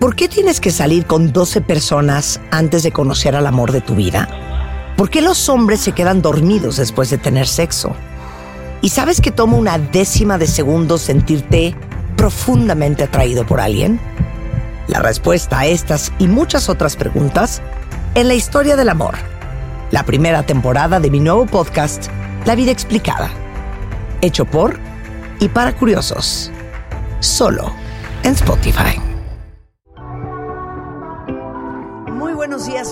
¿Por qué tienes que salir con 12 personas antes de conocer al amor de tu vida? ¿Por qué los hombres se quedan dormidos después de tener sexo? ¿Y sabes que toma una décima de segundo sentirte profundamente atraído por alguien? La respuesta a estas y muchas otras preguntas en la historia del amor. La primera temporada de mi nuevo podcast, La vida explicada. Hecho por y para curiosos. Solo en Spotify.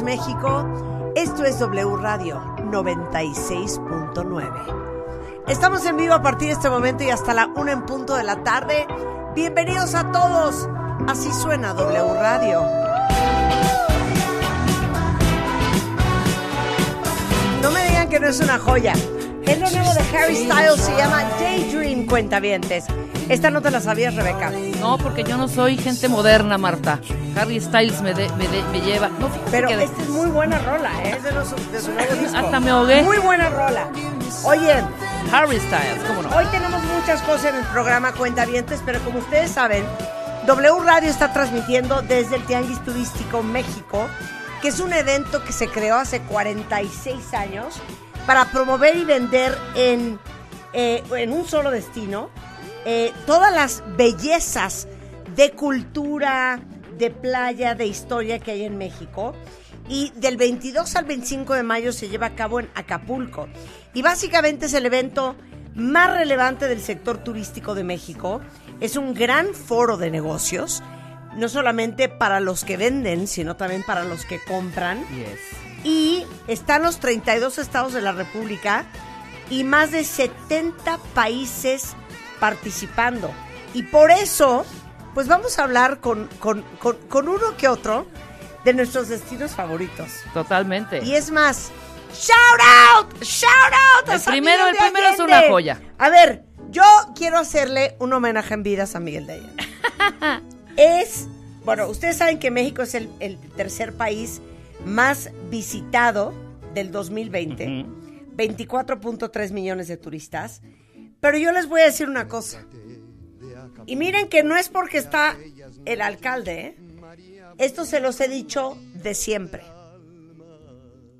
México. Esto es W Radio 96.9. Estamos en vivo a partir de este momento y hasta la una en punto de la tarde. Bienvenidos a todos. Así suena W Radio. No me digan que no es una joya. Es lo nuevo de Harry Styles, se llama Daydream Cuentavientes. Esta no te la sabías, Rebeca. No, porque yo no soy gente moderna, Marta. Harry Styles me, de- me, de- me lleva. No, Pero que esta es muy buena rola, ¿eh? Es de, los- de su nuevo disco. Hasta me ahogué. Muy buena rola. Oye, Harry Styles, ¿cómo no? Hoy tenemos muchas cosas en el programa Cuentavientes, pero como ustedes saben, W Radio está transmitiendo desde el Tianguis Turístico México, que es un evento que se creó hace 46 años para promover y vender en, eh, en un solo destino eh, todas las bellezas de cultura, de playa, de historia que hay en México. Y del 22 al 25 de mayo se lleva a cabo en Acapulco. Y básicamente es el evento más relevante del sector turístico de México. Es un gran foro de negocios, no solamente para los que venden, sino también para los que compran. Yes. Y están los 32 estados de la República y más de 70 países participando. Y por eso, pues vamos a hablar con, con, con- con uno que otro de nuestros destinos favoritos. Totalmente. Y es más, shout out, shout out. a El San primero- Miguel el de primero es una joya. A ver, yo quiero hacerle un homenaje en vida a San Miguel de Allende. es, bueno, ustedes saben que México es el, el tercer país más visitado del 2020. 24.3 millones de turistas. Pero yo les voy a decir una cosa. Y miren que no es porque está el alcalde, ¿eh? Esto se los he dicho de siempre.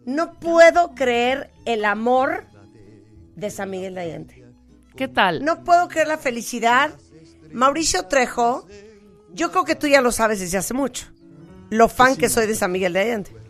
No puedo creer el amor de San Miguel de Allende. ¿Qué tal? No puedo creer la felicidad. Mauricio Trejo, yo creo que tú ya lo sabes desde hace mucho. Lo fan que soy de San Miguel de Allende.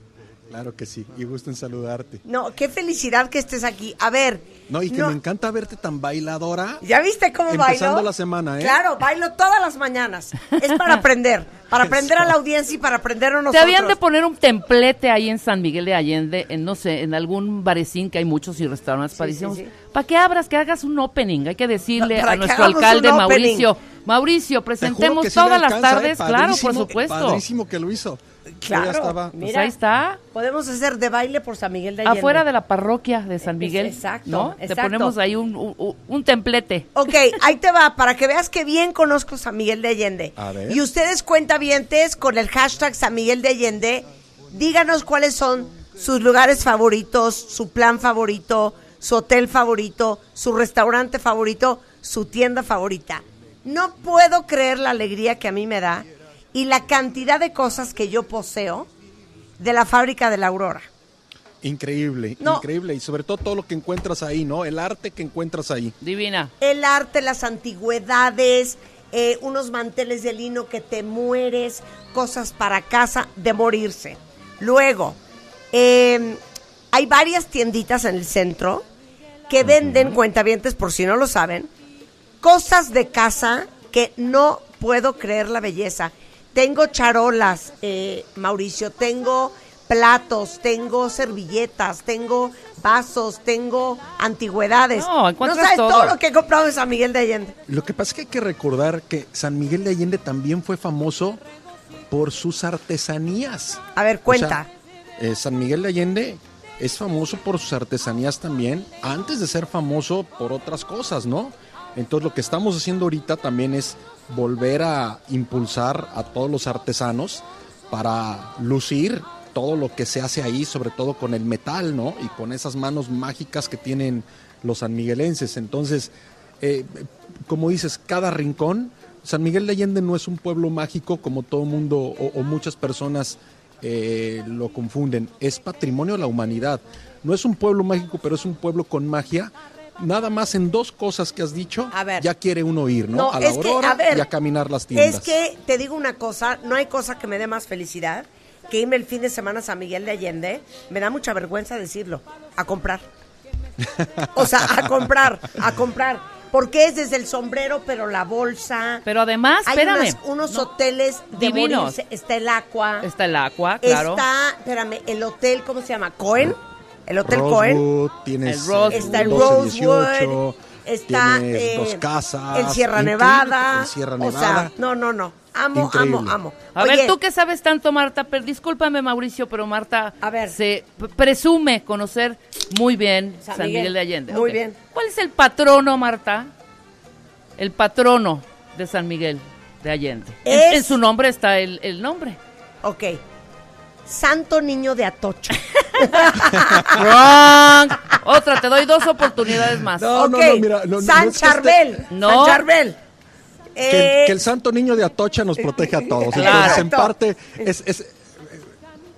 Claro que sí, y gusto en saludarte. No, qué felicidad que estés aquí. A ver. No, y que no- me encanta verte tan bailadora. ¿Ya viste cómo Empezando bailo? la semana, ¿eh? Claro, bailo todas las mañanas. Es para aprender, para aprender a la audiencia y para aprender a Te nosotros. habían de poner un templete ahí en San Miguel de Allende, en no sé, en algún barecín que hay muchos y restaurantes parisísimos. sí, sí. Para que abras, que hagas un opening. Hay que decirle Para a nuestro alcalde. Mauricio. Mauricio, Te presentemos todas las ¿eh? tardes, claro, por supuesto. Padrísimo que lo hizo. Claro, Pues mira, ahí está. Podemos hacer de baile por San Miguel de Allende. Afuera de la parroquia de San Es- Miguel. exacto, ¿no? Ponemos ahí un, un- un templete. Ok, ahí te va, para que veas que bien conozco San Miguel de Allende. A ver. Y ustedes cuentavientes con el hashtag San Miguel de Allende, díganos cuáles son sus lugares favoritos, su plan favorito, su hotel favorito, su restaurante favorito, su tienda favorita. No puedo creer la alegría que a mí me da y la cantidad de cosas que yo poseo de la fábrica de la Aurora. Increíble, No. increíble. Y sobre todo todo lo que encuentras ahí, ¿no? El arte que encuentras ahí. Divina. el arte, las antigüedades, eh, unos manteles de lino que te mueres, cosas para casa de morirse. Luego, eh, hay varias tienditas en el centro que venden cuentavientes, por si no lo saben, cosas de casa que no puedo creer la belleza. Tengo charolas, eh, Mauricio, tengo platos, tengo servilletas, tengo vasos, tengo antigüedades. No, encuentras sabes todo. todo lo que he comprado en San Miguel de Allende. Lo que pasa es que hay que recordar que San Miguel de Allende también fue famoso por sus artesanías. A ver, cuenta. O sea, eh, San Miguel de Allende es famoso por sus artesanías también, antes de ser famoso por otras cosas, ¿no? Entonces lo que estamos haciendo ahorita también es volver a impulsar a todos los artesanos para lucir todo lo que se hace ahí, sobre todo con el metal, ¿no? Y con esas manos mágicas que tienen los sanmiguelenses. Entonces, eh, como dices, cada rincón San Miguel de Allende no es un pueblo mágico como todo mundo o, muchas personas eh, lo confunden. Es patrimonio de la humanidad. No es un pueblo mágico, pero es un pueblo con magia. Nada más en dos cosas que has dicho, A ver. ya quiere uno ir, ¿no? No, a la es que, aurora a ver, y a caminar las tiendas. Es que te digo una cosa, no hay cosa que me dé más felicidad que irme el fin de semana a San Miguel de Allende. Me da mucha vergüenza decirlo, a comprar. O sea, a comprar, a comprar. Porque es desde el sombrero, pero la bolsa. Pero además, Hay espérame. unas- unos No, hoteles de divinos. morirse. Está el Aqua. Está el agua, claro. Está, espérame, el hotel, ¿cómo se llama? ¿Cohen? El Hotel Cohen. Rosewood, tienes El Rosewood. Está el 12, Rosewood. 18, Está tienes eh, dos casas. el Sierra Nevada. El Sierra O Nevada. sea, no, no, no. Amo, Increíble. amo, amo. A Oye, ver, tú que sabes tanto, Marta, pero discúlpame, Mauricio, pero Marta A ver. se presume conocer muy bien San San, Miguel. Miguel. de Allende. Muy bien. ¿Cuál es el patrono, Marta? El patrono de San Miguel de Allende. En- Es- En, su nombre está el, el nombre. Ok. Santo Niño de Atocha. Wrong. Otra, te doy dos oportunidades más. No, no, no, mira, no, San no es que Charbel. No. San Charbel. Que, Eh, que el santo niño de Atocha nos protege a todos. Claro. Entonces, en parte, es, es- eh,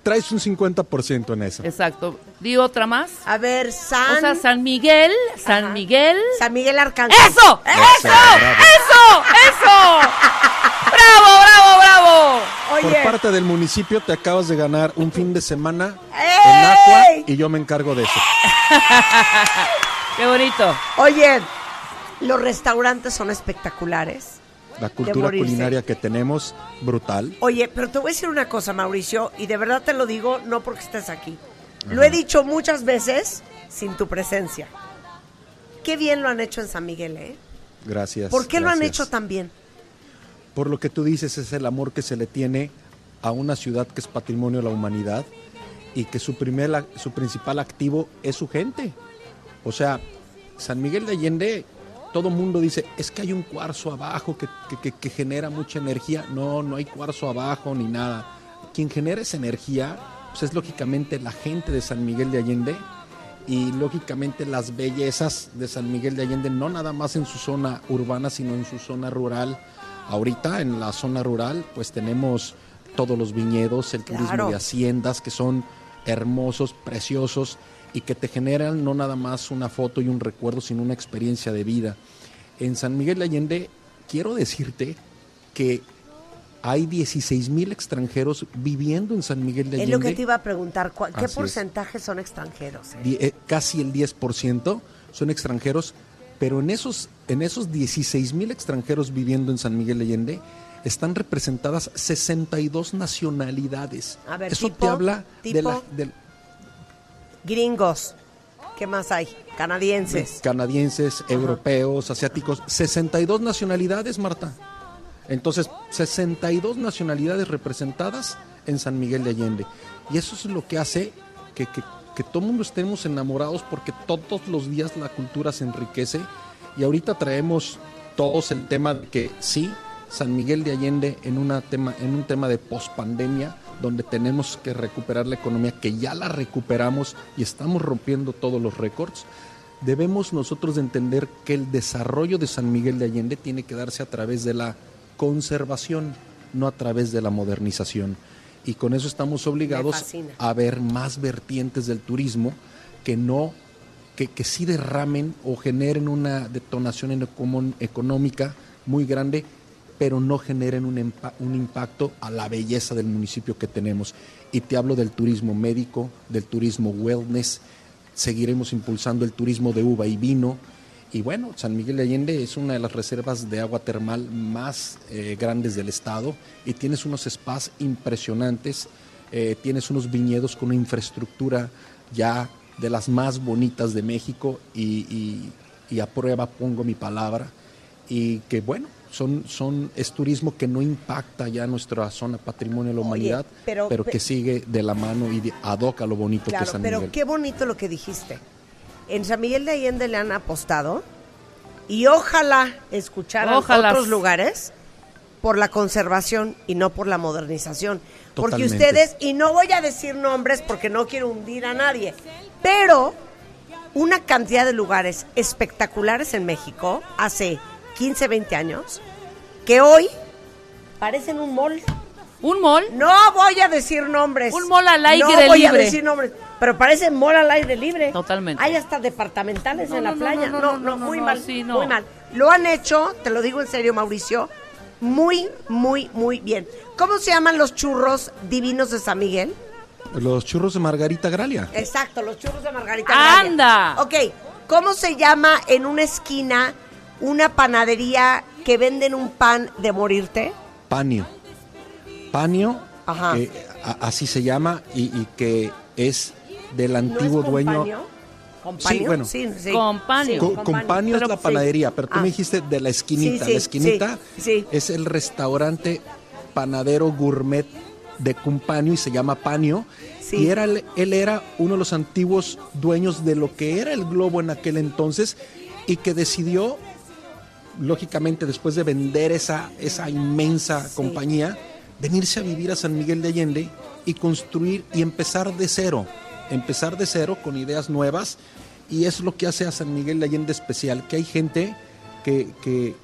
traes un 50% en eso. Exacto. Di otra más. a ver, San, O sea, San Miguel, San Ajá. Miguel. San Miguel Arcángel. ¡Eso! ¡Eso! bravo. ¡Eso! ¡Eso! ¡Bravo, bravo, bravo! Por parte del municipio te acabas de ganar un fin de semana ¡Ey! en Aqua y yo me encargo de eso. ¡Qué bonito! oye, los restaurantes son espectaculares. La cultura culinaria que tenemos, brutal. Oye, pero te voy a decir una cosa, Mauricio, y de verdad te lo digo no porque estés aquí. Lo he dicho muchas veces sin tu presencia. Qué bien lo han hecho en San Miguel, ¿eh? Gracias. ¿Por qué lo han gracias. hecho tan bien? Por lo que tú dices, es el amor que se le tiene a una ciudad que es patrimonio de la humanidad y que su, primer, su principal activo es su gente. O sea, San Miguel de Allende, todo mundo dice, es que hay un cuarzo abajo que, que- que- que genera mucha energía. No, no hay cuarzo abajo ni nada. Quien genera esa energía, pues es lógicamente la gente de San Miguel de Allende y lógicamente las bellezas de San Miguel de Allende, no nada más en su zona urbana, sino en su zona rural. Ahorita en la zona rural, pues tenemos todos los viñedos, el turismo Claro. de haciendas que son hermosos, preciosos y que te generan no nada más una foto y un recuerdo, sino una experiencia de vida. En San Miguel de Allende, quiero decirte que hay 16 mil extranjeros viviendo en San Miguel de Es Allende. lo que te iba a preguntar. ¿cuál- ¿Qué Así es. porcentaje son extranjeros? eh? Eh, casi el 10% son extranjeros, pero en esos, en esos 16 mil extranjeros viviendo en San Miguel de Allende están representadas 62 nacionalidades. A ver, Eso tipo, te habla de la, Gringos. ¿Qué más hay? Canadienses. canadienses, europeos, asiáticos, 62 nacionalidades, Marta. Entonces, 62 nacionalidades representadas en San Miguel de Allende. Y eso es lo que hace que, que, que todo el mundo estemos enamorados porque todos los días la cultura se enriquece. Y ahorita traemos todos el tema de que sí, San Miguel de Allende en, una tema, en un tema de pospandemia, donde tenemos que recuperar la economía, que ya la recuperamos y estamos rompiendo todos los récords, debemos nosotros de entender que el desarrollo de San Miguel de Allende tiene que darse a través de la conservación, no a través de la modernización. Y con eso estamos obligados a ver más vertientes del turismo que no que, que sí derramen o generen una detonación en económica muy grande, pero no generen un, impacto a la belleza del municipio que tenemos. Y te hablo del turismo médico, del turismo wellness, seguiremos impulsando el turismo de uva y vino. Y bueno, San Miguel de Allende es una de las reservas de agua termal más eh, grandes del estado. Y tienes unos spas impresionantes, eh, tienes unos viñedos con una infraestructura ya de las más bonitas de México. Y, y- y a prueba pongo mi palabra. Y que bueno, son, son, es turismo que no impacta ya nuestra zona patrimonio de la Oye, humanidad, pero- pero, pe- que sigue de la mano y de, ad hoc a lo bonito que Claro, es San pero Miguel. qué bonito lo que dijiste. En San Miguel de Allende le han apostado y ojalá escuchar Ojalá. otros lugares por la conservación y no por la modernización. Porque ustedes, y no voy a decir nombres porque no quiero hundir a nadie, pero una cantidad de lugares espectaculares en México hace 15, 20 años que hoy parecen un mall. ¿Un mall? No voy a decir nombres. Un mall al aire no voy a libre. decir nombres. Pero parecen mall al aire libre. Totalmente. Hay hasta departamentales No, en la no, playa. no, No, no, no, no, no, muy no, mal. sí, no. Muy mal. Lo han hecho, te lo digo en serio, Mauricio, muy, muy, muy bien. ¿Cómo se llaman los churros divinos de San Miguel? Los churros de Margarita Gralia. Exacto, los churros de Margarita. Gralia. ¡Anda! Ok, ¿cómo se llama en una esquina una panadería que venden un pan de morirte? Panio. Panio, Ajá. que a- así se llama y, y que es del ¿No antiguo es dueño. Compaño? ¿Compaño? Sí, bueno. Sí, Co-. Compañio es la sí. panadería, pero tú Ah. me dijiste de la esquinita. Sí, sí, la esquinita sí, sí. es el restaurante panadero gourmet de Compaño y se llama Panio. Sí. Y era, el- él era uno de los antiguos dueños de lo que era el globo en aquel entonces y que decidió, lógicamente después de vender esa, esa inmensa Sí. compañía, venirse a vivir a San Miguel de Allende y construir y empezar de cero, empezar de cero con ideas nuevas y es lo que hace a San Miguel de Allende especial, que hay gente que, que,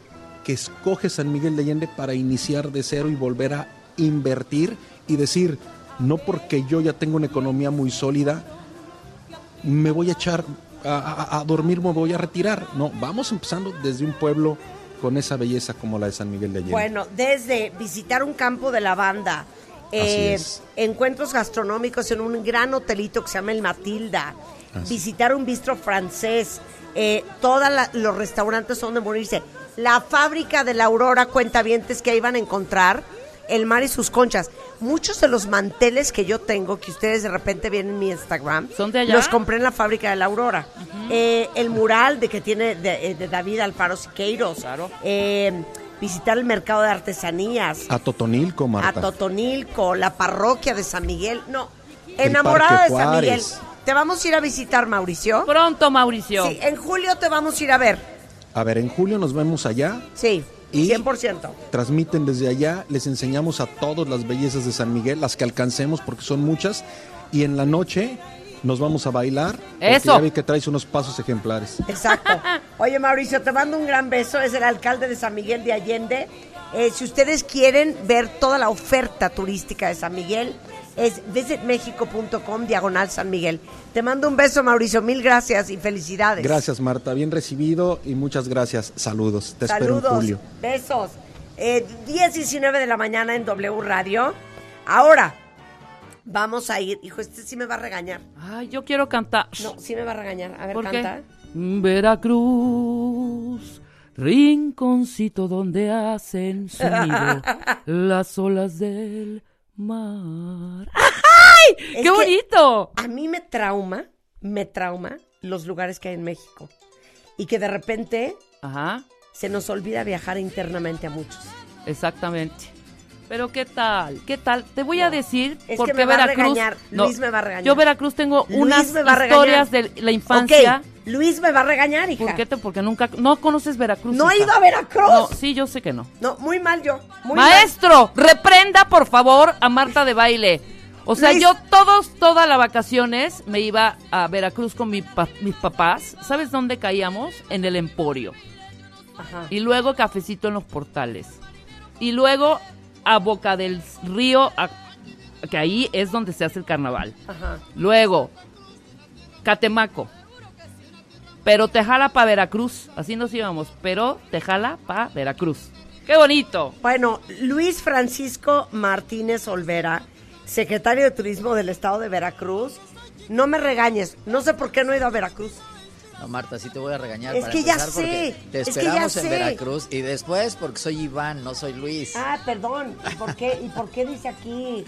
que escoge San Miguel de Allende para iniciar de cero y volver a invertir y decir, no porque yo ya tengo una economía muy sólida, me voy a echar a, a- dormir, me voy a retirar. No, vamos empezando desde un pueblo con esa belleza como la de San Miguel de Allende. Bueno, desde visitar un campo de lavanda, eh, encuentros gastronómicos en un gran hotelito que se llama el Matilda, Así. visitar un bistro francés, eh, todos los restaurantes son de morirse. La fábrica de la Aurora Cuentavientes que ahí van a encontrar el mar y sus conchas. Muchos de los manteles que yo tengo, que ustedes de repente ven en mi Instagram, ¿Son de allá? los compré en la fábrica de la Aurora. Eh, el mural de que tiene de, eh, de David Alfaro Siqueiros. Claro. Eh, visitar el mercado de artesanías. A Totonilco, A Marta. Totonilco, la parroquia de San Miguel. No, El enamorada de San Miguel. Te vamos a ir a visitar, Mauricio. Pronto, Mauricio. Sí, en julio te vamos a ir a ver. A ver, en julio nos vemos allá. Sí, Y- 100%. Transmiten desde allá, les enseñamos a todos las bellezas de San Miguel, las que alcancemos porque son muchas. Y en la noche nos vamos a bailar. Eso. Ya vi que traes unos pasos ejemplares. Exacto. Oye, Mauricio, te mando un gran beso. Es el alcalde de San Miguel de Allende. Eh, si ustedes quieren ver toda la oferta turística de San Miguel, es visitmexico.com diagonal San Miguel. Te mando un beso, Mauricio. Mil gracias y felicidades. Gracias, Marta. Bien recibido y muchas gracias. Saludos. Te espero en julio. besos. Eh, 10, 19 de la mañana en W Radio. Ahora, vamos a ir. Hijo, este sí me va a regañar. Ay, yo quiero cantar. No, sí me va a regañar. A ver, ¿Por canta. qué? Veracruz, rinconcito donde hacen su nido las olas del mar. ¡Ay! Es ¡Qué bonito! A mí me trauma, me trauma los lugares que hay en México. Y que de repente Ajá, se nos olvida viajar internamente a muchos. exactamente. Pero ¿qué tal? ¿Qué tal? Te voy a decir Es por que qué me va a Veracruz. regañar, Luis me va a regañar. Yo Veracruz tengo Luis unas a regañar. historias de la infancia. Luis me va a regañar, hija. ¿Por qué? Te, porque nunca no conoces Veracruz. No he hija. ido a Veracruz. No, sí, yo sé que no. No, muy mal yo. Muy mal. Maestro, reprenda por favor a Marta de baile. O sea, Luis. yo todos, todas las vacaciones me iba a Veracruz con mi pa- mis papás. ¿Sabes dónde caíamos? En el Emporio. Ajá. Y luego cafecito en los portales. Y luego a Boca del Río, a- que ahí es donde se hace el carnaval. Ajá. Luego, Catemaco. Pero te jala para Veracruz. Así nos íbamos. Pero te jala para Veracruz. ¡Qué bonito! Bueno, Luis Francisco Martínez Olvera, secretario de Turismo del Estado de Veracruz. No me regañes, no sé por qué no he ido a Veracruz. No, Marta, sí te voy a regañar. Es para que ya empezar, porque sé, Te es que ya esperamos en sé. Veracruz y después porque soy Iván, no soy Luis. Ah, perdón. ¿Y por qué, ¿Y por qué dice aquí?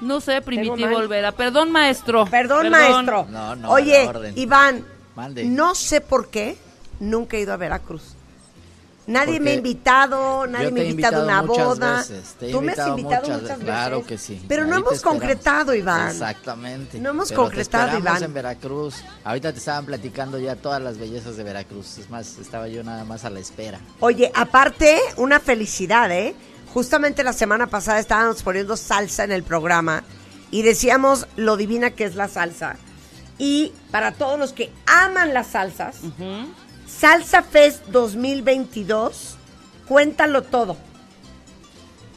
No sé, Primitivo. Olvera. Perdón, maestro. Perdón, maestro. No, no, Oye, a la orden. Iván, Mande. no sé por qué nunca he ido a Veracruz. Nadie Porque me ha invitado, nadie me ha invitado a una boda. veces, Tú me has invitado muchas veces, claro que sí. Pero no Ahí hemos concretado, Iván. Exactamente. No hemos Pero concretado, te Iván. en Veracruz. Ahorita te estaban platicando ya todas las bellezas de Veracruz. Es más, estaba yo nada más a la espera. Oye, aparte, una felicidad, ¿eh? Justamente la semana pasada estábamos poniendo salsa en el programa y decíamos lo divina que es la salsa. Y para todos los que aman las salsas, Salsa Fest 2022 Cuéntalo todo.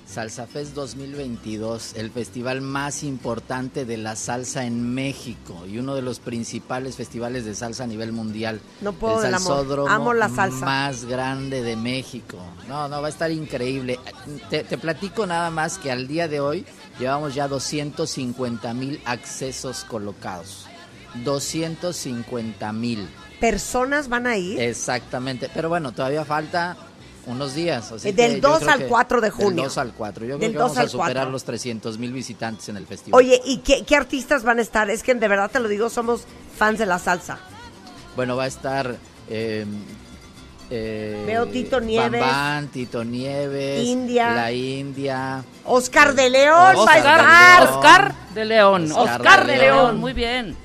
Salsa Fest 2022, el festival más importante de la salsa en México y uno de los principales festivales de salsa a nivel mundial. No puedo el salsódromo Amo la salsa. más grande de México. No, no, va a estar increíble. Te, te platico nada más que al día de hoy llevamos ya 250 mil accesos colocados. 250 mil. Personas van a ir. Exactamente, pero bueno, todavía falta unos días. así del que yo 2 creo al que- 4 de Del junio. 2 al 4. Yo Del creo que 2 vamos a superar 4. los 300 mil visitantes en el festival. Oye, ¿y qué, qué artistas van a estar? Es que de verdad te lo digo, somos fans de la salsa. Bueno, va a estar... Eh, eh, Veo Tito Nieves. Bam Bam, Tito Nieves. India. La India. Oscar de León Oscar de León. Oscar de. Oscar. León. Muy bien.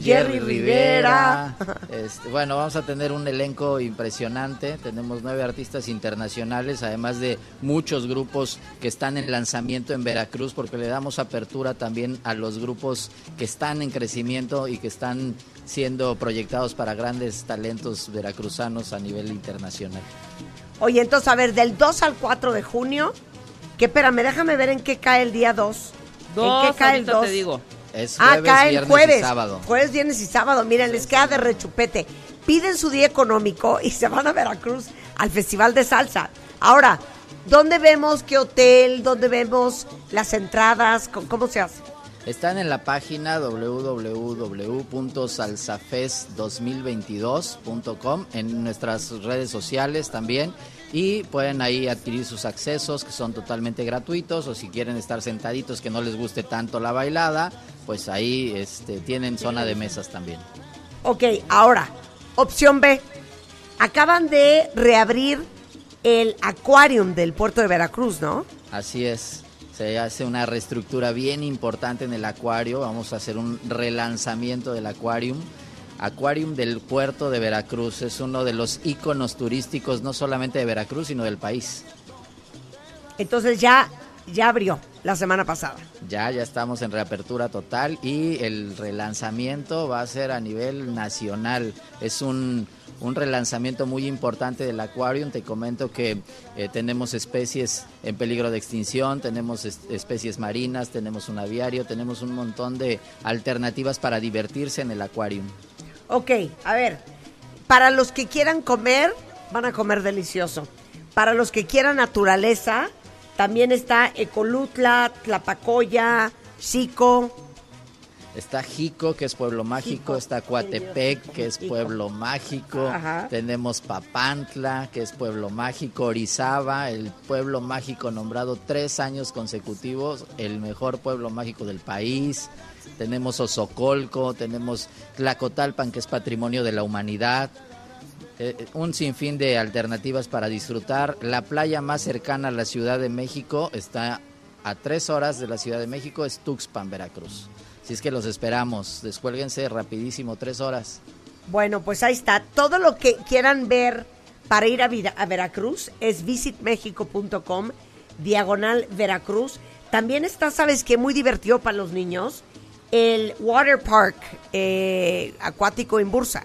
Jerry Rivera. Rivera. Este, bueno, vamos a tener un elenco impresionante. Tenemos nueve artistas internacionales, además de muchos grupos que están en lanzamiento en Veracruz, porque le damos apertura también a los grupos que están en crecimiento y que están siendo proyectados para grandes talentos veracruzanos a nivel internacional. Oye, entonces, a ver, del 2 al 4 de junio, que espérame, déjame ver en qué cae el día 2. Dos, ¿En qué cae el ahorita 2? te digo. Es Ah, jueves, cae el viernes jueves. y sábado. Jueves, viernes y sábado. Miren, les queda de rechupete. Piden su día económico y se van a Veracruz al Festival de Salsa. Ahora, ¿dónde vemos qué hotel? ¿Dónde vemos las entradas? ¿Cómo, cómo se hace? Están en la página www.salsafest2022.com, en nuestras redes sociales también. Y pueden ahí adquirir sus accesos que son totalmente gratuitos o si quieren estar sentaditos que no les guste tanto la bailada, pues ahí este, tienen zona de mesas también. Ok, ahora, opción B. Acaban de reabrir el Aquarium del puerto de Veracruz, ¿no? Así es. Se hace una reestructura bien importante en el acuario. Vamos a hacer un relanzamiento del acuarium. Aquarium del puerto de Veracruz es uno de los íconos turísticos no solamente de Veracruz, sino del país. Entonces ya, ya abrió la semana pasada. Ya, ya estamos en reapertura total y el relanzamiento va a ser a nivel nacional. Es un, un relanzamiento muy importante del acuarium. Te comento que eh, tenemos especies en peligro de extinción, tenemos es- especies marinas, tenemos un aviario, tenemos un montón de alternativas para divertirse en el acuarium. Ok, a ver, para los que quieran comer, van a comer delicioso. Para los que quieran naturaleza, también está Ecolutla, Tlapacoya, Chico. Está Jico, que es pueblo mágico, Jico, está Coatepec, que es pueblo mágico, Ajá. tenemos Papantla, que es pueblo mágico, Orizaba, el pueblo mágico nombrado tres años consecutivos, el mejor pueblo mágico del país, tenemos Osocolco, tenemos Tlacotalpan, que es patrimonio de la humanidad, eh, un sinfín de alternativas para disfrutar. La playa más cercana a la Ciudad de México está a tres horas de la Ciudad de México, es Tuxpan, Veracruz. Si es que los esperamos, descuélguense rapidísimo, tres horas. Bueno, pues ahí está. Todo lo que quieran ver para ir a, Vira- a Veracruz es visitmexico.com, diagonal Veracruz. También está, ¿sabes qué? Muy divertido para los niños. El Water Park eh, acuático en Bursa.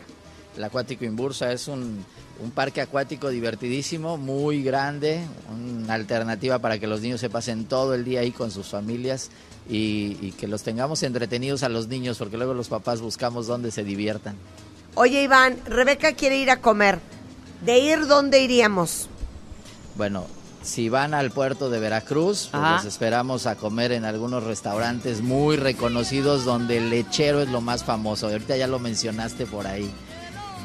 El Acuático Inbursa es un, un parque acuático divertidísimo, muy grande, una alternativa para que los niños se pasen todo el día ahí con sus familias y, y que los tengamos entretenidos a los niños, porque luego los papás buscamos dónde se diviertan. Oye, Iván, Rebeca quiere ir a comer. ¿De ir dónde iríamos? Bueno, si van al puerto de Veracruz, pues los esperamos a comer en algunos restaurantes muy reconocidos donde el lechero es lo más famoso. Ahorita ya lo mencionaste por ahí.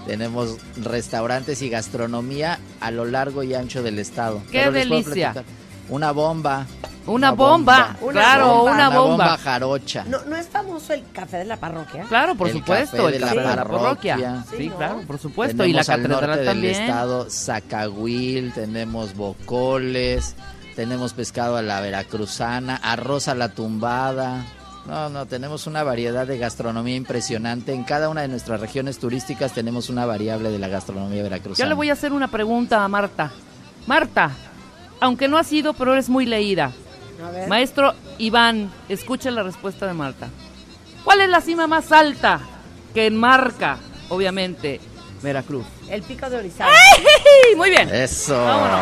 Tenemos restaurantes y gastronomía a lo largo y ancho del estado. ¡Qué Pero les puedo delicia! platicar. Una bomba. Una bomba, Una claro, bomba. una Una bomba bomba. jarocha. ¿No, ¿No es famoso el café de la parroquia? Claro, por El supuesto, café el de la café de la parroquia. parroquia. Sí, Sí, ¿no? claro, por supuesto. y la Tenemos al norte catedral del estado Zacahuil, tenemos bocoles, tenemos pescado a la veracruzana, arroz a la tumbada. No, no, tenemos una variedad de gastronomía impresionante. En cada una de nuestras regiones turísticas tenemos una variable de la gastronomía veracruzana. Yo le voy a hacer una pregunta a Marta. Marta, aunque no ha sido, pero eres muy leída. A ver. Maestro Iván, escuche la respuesta de Marta. ¿Cuál es la cima más alta que enmarca, obviamente, Veracruz? El pico de Orizaba. ¡Sí! Muy bien. Eso. Vámonos.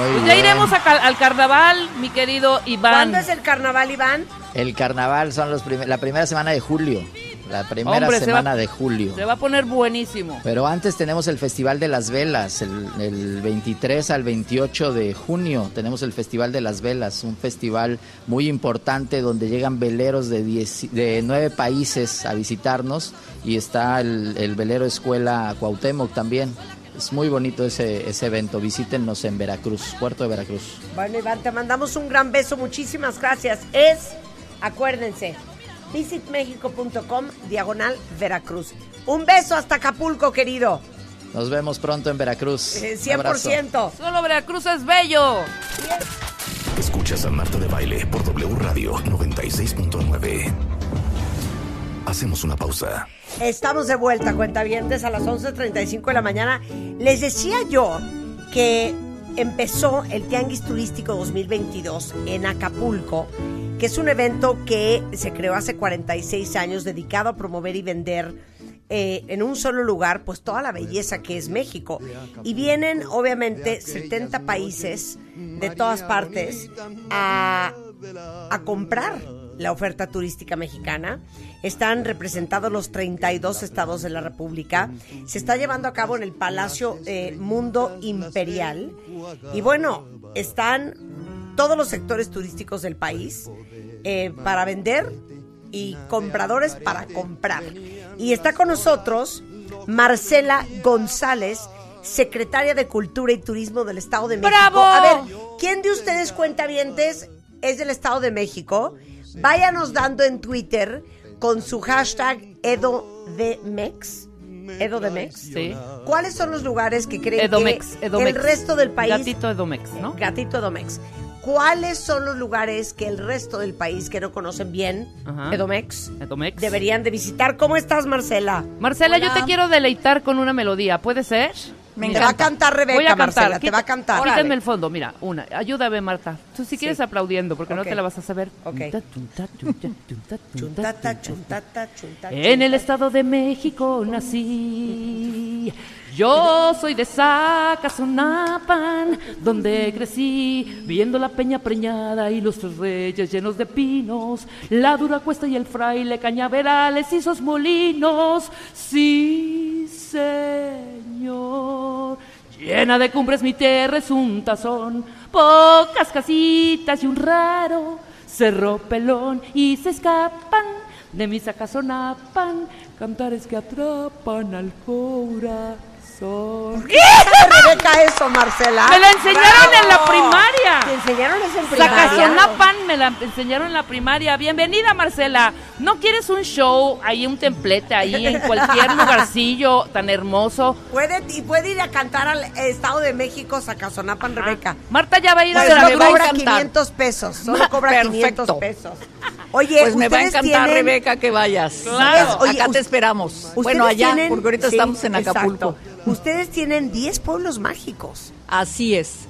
Muy Pues ya bien. iremos a al carnaval, mi querido Iván. ¿Cuándo es el carnaval, Iván? El carnaval son los prim- la primera semana de julio. La primera Hombre, se semana va- de julio. Se va a poner buenísimo. Pero antes tenemos el Festival de las Velas, el, el 23 al 28 de junio tenemos el Festival de las Velas, un festival muy importante donde llegan veleros de, diez- de nueve países a visitarnos y está el, el velero Escuela Cuauhtémoc también. Es muy bonito ese, ese evento, visítenos en Veracruz, Puerto de Veracruz. Bueno, Iván, te mandamos un gran beso. Muchísimas gracias. Es, acuérdense, visitmexico.com, diagonal Veracruz. Un beso hasta Acapulco, querido. Nos vemos pronto en Veracruz. Eh, Un abrazo. 100%. Solo Veracruz es bello. Escuchas a Marta de Baile por W Radio 96.9. Hacemos una pausa. Estamos de vuelta, cuentavientes, a las 11.35 de la mañana. Les decía yo que empezó el Tianguis Turístico 2022 en Acapulco, que es un evento que se creó hace 46 años dedicado a promover y vender eh, en un solo lugar, pues toda la belleza que es México. Y vienen, obviamente, 70 países de todas partes a, a comprar la oferta turística mexicana. Están representados los 32 estados de la República. Se está llevando a cabo en el Palacio eh, Mundo Imperial. Y bueno, están todos los sectores turísticos del país eh, para vender y compradores para comprar. Y está con nosotros Marcela González, secretaria de Cultura y Turismo del Estado de México. ¡Bravo! A ver, ¿quién de ustedes cuentavientes es del Estado de México? Váyanos dando en Twitter con su hashtag EdoDemex. EdoDemex. Sí. ¿Cuáles son los lugares que creen Edomex, que Edomex. el resto del país... Gatito Edomex, ¿no? Gatito Edomex. ¿Cuáles son los lugares que el resto del país que no conocen bien Ajá. Edomex Edomex. deberían de visitar? ¿Cómo estás, Marcela? Marcela, yo te quiero deleitar con una melodía. ¿Puede ser? Me Te va a cantar Rebeca, Voy a cantar. Marcela, te va a cantar. Quítenme el fondo, mira, una. Ayúdame, Marta. Tú si quieres Sí. aplaudiendo, porque no te la vas a saber. Ok. Tunta, tunta, tunta, tunta, Chuntata, tunta. chuntata, chuntata. En el Estado de México nací. Yo soy de Zacazonapan, donde crecí, viendo la peña preñada y los tres reyes llenos de pinos, la dura cuesta y el fraile, cañaverales y sus molinos. Sí, señor. Llena de cumbres mi tierra es un tazón, pocas casitas y un raro cerro pelón y se escapan de mi sacazonapan cantares que atrapan al corazón. ¿Qué sabe Rebeca eso, Marcela? Me la enseñaron en la ¿Te primaria. enseñaron eso en primaria? Sacazonapan me la enseñaron en la primaria. Bienvenida, Marcela. ¿No quieres un show ahí, un templete ahí en cualquier lugarcillo tan hermoso? Puede, y puede ir a cantar al Estado de México, Sacazonapan, Rebeca. Marta ya va a ir a Pues la solo a cobra encantar. 500 pesos. Solo cobra Perfecto. 500 pesos. Oye, Pues me va a encantar, tienen- Rebeca, que vayas. Claro. Oye, Acá te esperamos. Bueno, allá, tienen- porque ahorita sí, estamos en Acapulco. exacto. Ustedes tienen 10 pueblos mágicos. Así es.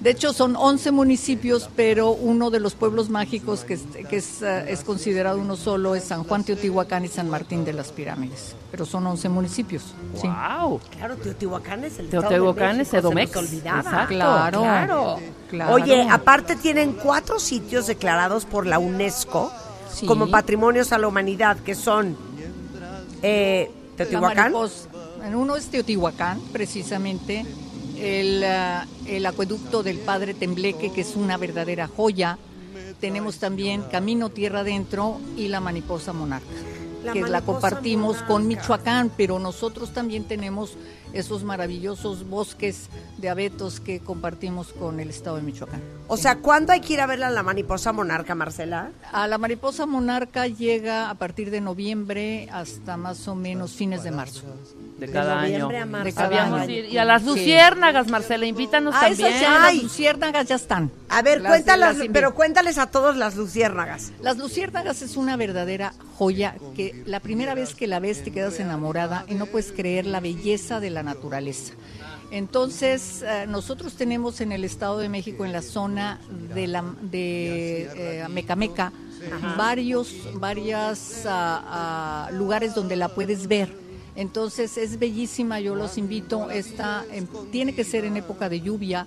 De hecho, son 11 municipios, pero uno de los pueblos mágicos que, es, que es, eh, es considerado uno solo es San Juan Teotihuacán y San Martín de las Pirámides. Pero son 11 municipios. sí. Wow. Claro, Teotihuacán es el Teotihuacán Estado de es Edomex. se nos olvidaba. Exacto. Claro. Claro. Claro. Oye, aparte tienen cuatro sitios declarados por la UNESCO Sí. como patrimonios a la humanidad, que son eh, La Teotihuacán, mariposa- en uno es Teotihuacán, precisamente, el, ah, el acueducto del Padre Tembleque, que es una verdadera joya. Tenemos también Camino Tierra Adentro y la Mariposa Monarca, La que la compartimos con. Michoacán, pero nosotros también tenemos esos maravillosos bosques de abetos que compartimos con el estado de Michoacán. O sea, ¿cuándo hay que ir a ver a la mariposa monarca, Marcela? A la mariposa monarca llega a partir de noviembre hasta más o menos fines de marzo. De De cada año. noviembre a marzo. De cada año. ir- Y a las Sí. luciérnagas, Marcela, invítanos Ah, también. esas ya, las luciérnagas ya están. A ver, Las- cuéntalas, las pero cuéntales a todos las luciérnagas. Las luciérnagas es una verdadera joya que la primera vez que la ves te quedas enamorada y no puedes creer la belleza de la naturaleza. Entonces, eh, nosotros tenemos en el Estado de México, en la zona de, la, de eh, Mecameca, varios varias, ah, ah, lugares donde la puedes ver. Entonces es bellísima, yo los invito, esta, em, tiene que ser en época de lluvia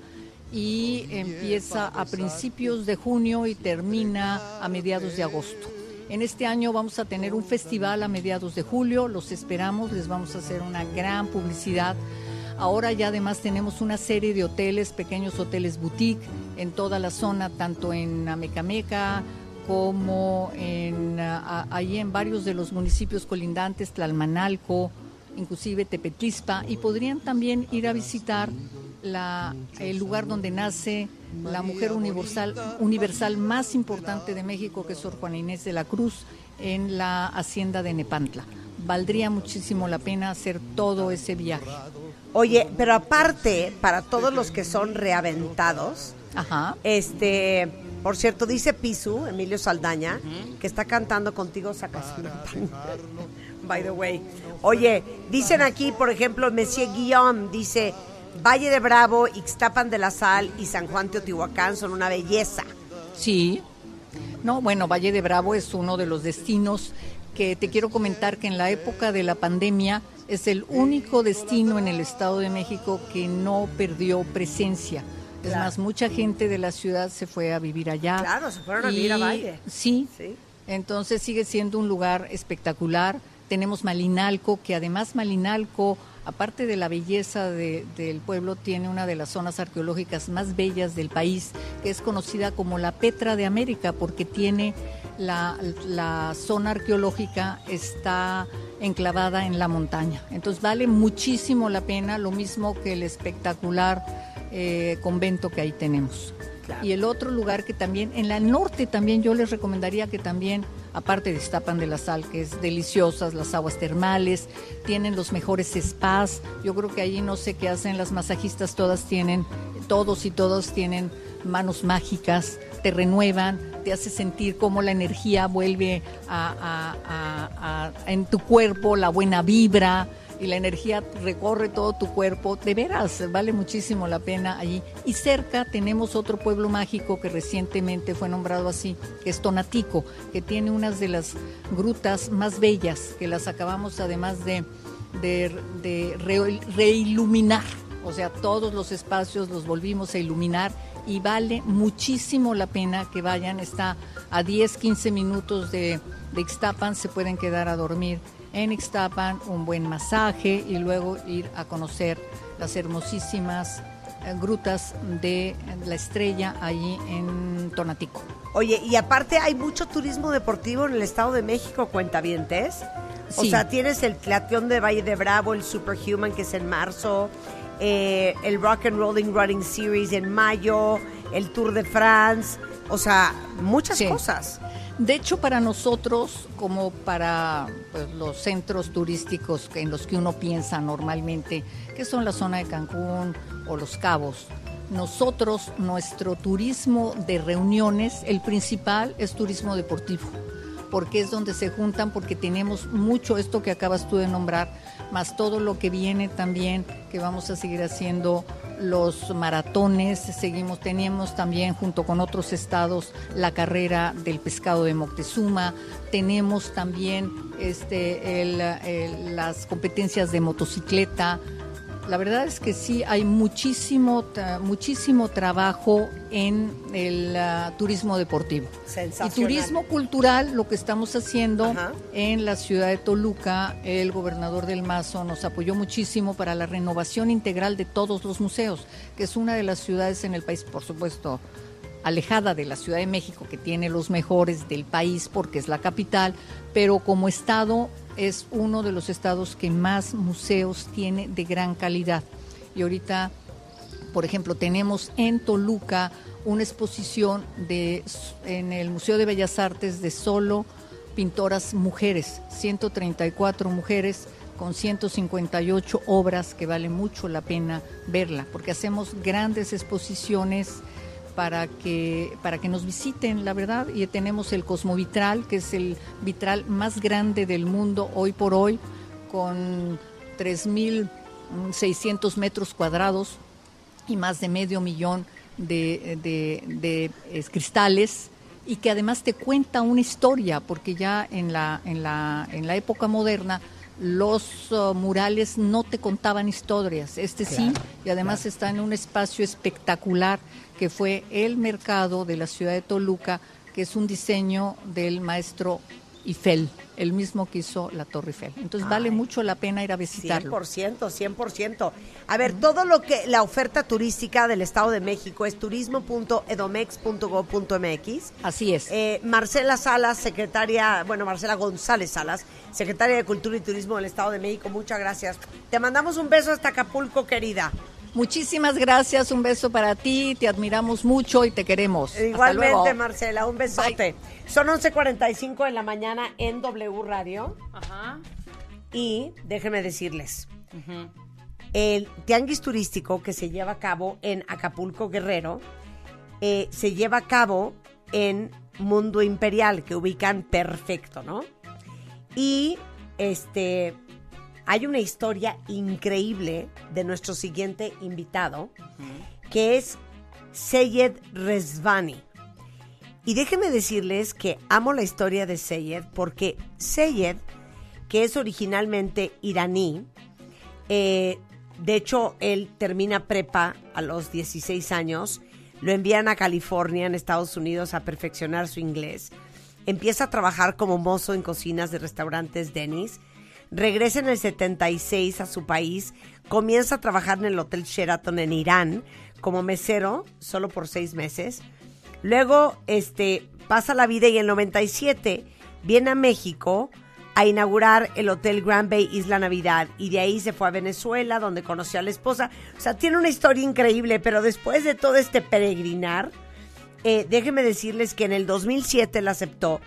y empieza a principios de junio y termina a mediados de agosto. En este año vamos a tener un festival a mediados de julio, los esperamos, les vamos a hacer una gran publicidad. Ahora ya además tenemos una serie de hoteles, pequeños hoteles boutique en toda la zona, tanto en Amecameca como en, ahí en varios de los municipios colindantes, Tlalmanalco, inclusive Tepetlispa, y podrían también ir a visitar la, el lugar donde nace la mujer universal, universal más importante de México, que es Sor Juana Inés de la Cruz, en la hacienda de Nepantla. Valdría muchísimo la pena hacer todo ese viaje. Oye, pero aparte, para todos los que son reaventados, este, por cierto, dice Pisu, Emilio Saldaña, que está cantando contigo Sacasimpan. By the way. Oye, dicen aquí, por ejemplo, Monsieur Guillaume dice, Valle de Bravo, Ixtapan de la Sal y San Juan Teotihuacán son una belleza. Sí. No, bueno, Valle de Bravo es uno de los destinos que te quiero comentar que en la época de la pandemia es el único destino en el Estado de México que no perdió presencia. Es más, mucha gente de la ciudad se fue a vivir allá. Claro, se fueron a vivir a Valle. Sí, sí. Entonces sigue siendo un lugar espectacular. Tenemos Malinalco, que además Malinalco aparte de la belleza del pueblo, tiene una de las zonas arqueológicas más bellas del país, que es conocida como la Petra de América, porque tiene la, zona arqueológica está enclavada en la montaña. Entonces vale muchísimo la pena, lo mismo que el espectacular eh, convento que ahí tenemos. Y el otro lugar que también, en la norte también yo les recomendaría que también aparte de Estapan de la Sal, que es deliciosas, las aguas termales, tienen los mejores spas. Yo creo que allí no sé qué hacen las masajistas, todas tienen, todos y todos tienen manos mágicas, te renuevan, te hace sentir cómo la energía vuelve en tu cuerpo, la buena vibra y la energía recorre todo tu cuerpo. De veras, vale muchísimo la pena allí. Y cerca tenemos otro pueblo mágico que recientemente fue nombrado así, que es Tonatico, que tiene unas de las grutas más bellas, que las acabamos además de, de, reiluminar. O sea, todos los espacios los volvimos a iluminar y vale muchísimo la pena que vayan. Está a 10, 15 minutos de, de Ixtapan, se pueden quedar a dormir en Ixtapan, un buen masaje y luego ir a conocer las hermosísimas eh, grutas de la estrella allí en Tonatico. Oye, y aparte hay mucho turismo deportivo en el Estado de México, cuentavientes. O sea, tienes el Clateón de Valle de Bravo, el Superhuman que es en marzo, eh, el Rock and Rolling Running Series en mayo, el Tour de France, o sea, muchas cosas. De hecho, para nosotros, como para pues, los centros turísticos en los que uno piensa normalmente, que son la zona de Cancún o Los Cabos, nosotros, nuestro turismo de reuniones, el principal es turismo deportivo, porque es donde se juntan, porque tenemos mucho esto que acabas tú de nombrar, más todo lo que viene también, que vamos a seguir haciendo los maratones, seguimos, teníamos también junto con otros estados la carrera del pescado de Moctezuma, tenemos también este, las competencias de motocicleta, la verdad es que sí, hay muchísimo, muchísimo trabajo en el ah, turismo deportivo. Y turismo cultural, lo que estamos haciendo en la ciudad de Toluca, el gobernador del Mazo nos apoyó muchísimo para la renovación integral de todos los museos, que es una de las ciudades en el país, por supuesto, alejada de la Ciudad de México, que tiene los mejores del país porque es la capital, pero como estado es uno de los estados que más museos tiene de gran calidad. Y ahorita, por ejemplo, tenemos en Toluca una exposición de, en el Museo de Bellas Artes de solo pintoras mujeres, 134 mujeres con 158 obras que vale mucho la pena verla, porque hacemos grandes exposiciones para que, para que nos visiten, la verdad. Y tenemos el Cosmovitral, que es el vitral más grande del mundo hoy por hoy, con 3.600 metros cuadrados y más de medio millón de, de, cristales y que además te cuenta una historia, porque ya en la, en la, en la época moderna los uh, murales no te contaban historias. Este sí, y además está en un espacio espectacular que fue el mercado de la ciudad de Toluca, que es un diseño del maestro Eiffel, el mismo que hizo la Torre Eiffel. Entonces vale mucho la pena ir a visitarlo. 100%, 100%. A ver, todo lo que la oferta turística del Estado de México es turismo.edomex.gov.mx. Así es. Eh, Marcela Salas, secretaria, bueno, Marcela González Salas, secretaria de Cultura y Turismo del Estado de México, muchas gracias. Te mandamos un beso hasta Acapulco, querida. Muchísimas gracias, un beso para ti, te admiramos mucho y te queremos. Hasta Igualmente, luego. Marcela, un besote. Son 11.45 de la mañana en W Radio. Ajá. Y déjenme decirles, el tianguis turístico que se lleva a cabo en Acapulco Guerrero eh, se lleva a cabo en Mundo Imperial, que ubican perfecto, ¿no? Y este hay una historia increíble de nuestro siguiente invitado, que es Seyed Rezvani. Y déjenme decirles que amo la historia de Seyed porque Seyed, que es originalmente iraní, eh, de hecho él termina prepa a los 16 años, lo envían a California, en Estados Unidos, a perfeccionar su inglés. Empieza a trabajar como mozo en cocinas de restaurantes Denny's. Regresa en el 76 a su país. Comienza a trabajar en el Hotel Sheraton en Irán como mesero, solo por seis meses. Luego, este, pasa la vida y en el 97 viene a México a inaugurar el Hotel Grand Bay Isla Navidad y de ahí se fue a Venezuela donde conoció a la esposa. O sea, tiene una historia increíble, pero después de todo este peregrinar, eh, déjenme decirles que en el 2007 él aceptó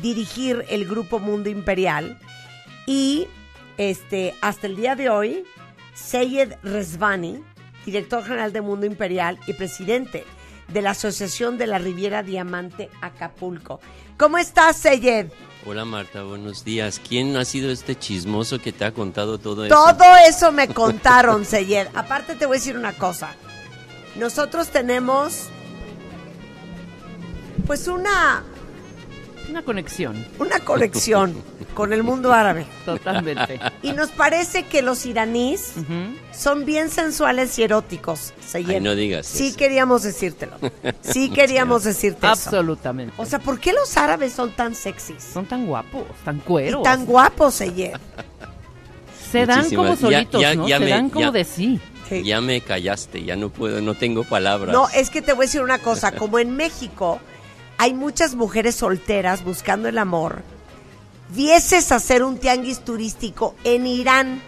dirigir el grupo Mundo Imperial y este, hasta el día de hoy, Seyed Rezvani, director general de Mundo Imperial y presidente de la Asociación de la Riviera Diamante Acapulco. ¿Cómo estás, Seyed? Hola Marta, buenos días. ¿Quién ha sido este chismoso que te ha contado todo eso? Todo eso me contaron, Seyed. Aparte te voy a decir una cosa. Nosotros tenemos pues una Una conexión, una conexión con el mundo árabe totalmente. y nos parece que los iraníes son bien sensuales y eróticos, Seyed. Ay, no digas Sí eso. queríamos decírtelo. Sí queríamos decirte eso. Absolutamente. O sea, ¿por qué los árabes son tan sexys? son tan guapos, tan Y cueros. tan guapos, Seyed. Se dan como Muchísimas. Ya- solitos, ya- ¿no? ya Se me- dan como ya- de sí. Sí. Ya me callaste, ya no puedo, no tengo palabras. No, es que te voy a decir una cosa, como en México hay muchas mujeres solteras buscando el amor, vieses hacer un tianguis turístico en Irán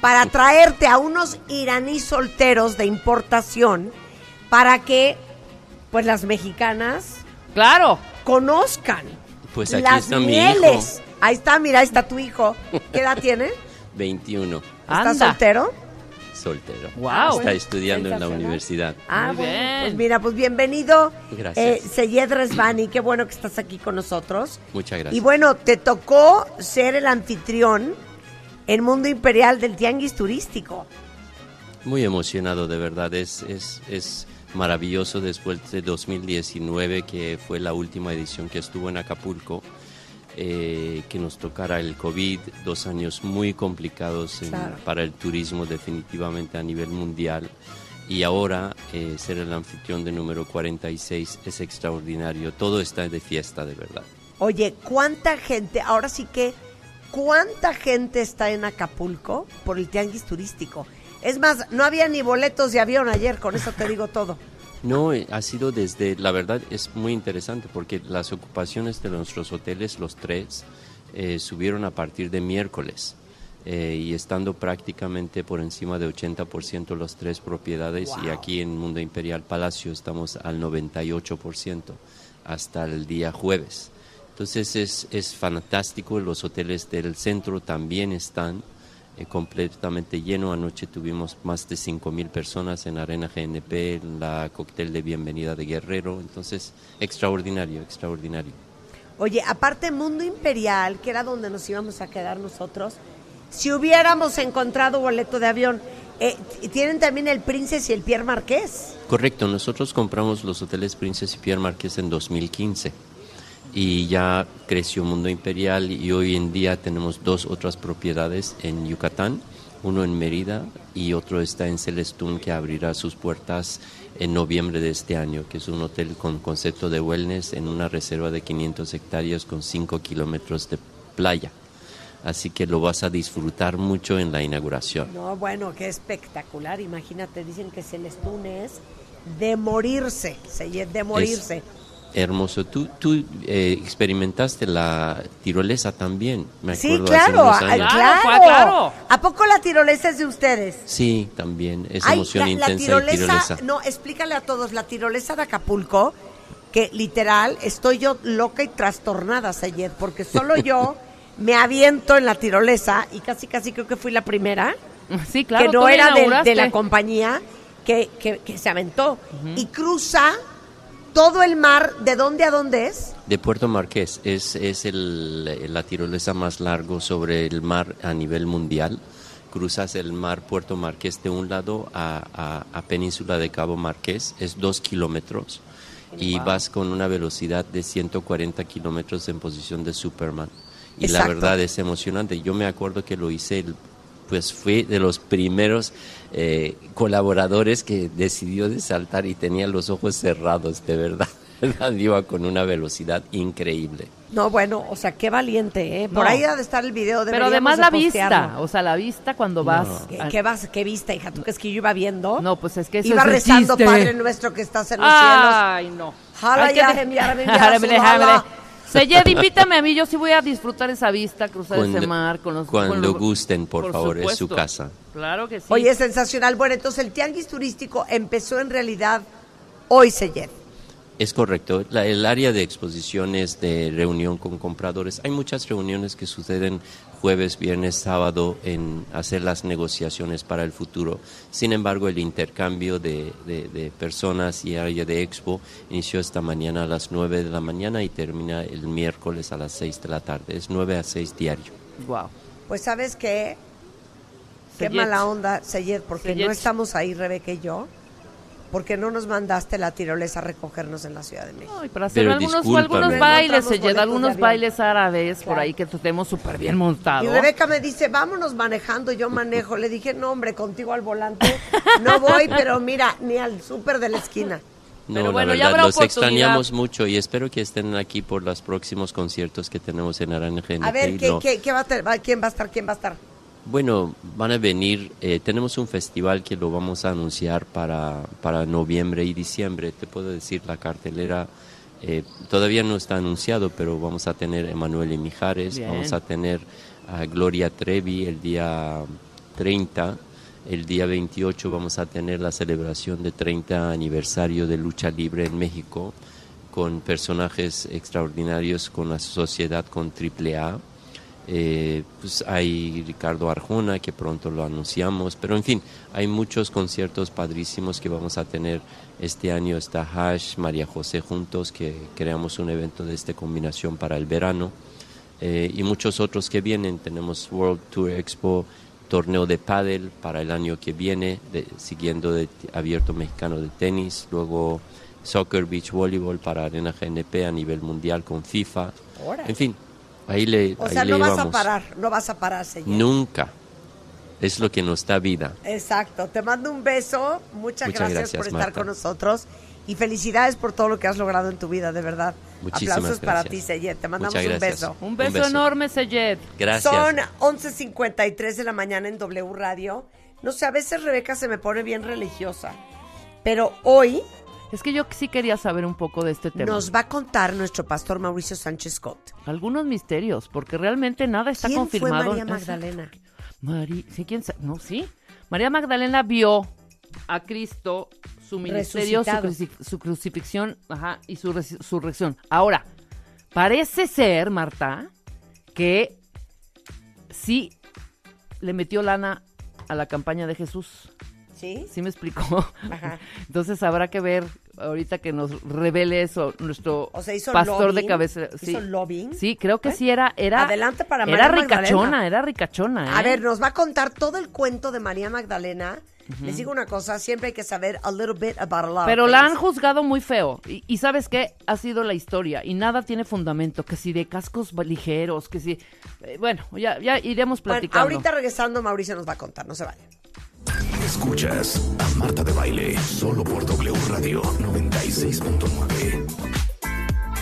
para traerte a unos iraníes solteros de importación para que pues las mexicanas Claro. conozcan Pues aquí las está mi mieles. Ahí está, mira, ahí está tu hijo. ¿Qué edad tiene? 21, ¿Está Anda. soltero? Soltero. Está estudiando en la universidad. Ah, Muy bueno, bien. pues mira, pues bienvenido. Gracias. Eh, Seyed Rezvani, qué bueno que estás aquí con nosotros. Muchas gracias. Y bueno, te tocó ser el anfitrión en Mundo Imperial del Tianguis Turístico. Muy emocionado, de verdad. Es, es, es maravilloso después de 2019, que fue la última edición que estuvo en Acapulco, eh, que nos tocara el COVID, dos años muy complicados en- Claro. para el turismo definitivamente a nivel mundial. Y ahora eh, ser el anfitrión de número 46 es extraordinario. Todo está de fiesta, de verdad. Oye, ¿cuánta gente, ahora sí que, cuánta gente está en Acapulco por el Tianguis Turístico? Es más, no había ni boletos de avión ayer, con eso te digo todo. No, eh, ha sido desde, la verdad es muy interesante porque las ocupaciones de nuestros hoteles, los tres, eh, subieron a partir de miércoles eh, y estando prácticamente por encima de 80% las tres propiedades y aquí en Mundo Imperial Palacio estamos al 98% hasta el día jueves. Entonces es, es fantástico, los hoteles del centro también están completamente lleno. Anoche tuvimos más de 5 mil personas en Arena GNP, en la cóctel de bienvenida de Guerrero. Entonces, extraordinario, extraordinario. Oye, aparte Mundo Imperial, que era donde nos íbamos a quedar nosotros, si hubiéramos encontrado boleto de avión, eh, tienen también el Princess y el Pierre Marqués. Correcto, nosotros compramos los hoteles Princess y Pierre Marqués en 2015. Y ya creció Mundo Imperial y hoy en día tenemos dos otras propiedades en Yucatán, uno en Mérida y otro está en Celestún que abrirá sus puertas en noviembre de este año, que es un hotel con concepto de wellness en una reserva de 500 hectáreas con 5 kilómetros de playa. Así que lo vas a disfrutar mucho en la inauguración. No, bueno, qué espectacular. Imagínate, dicen que Celestún es de morirse, de morirse. Hermoso. Tú, tú eh, experimentaste la tirolesa también, me Sí, acuerdo hace claro, unos a- años. claro. Claro, claro. ¿A poco la tirolesa es de ustedes? Sí, también. Es Ay, emoción la, la intensa tirolesa, y tirolesa. no, explícale a todos, la tirolesa de Acapulco, que literal estoy yo loca y trastornada, Sayed, porque solo yo me aviento en la tirolesa y casi casi creo que fui la primera, Sí, claro. que no la era de, la compañía, que, que- que se aventó y cruza todo el mar, ¿de dónde a dónde es? De Puerto Marqués. Es, es el, la tirolesa más largo sobre el mar a nivel mundial. Cruzas el mar Puerto Marqués de un lado a, a- a Península de Cabo Marqués. Es dos kilómetros. Y vas con una velocidad de 140 kilómetros en posición de Superman. Y la verdad es emocionante. Yo me acuerdo que lo hice, pues fui de los primeros eh, colaboradores que decidió de saltar y tenía los ojos cerrados, de verdad. ¿verdad? Iba con una velocidad increíble. No, bueno, o sea, qué valiente, ¿eh? Por No. ahí ha de estar el video de Pero además la vista, o sea, la vista cuando vas... ¿Qué, a- qué vas, qué vista, hija? ¿Tú crees que yo iba viendo? No, pues es que eso Iba es rezando. Padre nuestro que estás en los Ay, no. Jala ya, de- Seyed, invítame a mí, yo sí voy a disfrutar esa vista, cruzar ese Cuando- mar con los... cuando con los- gusten, por favor, es su supuesto. casa. Claro que sí. Oye, es sensacional. Bueno, entonces el tianguis turístico empezó en realidad hoy, Seyed. Es correcto. La- el área de exposiciones de reunión con compradores, hay muchas reuniones que suceden jueves, viernes, sábado en hacer las negociaciones para el futuro. Sin embargo, el intercambio de, de- de personas y área de expo inició esta mañana a las 9 de la mañana y termina el miércoles a las 6 de la tarde. Es 9 a 6 diario. Wow. Pues, ¿sabes qué? Qué Seyed. mala onda, Seyed, porque Seyed. no estamos ahí, Rebeca y yo. Porque no nos mandaste la tirolesa a recogernos en la Ciudad de México. Ay, para hacer Pero algunos, bailes, boletos de algunos bailes árabes por ahí que tenemos súper bien montado. Y Rebeca me dice, vámonos manejando, yo manejo. Le dije, no, hombre, contigo al volante. No voy, pero mira, ni al súper de la esquina. No, Pero la bueno, ya verdad, los extrañamos mucho y espero que estén aquí por los próximos conciertos que tenemos en Arana GNP. A ver, ¿qué, qué, qué va a ¿quién va a estar? ¿Quién va a estar? Bueno, van a venir, eh, tenemos un festival que lo vamos a anunciar para, para noviembre y diciembre. Te puedo decir, la cartelera eh, todavía no está anunciado, pero vamos a tener Emanuel y Mijares, Bien. vamos a tener a Gloria Trevi el día 30. El día 28 vamos a tener la celebración de 30 aniversario de lucha libre en México con personajes extraordinarios con la sociedad con AAA. Eh, pues hay Ricardo Arjona, que pronto lo anunciamos, pero en fin, hay muchos conciertos padrísimos que vamos a tener este año. Está Hash, María José juntos, que creamos un evento de esta combinación para el verano, eh, y muchos otros que vienen. Tenemos World Tour Expo, torneo de pádel para el año que viene, de- siguiendo de Abierto Mexicano de Tenis, luego Soccer Beach Volleyball para Arena GNP a nivel mundial con FIFA. En fin, ahí le, O ahí sea, le no vas a parar, no vas a parar, Seyed. Nunca. Es lo que nos da vida. Exacto. Te mando un beso. Muchas, Muchas gracias, gracias, por estar Marta. con nosotros. Y felicidades por todo lo que has logrado en tu vida, de verdad. Muchísimas Aplausos para gracias. ti, Seyed. Te mandamos Muchas un gracias. beso. Un beso, Un beso. enorme, Seyed. Gracias. Son 11.53 de la mañana en W Radio. No sé, a veces Rebeca se me pone bien religiosa. Pero hoy Es que yo sí quería saber un poco de este tema. nos va a contar nuestro pastor Mauricio Sánchez Scott. Algunos misterios, porque realmente nada está ¿Quién fue confirmado. María Eso- Magdalena? Mari- ¿sí, quién sa- No, sí. María Magdalena vio a Cristo, su ministerio, su, Resucitado. cruci- su crucifixión ajá, y su res- resurrección. Ahora, parece ser, Marta, que sí le metió lana a la campaña de Jesús. ¿Sí? ¿Sí me explicó? Ajá. Entonces habrá que ver ahorita que nos revele eso nuestro O sea, hizo pastor de cabeza. Sí. hizo lobbying. Sí, creo que ¿Eh? sí era era Adelante para Era María ricachona, Magdalena. era ricachona, A ¿eh? ver, nos va a contar todo el cuento de María Magdalena Les digo una cosa, siempre hay que saber a little bit about a lot Pero la han juzgado muy feo. Y, y ¿sabes qué? Ha sido la historia. Y nada tiene fundamento. Que si de cascos ligeros, que si... eh, bueno, ya, ya iremos Bueno, platicando. ahorita regresando, Mauricio nos va a contar, no se vayan. Escuchas a Marta de Baile solo por W Radio 96.9.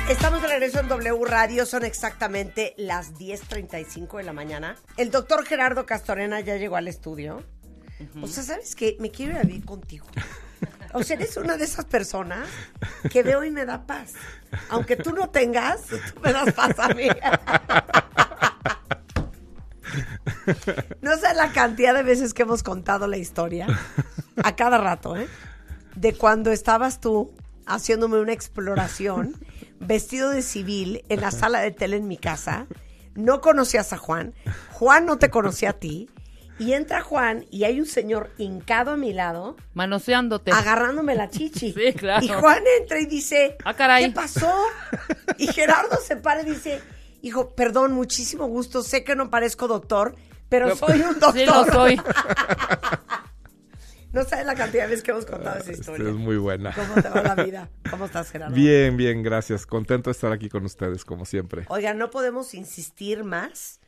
Estamos de regreso en W Radio, son exactamente las 10.35 de la mañana. El doctor Gerardo Castorena ya llegó al estudio. O sea, ¿sabes qué? Me quiero ir a vivir contigo. O sea, eres una de esas personas que veo y me da paz. Aunque tú no tengas, tú me das paz a mí. No sé la cantidad de veces que hemos contado la historia, a cada rato, ¿eh? De cuando estabas tú haciéndome una exploración, vestido de civil, en la sala de tele en mi casa. No conocías a Juan, Juan no te conocía a ti. Y entra Juan y hay un señor hincado a mi lado, Manoseándote. agarrándome la chichi. Sí, claro. Y Juan entra y dice, Ah, caray. ¿qué pasó? Y Gerardo se para y dice, hijo, perdón, muchísimo gusto, sé que no parezco doctor, pero soy un doctor. Sí, lo soy. No sabes la cantidad de veces que hemos contado esa Esta historia. es muy buena. ¿Cómo te va la vida? ¿Cómo estás, Gerardo? Bien, bien, gracias. Contento de estar aquí con ustedes, como siempre. Oiga, no podemos insistir más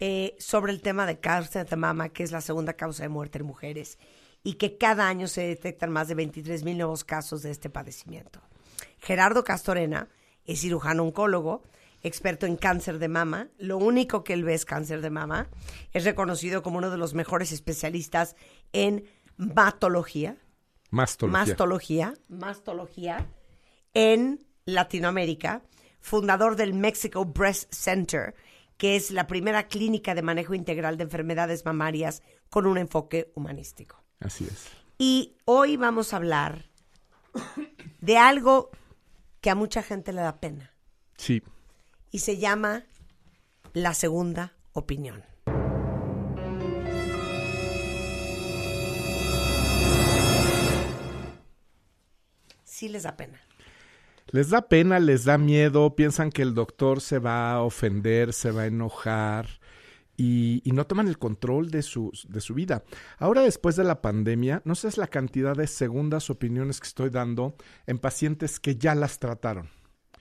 eh, sobre el tema de cáncer de mama, que es la segunda causa de muerte en mujeres, y que cada año se detectan más de 23 mil nuevos casos de este padecimiento. Gerardo Castorena es cirujano oncólogo, experto en cáncer de mama. Lo único que él ve es cáncer de mama. Es reconocido como uno de los mejores especialistas en matología. Mastología. Mastología, mastología en Latinoamérica, fundador del Mexico Breast Center, que es la primera clínica de manejo integral de enfermedades mamarias con un enfoque humanístico. Así es. Y hoy vamos a hablar de algo que a mucha gente le da pena Sí. Y se llama la segunda opinión. Sí les da pena. Les da pena, les da miedo, piensan que el doctor se va a ofender, se va a enojar y, no toman el control de su, de su vida. Ahora, después de la pandemia, no sé la cantidad de segundas opiniones que estoy dando en pacientes que ya las trataron.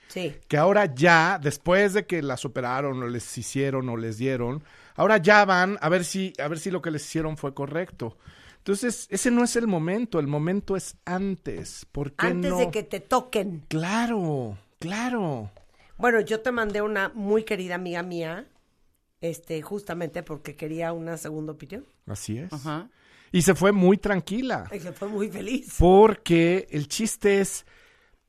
Sí. que ahora ya, después de que las operaron o les hicieron o les dieron, ahora ya van a ver si, a ver si lo que les hicieron fue correcto. Entonces, ese no es el momento, el momento es antes. ¿Por qué Antes no? de que te toquen. Claro, claro. Bueno, yo te mandé una muy querida amiga mía, este, justamente porque quería una segunda opinión. Así es. Ajá. Y se fue muy tranquila. Y se fue muy feliz. Porque el chiste es.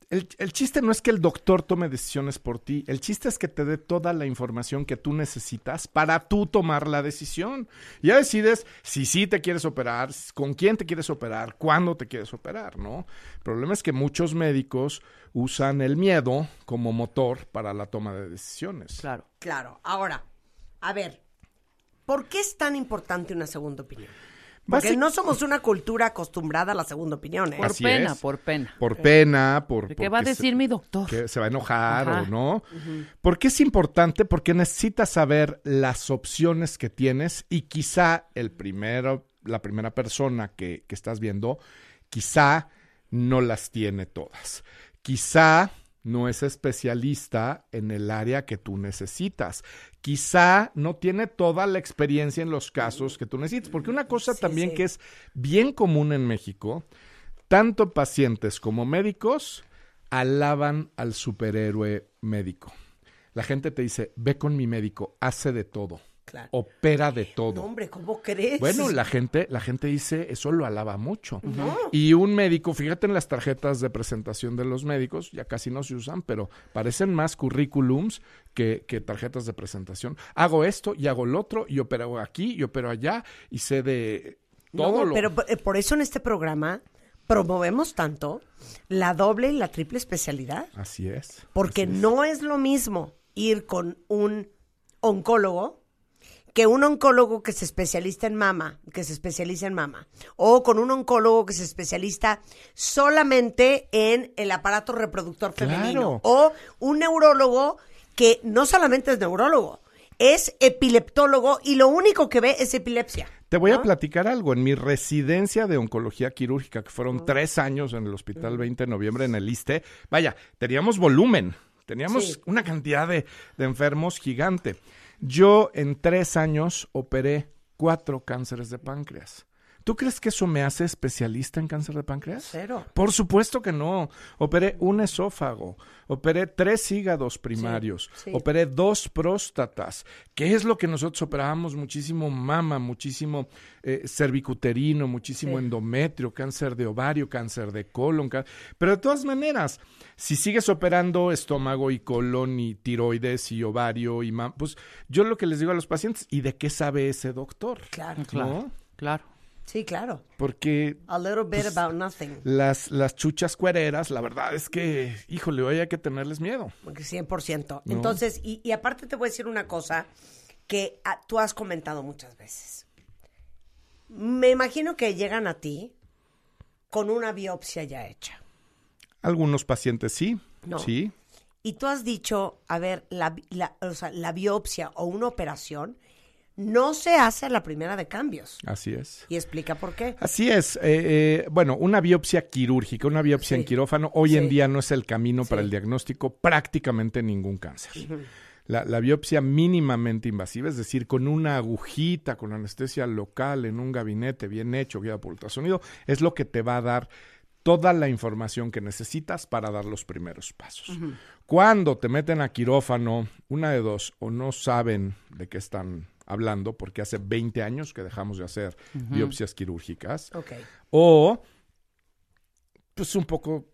El, el chiste no es que el doctor tome decisiones por ti. El chiste es que te dé toda la información que tú necesitas para tú tomar la decisión. Ya decides si sí te quieres operar, con quién te quieres operar, cuándo te quieres operar, ¿no? El problema es que muchos médicos usan el miedo como motor para la toma de decisiones. Claro. Claro. Ahora, a ver, ¿por qué es tan importante una segunda opinión? Porque no somos una cultura acostumbrada a la segunda opinión, ¿eh? Por Así pena, es. por pena. Por pena, por... ¿De ¿Qué va a porque se- decir mi doctor? que se va a enojar Ajá. o no. ¿Por qué es importante? Porque necesitas saber las opciones que tienes y quizá el primero, la primera persona que, que estás viendo, quizá no las tiene todas. Quizá no es especialista en el área que tú necesitas. Quizá no tiene toda la experiencia en los casos que tú necesitas. Porque una cosa Sí, también sí. que es bien común en México, tanto pacientes como médicos alaban al superhéroe médico. La gente te dice, ve con mi médico, hace de todo, Claro. opera de todo. No, hombre, ¿cómo crees? Bueno, la gente, la gente dice, eso lo alaba mucho. Y un médico, fíjate en las tarjetas de presentación de los médicos, ya casi no se usan, pero parecen más currículums que, que tarjetas de presentación. Hago esto y hago lo otro, y opero aquí y opero allá, y sé de todo No, lo... pero eh, por eso en este programa promovemos tanto la doble y la triple especialidad. Así es. Porque así es. no es lo mismo ir con un oncólogo que un oncólogo que se especializa en mama, que se especializa en mama, o con un oncólogo que se especializa solamente en el aparato reproductor femenino, Claro. o un neurólogo que no solamente es neurólogo, es epileptólogo y lo único que ve es epilepsia. Te voy a platicar algo. En mi residencia de oncología quirúrgica, que fueron tres años en el Hospital 20 de Noviembre en el ISTE, vaya, teníamos volumen, teníamos Sí. una cantidad de, de enfermos gigante. Yo en tres años operé cuatro cánceres de páncreas. ¿Tú crees que eso me hace especialista en cáncer de páncreas? Cero. Por supuesto que no. Operé un esófago, operé tres hígados primarios, sí. operé dos próstatas. ¿Qué es lo que nosotros operábamos? Muchísimo mama, muchísimo eh, cervicuterino, muchísimo Sí. endometrio, cáncer de ovario, cáncer de colon. Pero de todas maneras, si sigues operando estómago y colon y tiroides y ovario y mama, pues yo lo que les digo a los pacientes, ¿y de qué sabe ese doctor? Claro. Claro, claro. Sí, claro. Porque A little bit Pues, about nothing. las, las chuchas cuereras, la verdad es que, híjole, hay que tenerles miedo. Porque 100%. No. Entonces, y, y aparte te voy a decir una cosa que ah, tú has comentado muchas veces. Me imagino que llegan a ti con una biopsia ya hecha. Algunos pacientes sí, No. sí. Y tú has dicho, a ver, la, la- o sea, la biopsia o una operación no se hace la primera de cambios. Así es. Y explica por qué. Así es. eh, eh, bueno, una biopsia quirúrgica, una biopsia Sí. en quirófano, hoy en día no es el camino para el diagnóstico prácticamente ningún cáncer. La, la biopsia mínimamente invasiva, es decir, con una agujita, con anestesia local, en un gabinete bien hecho, guiado por ultrasonido, es lo que te va a dar toda la información que necesitas para dar los primeros pasos. Cuando te meten a quirófano, una de dos, o no saben de qué están hablando, porque hace 20 años que dejamos de hacer biopsias quirúrgicas, Ok. o pues un poco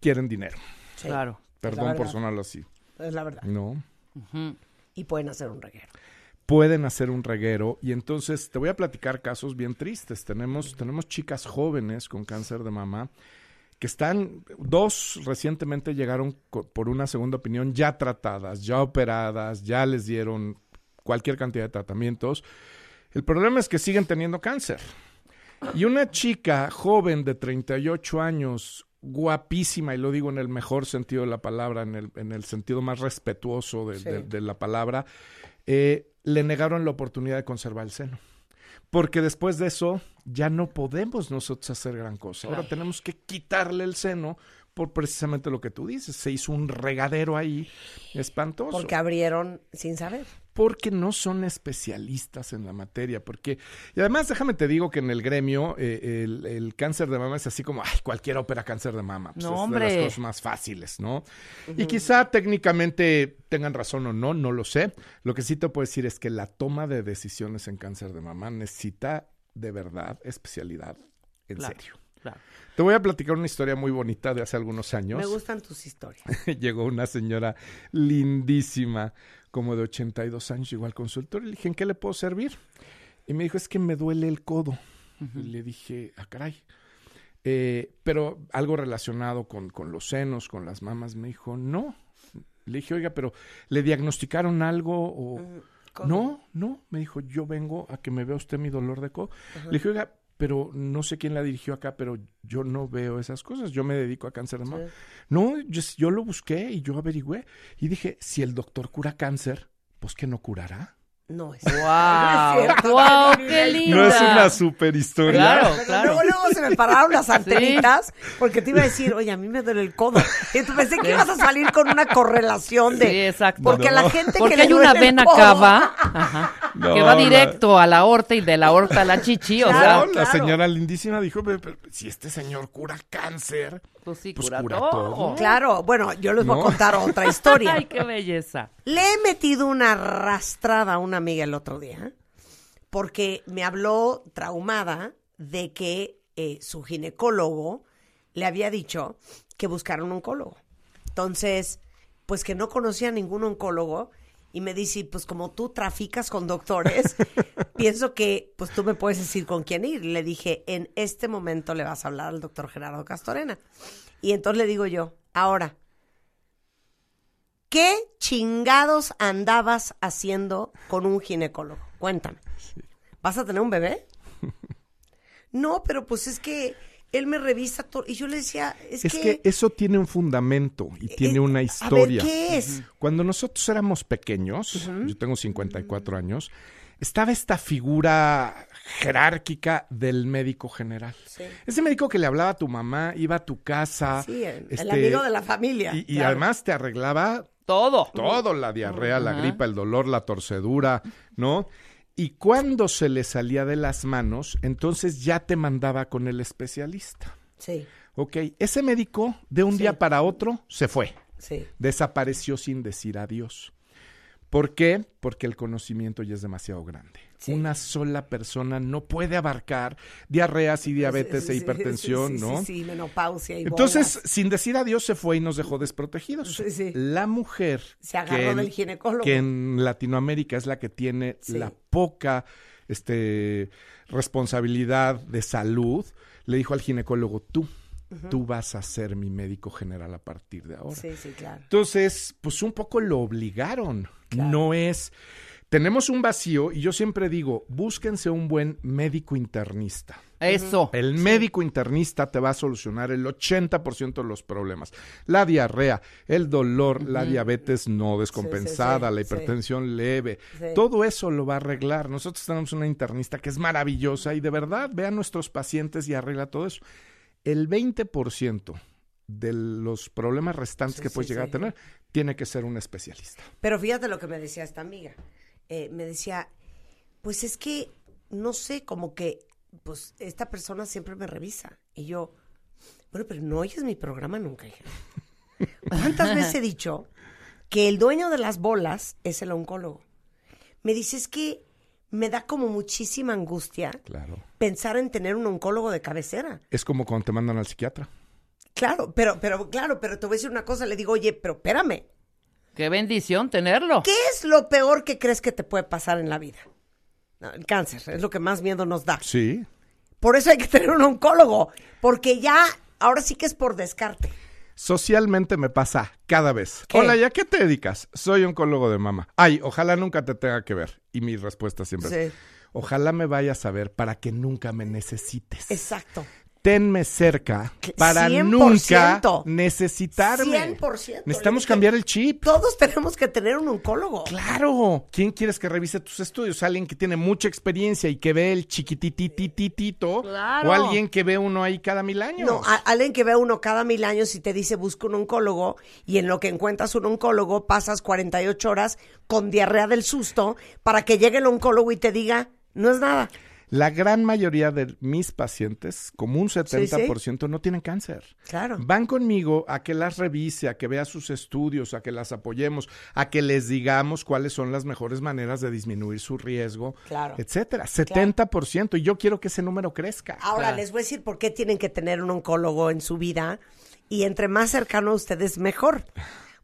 quieren dinero. Sí, Claro. Perdón por sonarlo así. Es la verdad. No. Y pueden hacer un reguero. Pueden hacer un reguero y entonces te voy a platicar casos bien tristes. Tenemos, tenemos chicas jóvenes con cáncer de mama que están, dos recientemente llegaron por una segunda opinión ya tratadas, ya operadas, ya les dieron cualquier cantidad de tratamientos. El problema es que siguen teniendo cáncer. Y una chica joven de 38 años, guapísima, y lo digo en el mejor sentido de la palabra, en el, en el sentido más respetuoso de, Sí. de- de la palabra, eh, le negaron la oportunidad de conservar el seno. Porque después de eso ya no podemos nosotros hacer gran cosa. Ahora tenemos que quitarle el seno por precisamente lo que tú dices. Se hizo un regadero ahí espantoso Porque abrieron sin saber. Porque no son especialistas en la materia, porque y además déjame te digo que en el gremio eh, el, el cáncer de mama es así como, ay, cualquiera opera cáncer de mama, pues No, es de hombre. las cosas más fáciles, ¿no? Y quizá técnicamente tengan razón o no, no lo sé. Lo que sí te puedo decir es que la toma de decisiones en cáncer de mama necesita de verdad especialidad, en Claro. serio. Claro. Te voy a platicar una historia muy bonita de hace algunos años Me gustan tus historias. llegó una señora lindísima, como de 82 años, llegó al consultorio y le dije, ¿en qué le puedo servir? Y me dijo, es que me duele el codo. Y le dije, ah, caray. Eh, pero algo relacionado con, con los senos, con las mamas, me dijo, no. Le dije, oiga, pero ¿le diagnosticaron algo o...? No, no, me dijo, yo vengo a que me vea usted mi dolor de codo. Le dije, oiga, pero no sé quién la dirigió acá, pero yo no veo esas cosas, yo me dedico a cáncer de mama. No, yo, yo lo busqué y yo averigüé y dije, si el doctor cura cáncer, pues que no curará. No es. ¡Wow! es cierto, ¡Wow! ¡Qué linda! No es una super historia. Claro, claro. luego, luego se me pararon las antenitas porque te iba a decir, oye, a mí me duele el codo. Y tú pensé que ibas a salir con una correlación de. Sí, exacto. Porque No. la gente Porque que le hay una duele el vena codo- cava ajá, No, que va la- directo a la aorta y de la aorta a la chichi, o sea, la señora lindísima dijo, "Pero, pero, si este señor cura cáncer, pues sí, pues cura, cura todo. todo. Claro, bueno, yo les voy a contar otra historia. Ay, qué belleza. Le he metido una arrastrada a una amiga el otro día porque me habló traumada de que eh, su ginecólogo le había dicho que buscara un oncólogo. Entonces, pues que no conocía a ningún oncólogo y me dice, pues como tú traficas con doctores, pienso que pues tú me puedes decir con quién ir. Le dije, en este momento le vas a hablar al doctor Gerardo Castorena. Y entonces le digo yo, ahora, ¿Qué chingados andabas haciendo con un ginecólogo? Cuéntame. ¿Vas a tener un bebé? No, pero pues es que él me revisa todo. Y yo le decía, es, Es que eso tiene un fundamento y tiene eh, una A ver, historia. ¿qué es? Cuando nosotros éramos pequeños, yo tengo 54 años, estaba esta figura jerárquica del médico general. Ese médico que le hablaba a tu mamá, iba a tu casa. Sí, el, el este, amigo de la familia. Y, y claro. además te arreglaba Todo. todo, la diarrea, la gripa, el dolor, la torcedura, ¿no? Y cuando se le salía de las manos, entonces ya te mandaba con el especialista. Sí, Ok, ese médico de un Sí. día para otro se fue, sí. desapareció sin decir adiós. ¿Por qué? Porque el conocimiento ya es demasiado grande. Sí. Una sola persona no puede abarcar diarreas y diabetes Sí, e hipertensión, sí, ¿no? Sí, sí, menopausia y Entonces, bolas. sin decir adiós, se fue y nos dejó desprotegidos. La mujer Se agarró que en- del ginecólogo. que en Latinoamérica es la que tiene la poca este, responsabilidad de salud, le dijo al ginecólogo, tú, tú vas a ser mi médico general a partir de ahora. Sí, sí, claro. Entonces, pues un poco lo obligaron. Claro. No es... Tenemos un vacío y yo siempre digo, búsquense un buen médico internista. Eso. El médico internista te va a solucionar el 80% de los problemas. La diarrea, el dolor, la diabetes no descompensada, sí, la sí. hipertensión leve. Sí. Todo eso lo va a arreglar. Nosotros tenemos una internista que es maravillosa y de verdad ve a nuestros pacientes y arregla todo eso. El 20% de los problemas restantes Sí, que puedes sí, llegar sí. a tener tiene que ser un especialista. Pero fíjate lo que me decía esta amiga. Eh, me decía, pues es que, no sé, como que, pues esta persona siempre me revisa. Y yo, bueno, pero no oyes mi programa nunca, hija. ¿Cuántas veces he dicho que el dueño de las bolas es el oncólogo? Me dice, es que me da como muchísima angustia Claro. pensar en tener un oncólogo de cabecera. Es como cuando te mandan al psiquiatra. Claro, pero, pero, claro, pero te voy a decir una cosa, le digo, oye, pero espérame, Qué bendición tenerlo. ¿Qué es lo peor que crees que te puede pasar en la vida? No, el cáncer, es lo que más miedo nos da. Sí. Por eso hay que tener un oncólogo, porque ya, ahora sí que es por descarte. Socialmente me pasa cada vez. ¿Qué? Hola, ¿y a qué te dedicas? Soy oncólogo de mama. Ay, ojalá nunca te tenga que ver. Y mi respuesta siempre es, ojalá me vayas a ver para que nunca me necesites. Exacto. Tenme cerca para 100%. nunca necesitarme. 100%. Necesitamos cambiar el chip. Todos tenemos que tener un oncólogo. Claro. ¿Quién quieres que revise tus estudios? ¿Alguien que tiene mucha experiencia y que ve el chiquititititito? Claro. ¿O alguien que ve uno ahí cada mil años? No, alguien que ve uno cada mil años y te dice busca un oncólogo y en lo que encuentras un oncólogo pasas 48 horas con diarrea del susto para que llegue el oncólogo y te diga, no es nada. La gran mayoría de mis pacientes, como un 70%, no tienen cáncer. Claro. Van conmigo a que las revise, a que vea sus estudios, a que las apoyemos, a que les digamos cuáles son las mejores maneras de disminuir su riesgo, Claro. etcétera. 70%. Y yo quiero que ese número crezca. Ahora les voy a decir por qué tienen que tener un oncólogo en su vida y entre más cercano a ustedes mejor.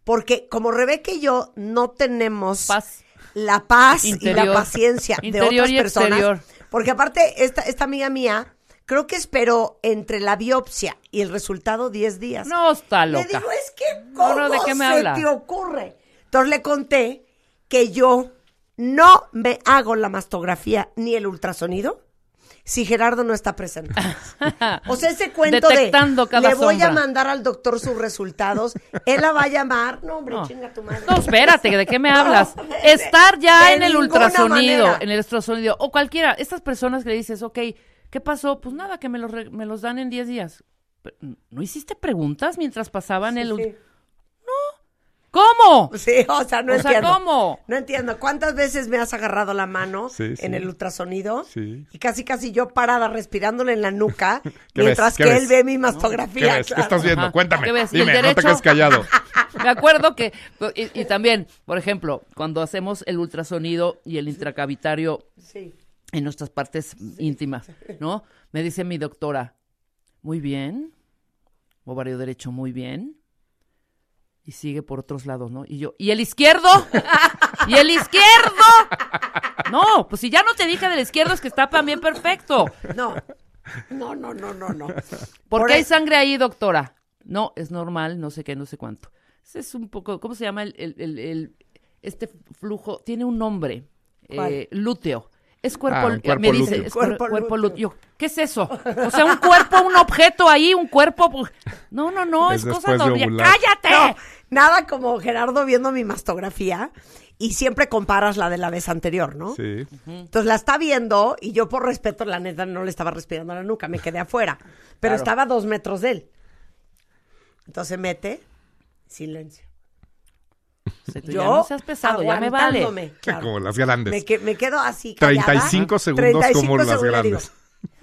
Porque como Rebeca y yo no tenemos Paz. la paz y la paciencia de Interior otras y personas. exterior. Porque aparte, esta, esta amiga mía, creo que esperó entre la biopsia y el resultado 10 días. No está Le loca. digo, es que, No, ¿cómo no, ¿de qué me se habla? te ocurre? Entonces le conté que yo no me hago la mastografía ni el ultrasonido si Gerardo no está presente. O sea, ese cuento Detectando de cada le voy a mandar al doctor sus resultados, él la va a llamar. No, hombre, No. chinga tu madre. No, espérate, ¿de qué me hablas? No, de- Estar ya en el ultrasonido, manera. en el ultrasonido, o cualquiera, estas personas que le dices, ok, ¿qué pasó? Pues nada, que me los, re- me los dan en 10 días. Pero, ¿No hiciste preguntas mientras pasaban el... ult- Sí. ¿Cómo? Sí, o sea, no O sea, entiendo. ¿cómo? No entiendo. ¿Cuántas veces me has agarrado la mano Sí, sí. en el ultrasonido? Sí. Y casi, casi yo parada respirándole en la nuca, ¿Qué mientras que ves? él ve mi ¿Qué mastografía. ¿Qué estás viendo? Ajá. Cuéntame. ¿Qué ves? ¿Y el Dime, no te quedes callado. Me acuerdo que, y, y también, por ejemplo, cuando hacemos el ultrasonido y el intracavitario Sí. en nuestras partes íntimas, ¿no? Me dice mi doctora, muy bien, ovario derecho, muy bien. Y sigue por otros lados, ¿no? Y yo, ¿y el izquierdo? ¿Y el izquierdo? No, pues si ya no te dije del izquierdo es que está también perfecto. No. No, no, no, no, no. ¿Por, Por qué hay eso- sangre ahí, doctora? No, es normal, no sé qué, no sé cuánto. Ese es un poco, ¿cómo se llama el, el- el- el- este flujo? Tiene un nombre, ¿Cuál? eh, lúteo. Es cuerpo, Ah, un cuerpo me dice, es cuer- Cuerpo cuerpo, lúteo. lúteo. Yo, ¿Qué es eso? O sea, un cuerpo, un objeto ahí, un cuerpo. pu- No, no, no, Es es, cosa normal. ¡Cállate! No, nada como Gerardo viendo mi mastografía y siempre comparas la de la vez anterior, ¿no? Sí. Entonces la está viendo y yo por respeto, la neta, no le estaba respirando a la nuca, me quedé afuera. Pero Claro. estaba a dos metros de él. Entonces mete, silencio. Tú Yo ya no seas pesado, ya me vale. claro. Como las grandes. Me, que- me quedo así callada. 35 segundos como las segundos digo, grandes.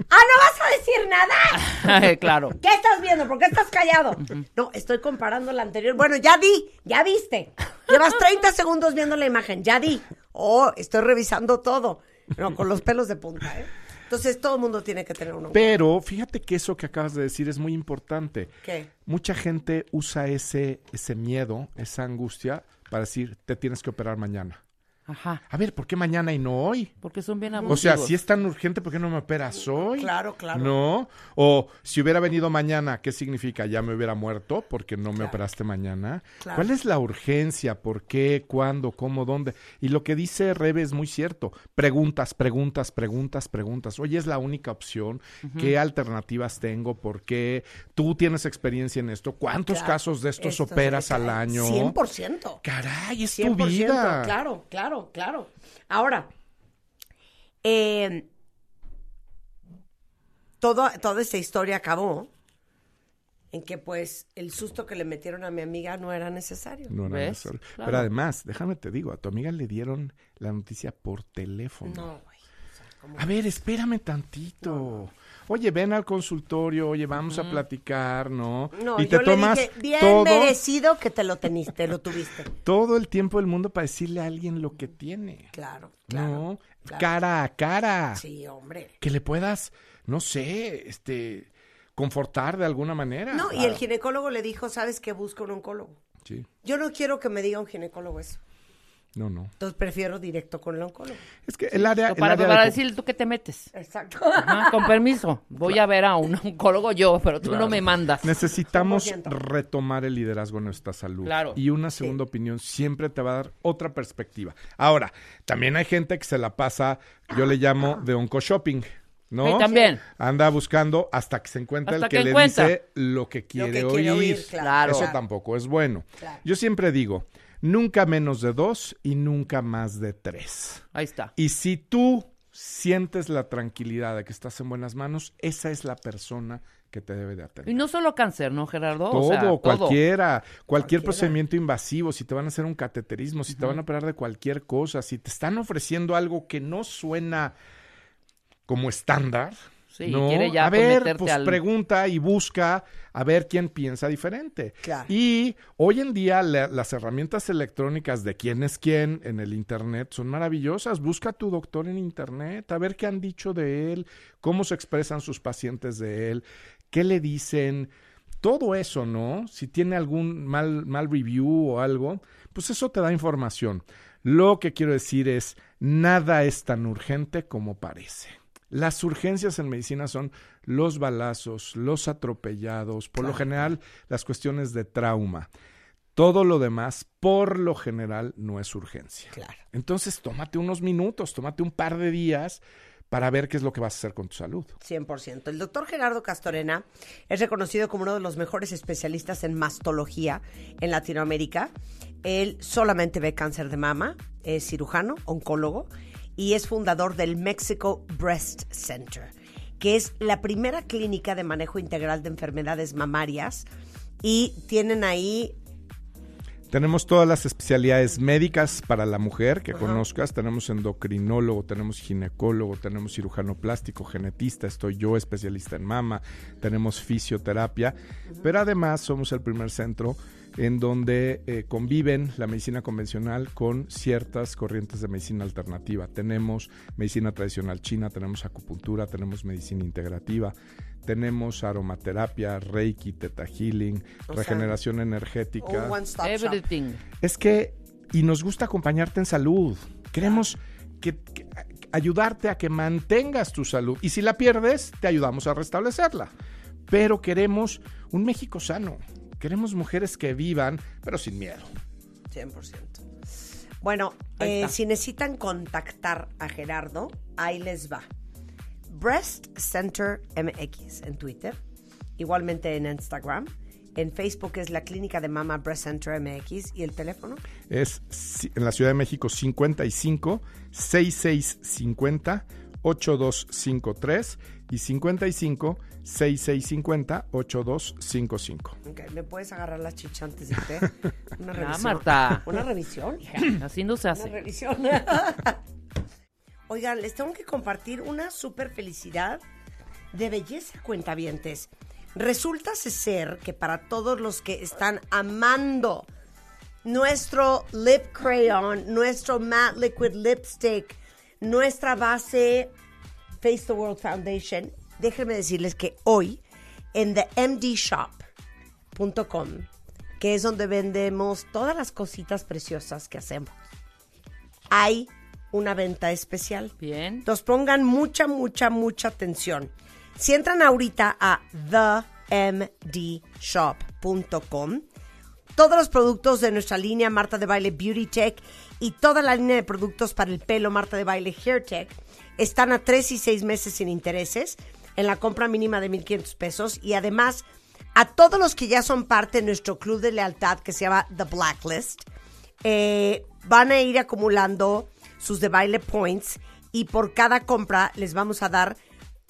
¡Ah, no vas a decir nada! claro. ¿Qué estás viendo? ¿Por qué estás callado? No, estoy comparando la anterior. Bueno, ya di, ya viste. Llevas 30 segundos viendo la imagen, ya di. Oh, estoy revisando todo. No, con los pelos de punta, ¿eh? Entonces todo el mundo tiene que tener uno. Pero fíjate que eso que acabas de decir es muy importante. ¿Qué? Mucha gente usa ese, ese miedo, esa angustia, para decir, te tienes que operar mañana. Ajá. A ver, ¿por qué mañana y no hoy? Porque son bien O abusivos. sea, si es tan urgente, ¿por qué no me operas hoy? Claro, claro. No. O si hubiera venido mañana, ¿qué significa? ¿Ya me hubiera muerto porque no me Claro. operaste mañana? Claro. ¿Cuál es la urgencia? ¿Por qué? ¿Cuándo? ¿Cómo? ¿Dónde? Y lo que dice Rebe es muy cierto. Preguntas, preguntas, preguntas, preguntas. Oye, es la única opción. ¿Qué alternativas tengo? ¿Por qué? ¿Tú tienes experiencia en esto? ¿Cuántos Claro. casos de estos Esto es operas al año? 100%. Caray, es tu 100%, vida. claro, claro, claro. Ahora, eh, todo, toda esta historia acabó en que pues el susto que le metieron a mi amiga no era necesario. No era ¿Ves? necesario. Claro. Pero además, déjame te digo, a tu amiga le dieron la noticia por teléfono. No, güey. O sea, ¿cómo? A ver, espérame tantito. Oye, ven al consultorio, oye, vamos a platicar, ¿no? No, y te yo tomas le dije, bien todo, merecido que te lo teniste, lo tuviste. todo el tiempo del mundo para decirle a alguien lo que tiene. Claro, claro. ¿No? claro. Cara a cara. Sí, hombre. Que le puedas, no sé, este, confortar de alguna manera. No, y el ginecólogo le dijo, ¿sabes qué? Busca un oncólogo. Sí, Yo no quiero que me diga un ginecólogo eso. No, no. Entonces prefiero directo con el oncólogo. Es que el área... el para área para de- decirle tú que te metes. Exacto. Ajá, con permiso. Voy a ver a un oncólogo yo, pero tú no me mandas. Necesitamos 100%. retomar el liderazgo en nuestra salud. Claro. Y una segunda opinión siempre te va a dar otra perspectiva. Ahora, también hay gente que se la pasa, yo le llamo de onco shopping. ¿No? Sí, también. Anda buscando hasta que se encuentra Hasta el que, que le encuentra. dice lo que quiere, que quiere oír. oír, claro. Eso Claro. tampoco es bueno. Claro. Yo siempre digo, nunca menos de dos y nunca más de tres. Ahí está. Y si tú sientes la tranquilidad de que estás en buenas manos, esa es la persona que te debe de atender. Y no solo cáncer, ¿no, Gerardo? Todo, O sea, cualquiera, cualquier Cualquiera. procedimiento invasivo, si te van a hacer un cateterismo, si te van a operar de cualquier cosa, si te están ofreciendo algo que no suena como estándar, Sí, ¿no? quiere ya a ver, pues al- pregunta y busca a ver quién piensa diferente. Claro. Y hoy en día la- las herramientas electrónicas de quién es quién en el internet son maravillosas. Busca a tu doctor en internet, a ver qué han dicho de él, cómo se expresan sus pacientes de él, qué le dicen. Todo eso, ¿no? Si tiene algún mal, mal review o algo, pues eso te da información. Lo que quiero decir es, nada es tan urgente como parece. Las urgencias en medicina son los balazos, los atropellados, por lo general las cuestiones de trauma. Todo lo demás, por lo general, no es urgencia. Claro. Entonces, tómate unos minutos, tómate un par de días para ver qué es lo que vas a hacer con tu salud. 100%. El doctor Gerardo Castorena es reconocido como uno de los mejores especialistas en mastología en Latinoamérica. Él solamente ve cáncer de mama, es cirujano, oncólogo y es fundador del Mexico Breast Center, que es la primera clínica de manejo integral de enfermedades mamarias y tienen ahí Tenemos todas las especialidades médicas para la mujer que conozcas. Tenemos endocrinólogo, tenemos ginecólogo, tenemos cirujano plástico, genetista, estoy yo especialista en mama, tenemos fisioterapia, pero además somos el primer centro en donde eh, conviven la medicina convencional con ciertas corrientes de medicina alternativa. Tenemos medicina tradicional china, tenemos acupuntura, tenemos medicina integrativa, tenemos aromaterapia, reiki, teta healing, O sea, regeneración energética. Everything. Es que, y nos gusta acompañarte en salud. Queremos que, que- ayudarte a que mantengas tu salud. Y si la pierdes, te ayudamos a restablecerla. Pero queremos un México sano. Queremos mujeres que vivan, pero sin miedo. 100%. Bueno, eh, si necesitan contactar a Gerardo, ahí les va. Breast Center MX en Twitter, igualmente en Instagram, En Facebook es la Clínica de Mama Breast Center MX. ¿Y el teléfono? Es en la Ciudad de México 55 6650 8253 y 55 6650 8255. Ok, ¿Me puedes agarrar la chicha antes de irte? Una revisión. Marta. Una revisión. Así no se Una hace. revisión. Oigan, les tengo que compartir una super felicidad de belleza, cuentavientes. Resulta ser que para todos los que están amando nuestro lip crayon, nuestro matte liquid lipstick, nuestra base Face the World Foundation, déjenme decirles que hoy en themdshop.com, que es donde vendemos todas las cositas preciosas que hacemos, hay una venta especial. Bien. Entonces pongan mucha, mucha, mucha atención. Si entran ahorita a themdshop.com, todos los productos de nuestra línea Marta de Baile Beauty Tech y toda la línea de productos para el pelo Marta de Baile Hair Tech están a 3 y 6 meses sin intereses en la compra mínima de 1.500 pesos y además a todos los que ya son parte de nuestro club de lealtad que se llama The Blacklist, eh, van a ir acumulando sus de baile points y por cada compra les vamos a dar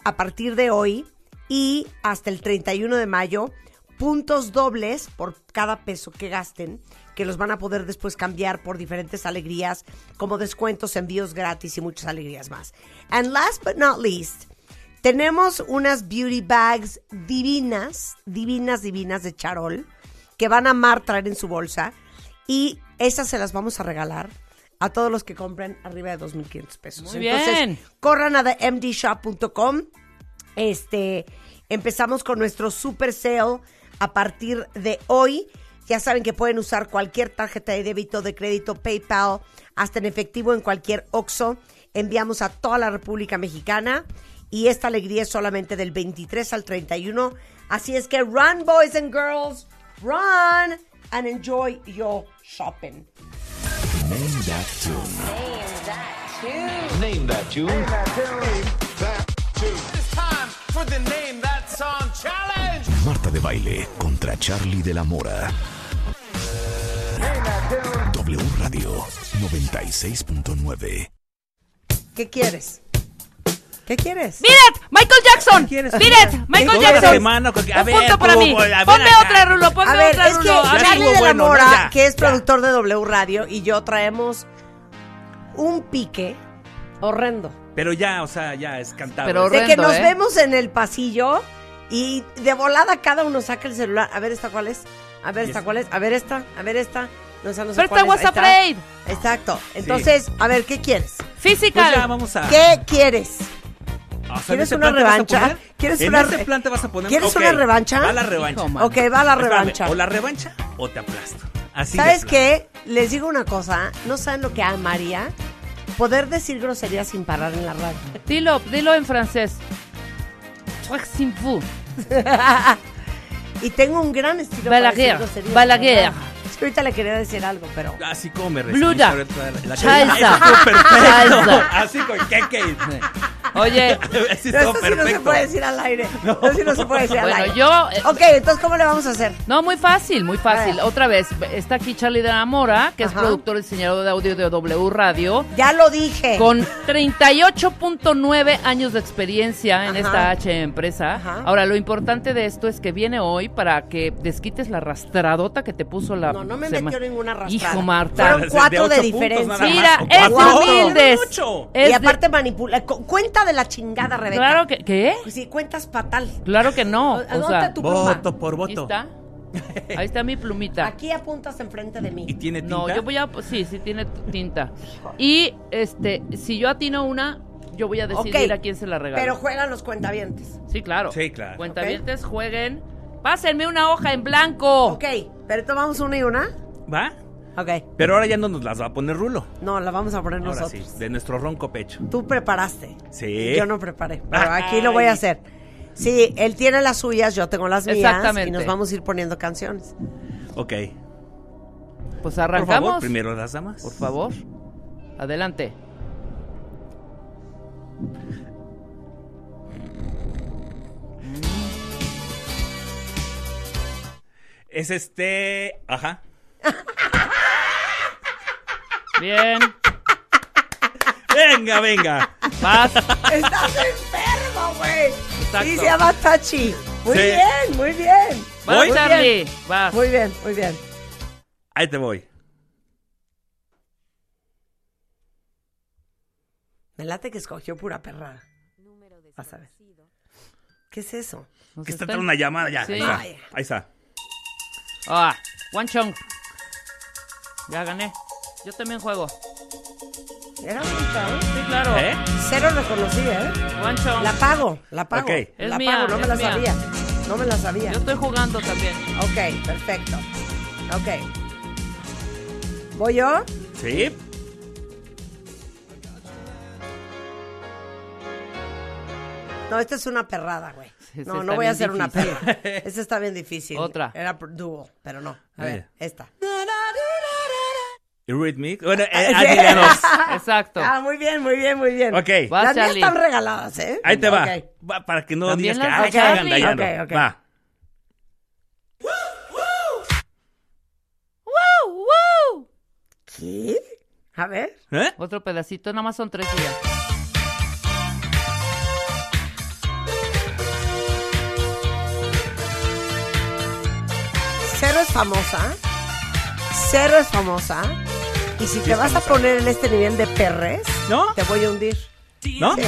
a partir de hoy y hasta el 31 de mayo puntos dobles por cada peso que gasten que los van a poder después cambiar por diferentes alegrías como descuentos, envíos gratis y muchas alegrías más. And last but not least, tenemos unas beauty bags divinas, divinas, divinas de charol que van a amar traer en su bolsa y esas se las vamos a regalar a todos los que compren arriba de 2.500 pesos. Muy Entonces, bien. corran a themdshop.com. Este, empezamos con nuestro super sale a partir de hoy. Ya saben que pueden usar cualquier tarjeta de débito, de crédito, PayPal, hasta en efectivo en cualquier OXXO. Enviamos a toda la República Mexicana y esta alegría es solamente del 23 al 31. Así es que run, boys and girls, run and enjoy your shopping. Name that tune. Name that tune. Marta de baile contra Charlie de la Mora. W Radio 96.9. ¿Qué quieres? ¿Qué quieres? ¡Miren! ¡Michael Jackson! quieres? ¡Miren! ¡Michael ¿Qué Jackson! quieres? Mano, que- a Un ver, punto para mí. Ponme acá. otra, Rulo. Ponme A ver, otra, es que Rulo. A ver. Charlie de la bueno, Mora, ya, que es ya. productor de W Radio, y yo traemos un pique horrendo. Pero ya, o sea, ya es cantable. Pero De que nos ¿eh? vemos en el pasillo y de volada cada uno saca el celular. A ver esta cuál es. A ver esta cuál es. A ver esta. A ver esta. No, no sé Pero cuál está WhatsApp Raid. Exacto. Entonces, a ver, ¿qué quieres? Physical. Pues ya, vamos a... ¿Qué quieres? O sea, ¿en ¿Quieres una revancha? ¿Quieres ¿En una re- plan te vas a poner? ¿Quieres una revancha? Va la revancha. Hijo. Ok, va la Espérame, revancha. O la revancha o te aplasto. Así ¿Sabes qué? Les digo una cosa. ¿No saben lo que amaría? Poder decir groserías sin parar en la radio. Dilo, dilo en francés. Truc sin fou. y tengo un gran estilo Balaguer, para decir groserías. Balaguer. Ahorita le quería decir algo, pero... Así como me Bluda. la- Salsa. Salsa. Así con qué Oye, esto sí no se puede decir al aire. No, Esto sí no se puede decir al bueno, aire. yo... eh, Ok, entonces, ¿cómo le vamos a hacer? No, muy fácil, muy fácil. Otra vez, está aquí Charlie de la Mora, que es productor y diseñador de audio de W Radio, Ya lo dije. con 38.9 años de experiencia en Ajá. esta H empresa. Ajá. Ahora, lo importante de esto es que viene hoy para que desquites la rastradota que te puso la... No, no me sema- metió ninguna arrastrada. Hijo, Marta. Fueron cuatro de, diferencia. Mira, es humildes. Es y de- aparte manipula. cu- Cuenta de la chingada, Rebeca. Claro que... ¿Qué? Pues sí, cuentas fatal. Claro que no. O sea, tu pluma. Voto por ahí voto. está. Ahí está mi plumita. Aquí apuntas enfrente de mí. ¿Y tiene tinta? No, yo voy a... Sí, sí tiene tinta. Y, este, si yo atino una, yo voy a decidir a quién se la regalo. Pero juegan los cuentavientes. Sí, claro. Sí, claro. Cuentavientes, jueguen. Pásenme una hoja en blanco. Ok, pero tomamos una y una. ¿Va? Ok. Pero ahora ya no nos las va a poner Rulo. No, la vamos a poner Ahora nosotros. sí, de nuestro ronco pecho. Tú preparaste. Sí. Yo no preparé. Pero aquí lo voy a hacer. Sí, él tiene las suyas, yo tengo las mías. Exactamente. Y nos vamos a ir poniendo canciones. Ok. Pues Por arrancamos. favor, primero las damas. Por favor. Adelante. Es este. Ajá. Bien. Venga, venga. Vas. Estás enfermo, güey. Sí, se llama Tachi. Muy Sí. bien, muy bien. Vas, ¿Voy? Charlie. Vas. Muy bien, muy bien. Ahí te voy. Me late que escogió pura perra. Vas a ver. ¿Qué es eso? Nos Que está entrando una llamada ya. Sí. Ahí está. Ay. Ahí está. Ah, One Chong. Ya gané. Yo también juego. Era bonita, ¿eh? Sí, claro. ¿Eh? Cero reconocí, ¿eh? One Chong. La pago, la pago. Ok. Es la mía, pago, no me es la mía. sabía. No me la sabía. Yo estoy jugando también. Ok, perfecto. Ok. ¿Voy yo? Sí. No, esta es una perrada, güey. No, no voy a hacer una perra. Esta está bien difícil. Otra. Era dúo, pero no. A ver, esta. Eurythmics. Bueno, eh. Exacto. Ah, muy bien, muy bien, muy bien. Ok. Vas, Las mías están regaladas, ¿eh? Ahí te va. Va, Para que no También digas que las ah, de que andan Charlie. dañando. Ok, ok. Va. ¿Qué? A ver. ¿Eh? Otro pedacito, nada más son tres días. Cero es famosa. Cero es famosa. Y si te vas a poner en este nivel de perres, ¿No? te voy a hundir. ¿No? Sí.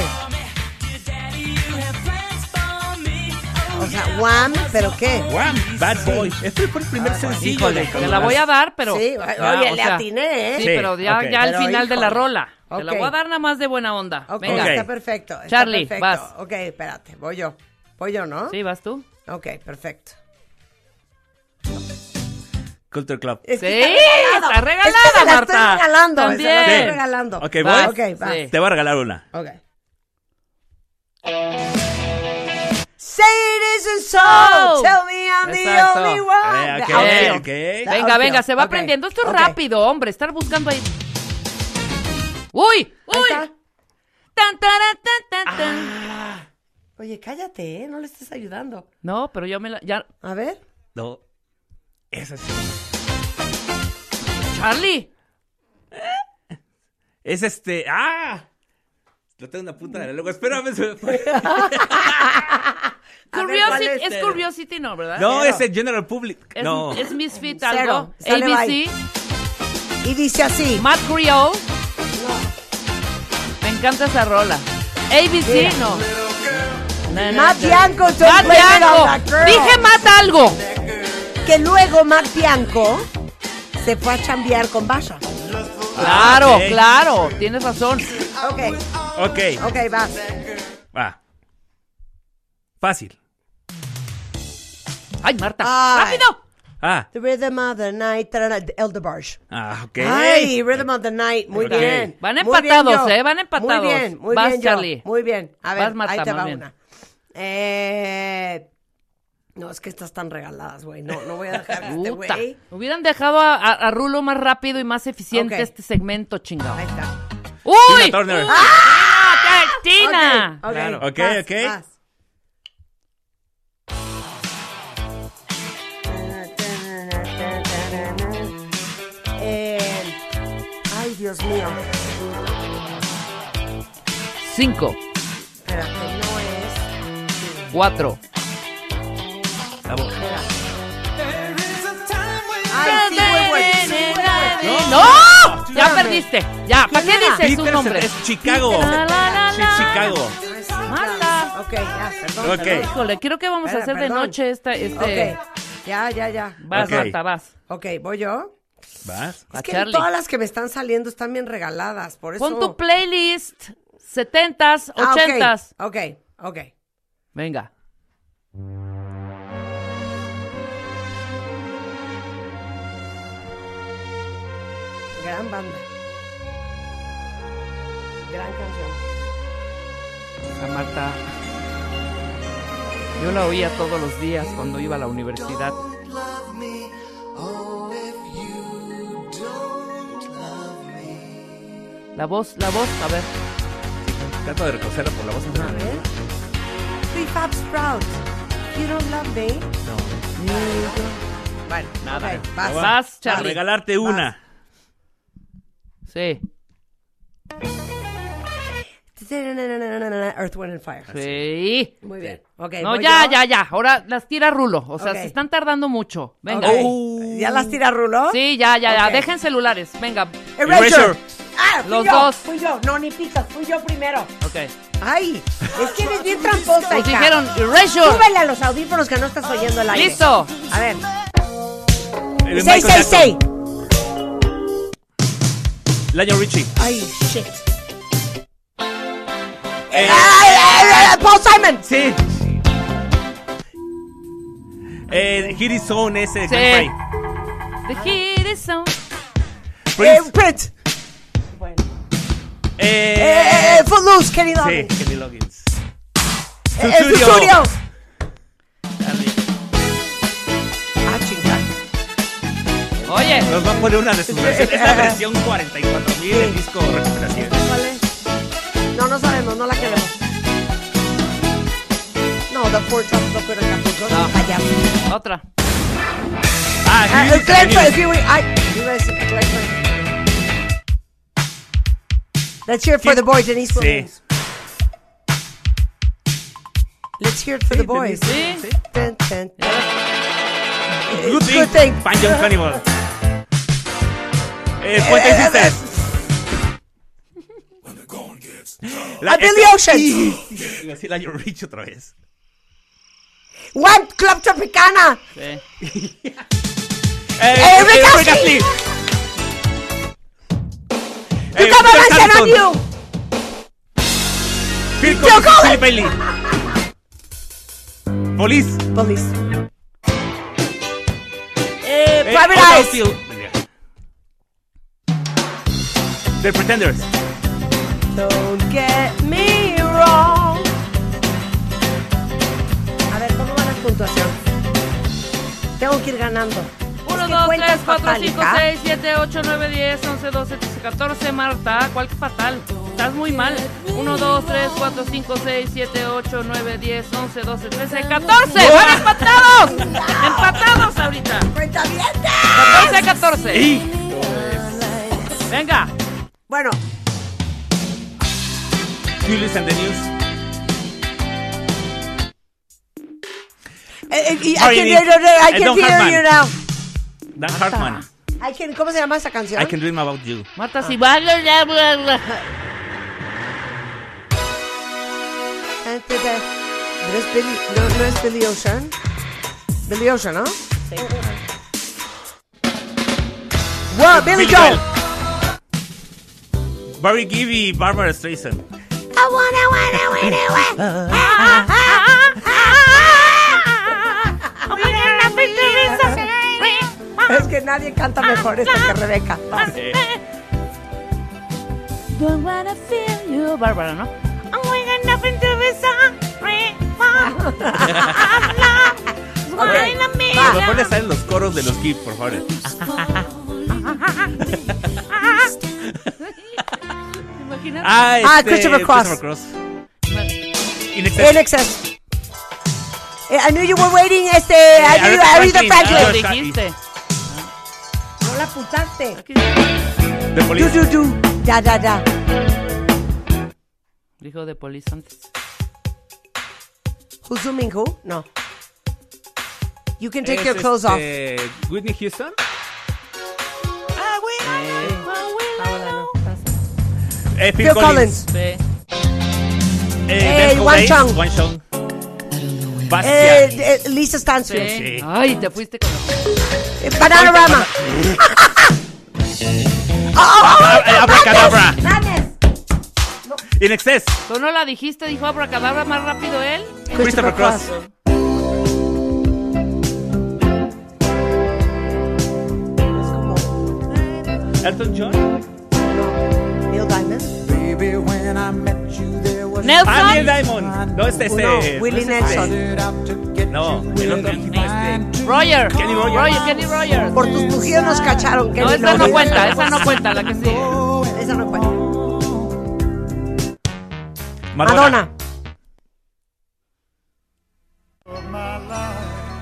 O sea, Wham, ¿pero qué? Wham, Bad Boy. Este fue el primer sencillo. Híjole, de te la voy a dar, pero. Sí, Ya, oye, le sea, atiné, ¿eh? Sí, Sí, pero ya, al Pero, final de la rola. Te la voy a dar nada más de buena onda. Ok, Venga. Está perfecto. está Charlie, perfecto. vas. Ok, espérate, voy yo. Voy yo, ¿no? Sí, vas tú. Ok, perfecto. Culture Club. Es que Sí, está está regalada, Es que se la Marta. estoy regalando. La También. estoy regalando. Ok, Vas. Ok, va. Sí. Te voy a regalar una. Ok. Say it isn't so. Oh. Tell me I'm the Exacto. only one. Eh, ok, The outfield. ok. The Venga, venga, se va aprendiendo. Esto es rápido, hombre. Estar buscando ahí. ¡Uy! Ahí ¡Uy! está. Tan, taran, tan, tan, tan. Ah. Oye, cállate, ¿eh? No le estés ayudando. No, pero yo me la. Ya. A ver. No. Esa sí. Charlie. Es este. ¡Ah! Lo tengo en la punta de la lengua. Espérame. se me fue. A ver, ¿cuál Curiosity, es? es Curiosity, no, ¿verdad? No, Cero. es el General Public. Es, no. es Misfit algo. ABC. Y dice así. Matt Creole. Me encanta esa rola. ABC, Mira. no. Matt. Bianco, Matt Bianco. Dije Matt algo. Que luego Matt Bianco se fue a chambear con Basha. Claro, ok. claro. Tienes razón. Ok, Ok. ok, vas. Va. Fácil. Ay, Marta. Ay. ¡Rápido! Ah. The Rhythm of the Night, tarara, de El DeBarge. Ah, ok. Ay, Rhythm of the Night, muy bien. Van bien empatados. ¿eh? Van empatados. Muy bien, muy Vas, bien yo. Charlie. Muy bien. A ver, Vas, Marta, ahí te va bien. una. Eh... No, es que estas están regaladas, güey. No, no voy a dejar este güey... Hubieran dejado a, a- a Rulo más rápido y más eficiente este segmento, chingado. Ahí está. ¡Uy! Tina Turner. ¡Ah! ¡Tina! Ok, Claro. Ok, vas, ok. vas. Eh, ay, Dios mío. Cinco, Espérate, no es. cuatro. Ay, sí. ¡No! Ya perdiste. Ya, ¿para qué dices su nombre? es Chicago. Chicago. Marta. Ok, ya, perdón. Ok. Híjole, creo que vamos a hacer de noche esta, este... Ok, ya, ya, ya. Vas. Marta, vas. Ok, voy yo. ¿Vas? Es que todas las que me están saliendo están bien regaladas, por eso. Pon tu playlist. Setentas, Ah, ochentas. Ok, ok. Venga. Gran banda. Gran canción. A Marta. Yo la oía todos los días cuando iba a la universidad. La voz, la voz, a ver. Trato de reconocerla por la voz. A ver. Prefab Sprout. You don't love me. No. Bueno, Nada. ok, vas. Vas, A Charlie. regalarte una. Sí. Earth, Wind and Fire. Sí. Muy bien. Okay, no, ya, ya, ya. Ahora las tira Rulo. O sea, se están tardando mucho. Venga. Okay. ¿Ya las tira Rulo? Sí, ya, ya, ya. Dejen celulares. Venga. Erasure. Los dos. Fui yo. No, ni picas. Fui yo primero. Ok. Ay, es que eres bien tramposa. Nos dijeron Erasure. Súbele a los audífonos que no estás oyendo el aire. Listo. A ver. 666. Lionel Richie. Ay, shit. Eh, Ay, ay, ay, Paul Simon. Sí. Eh, Hit Is Zone ese. Sí. Glenn The hit is on. Frey. Eh, Prince. Prince. Eh, Eh, eh, Footloose, Kenny sí, Loggins. Kenny Loggins. Eh, eh, Sussudio. Sussudio. Charlie. Oye. Nos va a poner una de sus versiones. Es la versión 44000 del disco Recuperación. ¿Cuál es? No, no sabemos, no la queremos. No, The Four Tops no quiero Acapulco. No. Otra. Ah, Ah, el Ay, iba a decir. Let's hear it for the boys, Denise Sí. Williams. Let's hear it for the boys. Sí. Dun, dun. Good It's thing. good thing. Pan Young Cannibal. Eh, Eh, Puente eh, Sisters. A Billy Ocean. Iba a decir Lionel Richie otra vez. One Club Tropicana. Sí. Eh, Eh, Rick Rick Astley. Astley. You Eh, come on, you. Phil Collins. Bailey. Police. Police. Eh, Eh, Private Eyes. The Pretenders. Don't get me wrong. A ver, ¿cómo va la puntuación? Tengo que ir ganando. 1, Es que 2, cuentas 3, 4, fatal, 5, hija. 6, 7, 8, 9, 10, 11, 12, 13, 14, Marta. ¿Cuál que fatal? Estás muy mal. 1, 2, 3, 4, 5, 6, 7, 8, 9, 10, 11, 12, 13, 14. ¡Van empatados! ¡Empatados ahorita! ¡Cuenta bien! 14 a 14. Y Venga. Bueno, Julius and the News. eh, eh, I can I Eh, can Don hear Hartman. you now. Dan Hartman. I can, ¿Cómo se llama esa canción? I can dream about you. Marta, si va. bla, bla, bla, ¿No es Billy, no, no es Billy Ocean? Billy Ocean, ¿no? Sí. Wow, Billy, Billy Joel. Barry Gibb y Barbara Streisand. I wanna, wanna, wanna, wanna. Es que nadie canta mejor esta que Rebeca. Eh, Don't wanna feel you. Bárbara, ¿no? Va. Mejor le salen los coros de los Gibb, por favor. ¿Te imaginas? Ah, Ah, Christopher Cross. Christopher Cross. In excess. In excess. Eh, I knew you were waiting, este, I Aretha knew, Aretha Franklin. Lo Franklin. Ah, dijiste. No la apuntaste. The Du, Police. du, du. Da, da, da. Dijo de polis antes. Who's zooming who? No. You can take Es, your clothes off. este, Whitney Houston. Eh, Phil, Phil Collins. Collins. Sí. Eh, Eh, Chung. Chung. Eh, Bastian. eh, Lisa Stansfield. Sí. Sí. Ay, te fuiste con. Eh, Bananarama. Ah, eh, Abracadabra. Madness. In excess. Tú no la dijiste, dijo abracadabra más rápido él. Christopher Cross. Es como Elton John. Nelson. Ah, Neil Diamond. No, este, este. No, no Willie Nelson. No, el otro. Este. Roger. Kenny Rogers. Roger, Kenny Rogers. Por tus mujeres nos cacharon. No, Kenny, esa no cuenta, esa no cuenta, la que sí. Esa no cuenta. Madonna. Madonna.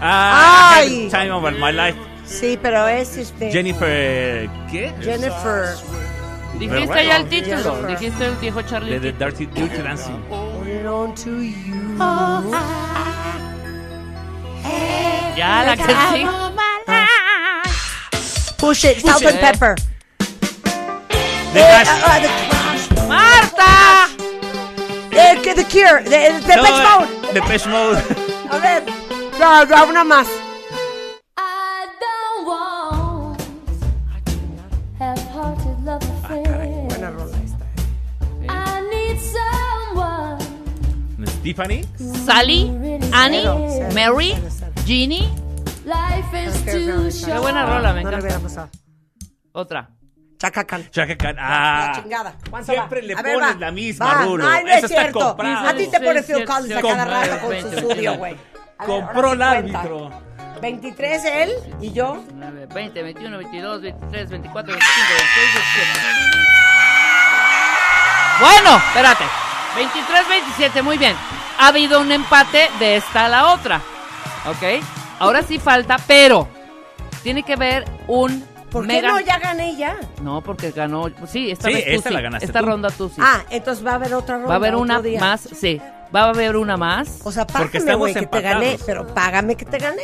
Ah, Ay. Time of my life. Sí, pero es este. Jennifer. ¿Qué? Jennifer. Dijiste ya el título. Dijiste el viejo Charlie. De The Dirty, Dirty Dancing. Ya la que sí. Push it, salt and pepper. The Eh, ah, ah, the. ¡Marta! Eh, que The Cure. The, the No, Depeche Mode. Depeche Mode. A ver. No, no, una más. Tiffany. Sally, Annie, Mary. Ginny. Life is Qué too buena rola, me No le encanta. hubiera pasado. Otra. Chaka Khan. Chaka Khan. La Ah. chingada. ¿Cuánto Siempre va? le A ver, pones va. la misma, Va. Rulo. Ay, no Eso es está cierto. comprado. A ti te Sí, pone Phil sí, Collins a sí, cada sí, rato con su sí, estudio, güey. A ver, Compró el ahora sí cuenta. árbitro. 23 él y yo. 9, 20, 21, 22, 23, 24, 25, 26, 27. Bueno, espérate. 23, 27, muy bien. Ha habido un empate de esta a la otra. ¿Ok? Ahora sí falta, pero tiene que ver un ¿Por qué no ya gané ya? No, porque ganó. Sí, esta Sí, vez tú esta sí. la ganaste Esta tú. ronda tú sí. Ah, entonces va a haber otra ronda. Va a haber otro una día. más, sí. Va a haber una más. O sea, Porque págame, estamos güey, que te gané. Pero págame que te gané.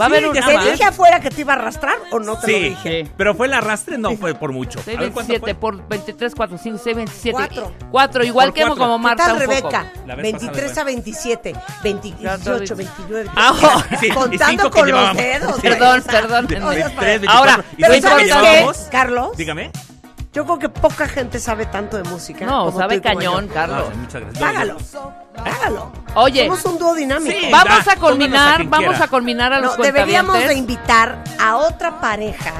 Va a Sí, haber ya una ¿Te más. dije afuera que te iba a arrastrar o no te lo Sí, dije? Sí. pero fue el arrastre, no fue por mucho. A 6, ver, ¿cuánto 27 fue? por 23, 4, 5, 6, 27. Cuatro. 4, igual Por que cuatro. como ¿Qué Marta tal, un poco. Rebeca? La vez 23 pasada, a 27, 28, 29. Ah. Sí, contando con los dedos. Sí. Perdón, perdón. no seas 23, Ahora, 24, y Pero ¿sabes qué. Carlos? Dígame. Yo creo que poca gente sabe tanto de música. No, como sabe tú y como cañón, yo. Carlos. Muchas gracias. Págalo. Págalo. Oye, Somos un dúo dinámico. Sí. vamos da, a quien vamos quiera. a culminar a los No, deberíamos de invitar a otra pareja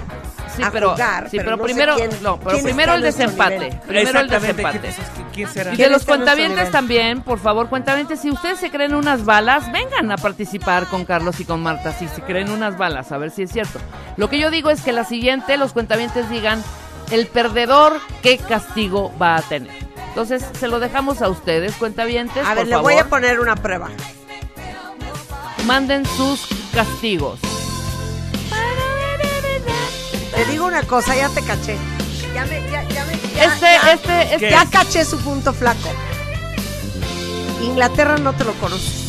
Sí, a pero, jugar. sí, pero, no primero, quién- no, pero primero el desempate. Primero el desempate. ¿Quién- ¿Quién será? Y ¿Quién de los cuentavientes también, por favor, cuentavientes, si ustedes se creen unas balas, vengan a participar con Carlos y con Marta, si se creen unas balas, a ver si es cierto. Lo que yo digo es que la siguiente, los cuentavientes digan, el perdedor, ¿qué castigo va a tener? Entonces, se lo dejamos a ustedes, cuentavientes, A ver, por le favor, voy a poner una prueba. manden sus castigos. Te digo una cosa, ya te caché. Ya me, ya, ya me, ya, Este, ya- este, este, ya caché su punto flaco. Inglaterra no te lo conoces.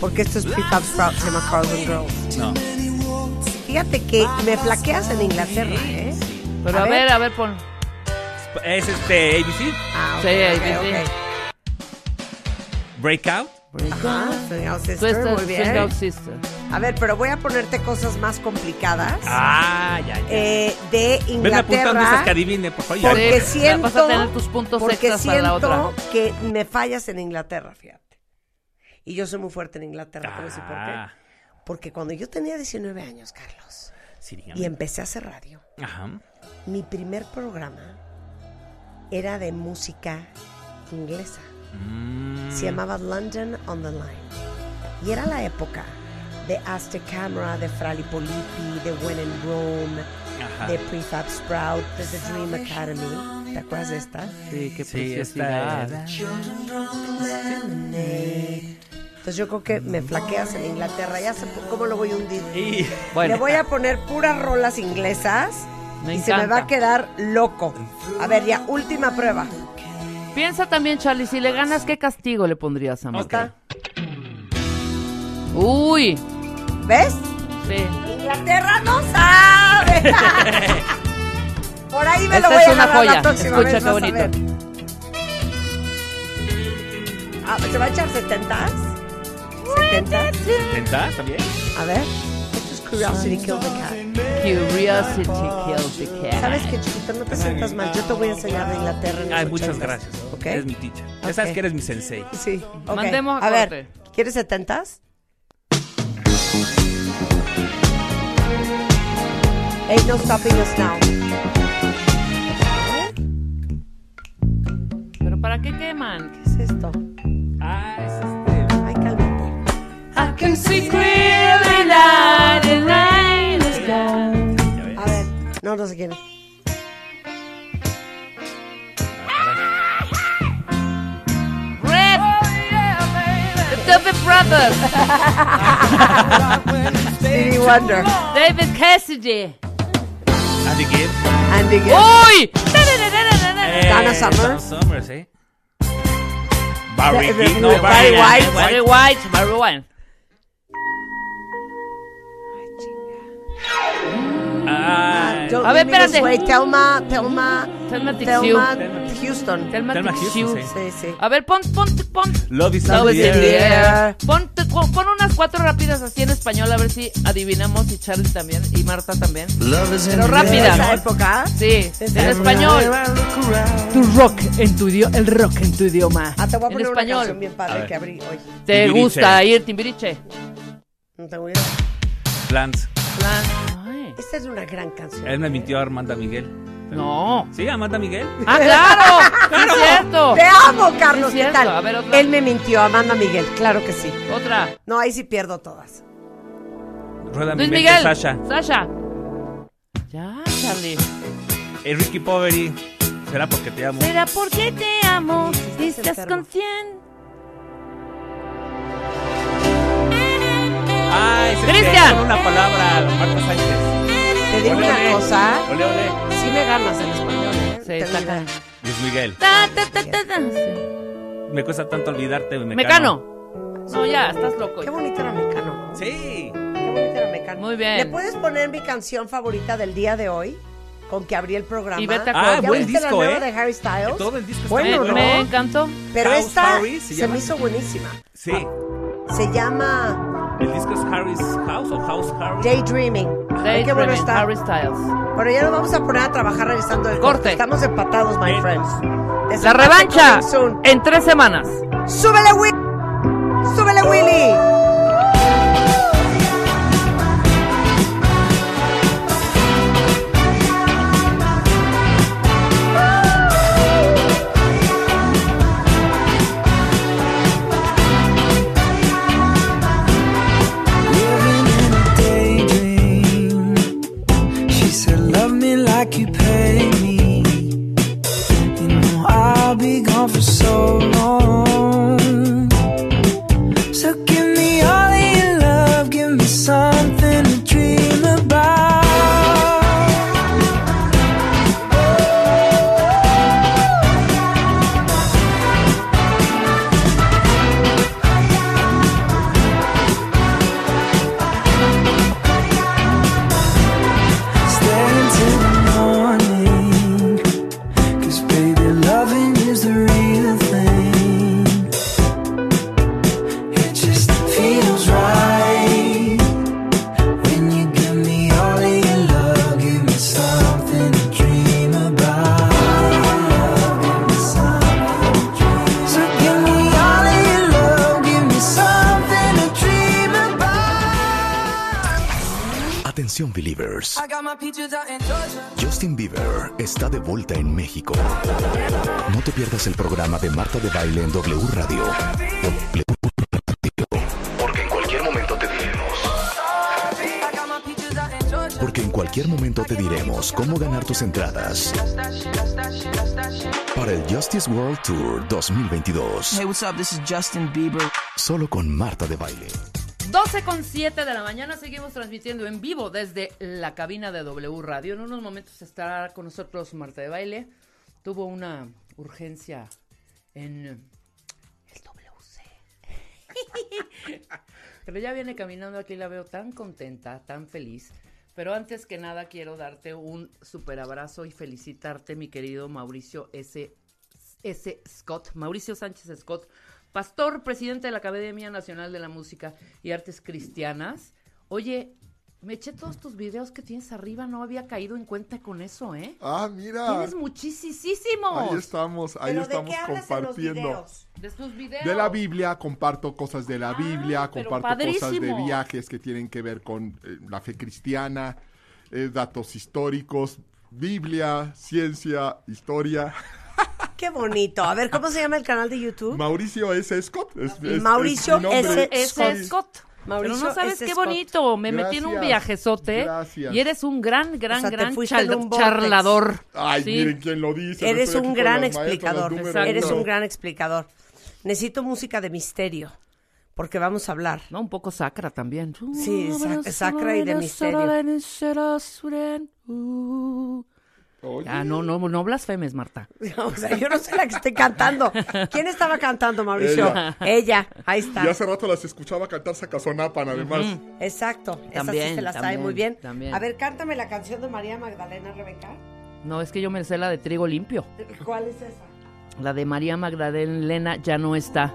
Porque esto es Prefab Sprout, se llama Carlton Girls. No. Fíjate que me flaqueas en Inglaterra, ¿eh? Pero a a, ver. ver, a ver, pon. Es este ABC. Ah, ok, Sí, ok, sí, sí. ok. Breakout. Ajá, Swing Sister, Twisted muy bien. Swing Out Sister. A ver, pero voy a ponerte cosas más complicadas Ah, ya, ya. eh, de Venme apuntando esas Inglaterra. que adivine, por favor. ya. Porque Sí, siento, vas a tener tus puntos porque extras para la siento otra. que me fallas en Inglaterra, fíjate. Y yo soy muy fuerte en Inglaterra, te voy a decir por Ah, qué. Porque cuando yo tenía 19 años, Carlos, sí, y empecé a hacer radio, Ajá. Mi primer programa era de música inglesa. Mm. Se llamaba London on the Line. Y era la época de Aztec Camera, de Frali Polipi, de When in Rome, Ajá. de Prefab Sprout, de The Dream Academy. ¿Te acuerdas de esta? Sí, qué Sí, preciosidad. Entonces yo creo que me flaqueas en Inglaterra. Ya sé cómo lo voy a hundir. Y Bueno, Le voy a poner puras rolas inglesas Me y se me va a quedar loco. A ver, ya, última prueba. piensa también, Charlie, si le ganas, ¿qué castigo le pondrías a Marta? Uy, ¿Ves? sí. Inglaterra no sabe. Por ahí me Esta lo voy es a una joya. la próxima Escucha vez, qué vas a bonito. ver. Ah, ¿Se va a echar 70? ¿70? ¿Tenta también? A ver. Curiosity Killed the Cat. Curiosity kills the cat. ¿Sabes qué, chiquito? No te sientas mal. Yo te voy a enseñar de Inglaterra en los Ay, muchas 80s, gracias. ¿Ok? Eres mi teacher. Ya Ok. sabes que eres mi sensei. Sí. Mandemos a a ver. ¿quieres 70s? Ain't no stopping us now. ¿Pero para qué queman? ¿Qué es esto? I can see clearly light in rain is gone. A ver, no, no sé quién es. Red. The Tuffy Brothers. Brothers. Stevie Wonder. David Cassidy. Andy Gibb. Andy Gibb. ¡Uy! Eh, Donna Summer. Donna Summer, sí. Barry Gibb, no, Barry White. Barry White, Barry White. A ver, espérate. Way, Telma, Telma, Telma Tixiu. Houston. Thelma Tixiu. Houston, Sí, sí. A ver, pon, pon, pon. Love is Love in is the air. air. Pon, te- pon- unas cuatro rápidas así en español a ver si adivinamos y Charlie también y Marta también. Pero ¿De esa rápidas. época? Sí, Desde en español. Tu rock en tu idioma, el rock en tu idioma. Ah, te voy a en poner una español. canción bien A padre ver. que abrí hoy. ¿Te Timbiriche. gusta ir Timbiriche? No tengo idea. Plants. Plan. Ay. Esta es una gran canción. Él me mintió a Amanda Miguel. No. Sí, Amanda Miguel. Ah, claro. Sí, es cierto. Te amo, Carlos. Sí, ¿Qué tal? cierto. A ver, otra. Él me mintió, Amanda Miguel. Claro que sí. Otra. No, ahí sí pierdo todas. Rueda mi mente, Miguel. Sasha. Sasha. Ya, Charlie. Eh, Ricky Poveri. ¿Será porque te amo? ¿Será porque te amo? Sí, estás estás enfermo. Con 100. Ay, se Cristian. Con una palabra, Marta Sánchez. Te digo una cosa. Ole, ole. Sí me ganas en español, ¿eh? Sí, está acá. Luis Miguel. Ta, ta, ta, ta, ta. Sí. Me cuesta tanto olvidarte, Mecano. Mecano. No, ya, estás loco. Qué bonito era Mecano. Sí. Qué bonito era Mecano. Muy bien. ¿Le puedes poner mi canción favorita del día de hoy? Con que abrí el programa. Y vete a Ah, ¿Ya buen viste disco, la nueva ¿eh? de Harry Styles? Todo el disco está Bueno, me, ¿no? me encantó. Pero House esta Harry se me hizo buenísima. Sí. Se llama El disco es Harry's House o House Harry. Daydreaming. Ay, qué bueno Daydreaming, está. Harry Styles. Bueno, ya nos vamos a poner a trabajar regresando del Corte. Estamos empatados, my Bien. friends. La revancha en tres semanas. ¡Súbele, Willy! ¡Súbele, Willy! Pierdas el programa de Marta de Baile en W Radio. W Radio. Porque en cualquier momento te diremos. Porque en cualquier momento te diremos cómo ganar tus entradas para el Justice World Tour 2022. Hey, what's up? This is Justin Bieber. Solo con Marta de Baile. 12 con 7 de la mañana seguimos transmitiendo en vivo desde la cabina de W Radio. En unos momentos estará con nosotros Marta de Baile. Tuvo una urgencia en el WC. Pero ya viene caminando aquí, la veo tan contenta, tan feliz. Pero antes que nada quiero darte un super abrazo y felicitarte, mi querido Mauricio S. S. Scott, Mauricio Sánchez Scott, pastor, presidente de la Academia Nacional de la Música y Artes Cristianas. Oye, me eché todos tus videos que tienes arriba, no había caído en cuenta con eso, ¿eh? Ah, mira. Tienes muchísimos. Ahí estamos, ahí ¿Pero de estamos qué hablas en los compartiendo. videos? De tus videos. De la Biblia, comparto cosas de la Ah, Biblia, comparto cosas de viajes que tienen que ver con eh, la fe cristiana, eh, datos históricos, Biblia, ciencia, historia. Qué bonito. A ver, ¿cómo se llama el canal de YouTube? Mauricio S. Scott. es- es- es Mauricio nombre. S. Scott. Mauricio Pero no sabes S. qué Scott. bonito. Me metí en un viajezote. gracias. Y eres un gran, gran, O sea, gran chal- charlador. Ay, Sí. miren quién lo dice. Eres un gran explicador. Eres uno. un gran explicador. Necesito música de misterio. porque vamos a hablar. No, un poco sacra también. Sí, sac- sacra y de misterio. Ah, no, no, no blasfemes, Marta. O sea, yo no sé la que esté cantando. ¿Quién estaba cantando, Mauricio? Ella. Ella, ahí está. Y hace rato las escuchaba cantar Sacazonapan, además. Exacto, esa sí También, se la sabe también, muy bien. también. A ver, cántame la canción de María Magdalena Rebeca. No, es que yo me sé la de trigo limpio. ¿Cuál es esa? La de María Magdalena ya no está.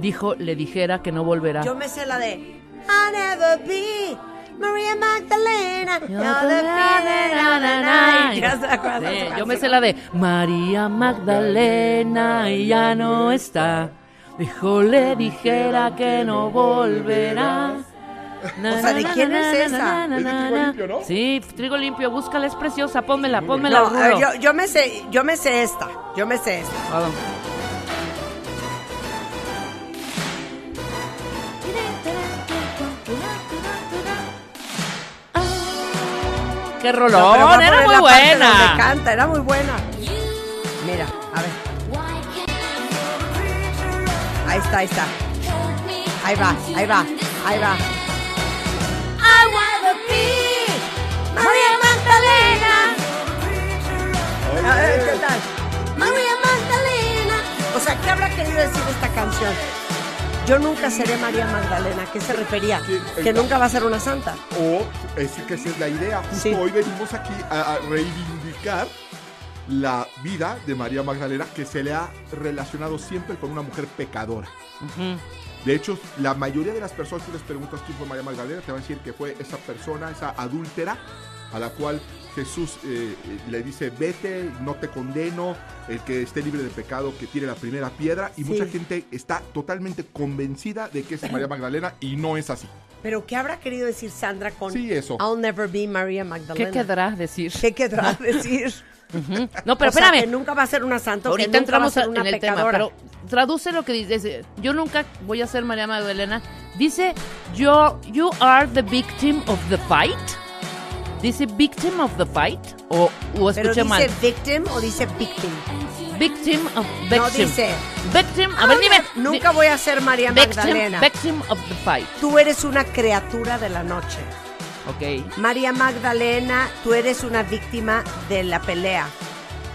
Dijo, le dijera que no volverá. Yo me sé la de I'll never be María Magdalena. Yo yo me sé la de María Magdalena y ya no está. Dijo, le dijera que no volverá. O sea, ¿de quién es esa? Es de Trigo. Limpio, ¿no? Sí, trigo limpio, búscala, es preciosa, pónmela, pónmela. No, yo, yo me sé, yo me sé esta. Yo me sé esta. ¡Qué No, rolón! era muy buena. canta, era muy buena. Mira, a ver. Ahí está, ahí está. Ahí va, ahí va, ahí va. I wanna be María Magdalena. A ver, ¿qué tal? María Magdalena. O sea, ¿qué habrá querido decir esta canción? Yo nunca seré María Magdalena. ¿Qué se refería? Que nunca va a ser una santa. O es que esa es la idea. Justo Sí. hoy venimos aquí a, a reivindicar la vida de María Magdalena que se le ha relacionado siempre con una mujer pecadora. De hecho, la mayoría de las personas que les preguntas quién fue María Magdalena te van a decir que fue esa persona, esa adúltera, a la cual Jesús eh, eh, le dice, vete, no te condeno, el que esté libre de pecado, que tire la primera piedra. Y Sí. mucha gente está totalmente convencida de que es María Magdalena y no es así. Pero ¿qué habrá querido decir Sandra con Sí, eso. I'll never be María Magdalena? ¿Qué quedará decir? ¿Qué querrá decir? No, pero O sea, espérame. que nunca va a ser una santa, que Ahorita va a entramos ser a- una en el tema, pero traduce lo que dice. Yo nunca voy a ser María Magdalena. Dice, yo, you are the victim of the fight. Dice victim of the fight. O, o ¿Pero escuché dice mal. victim o dice victim? Victim of No victim. dice. Victim. A ver, dime. Nunca voy a ser María Victim, Magdalena. victim of the fight. Tú eres una criatura de la noche. Ok. María Magdalena, tú eres una víctima de la pelea.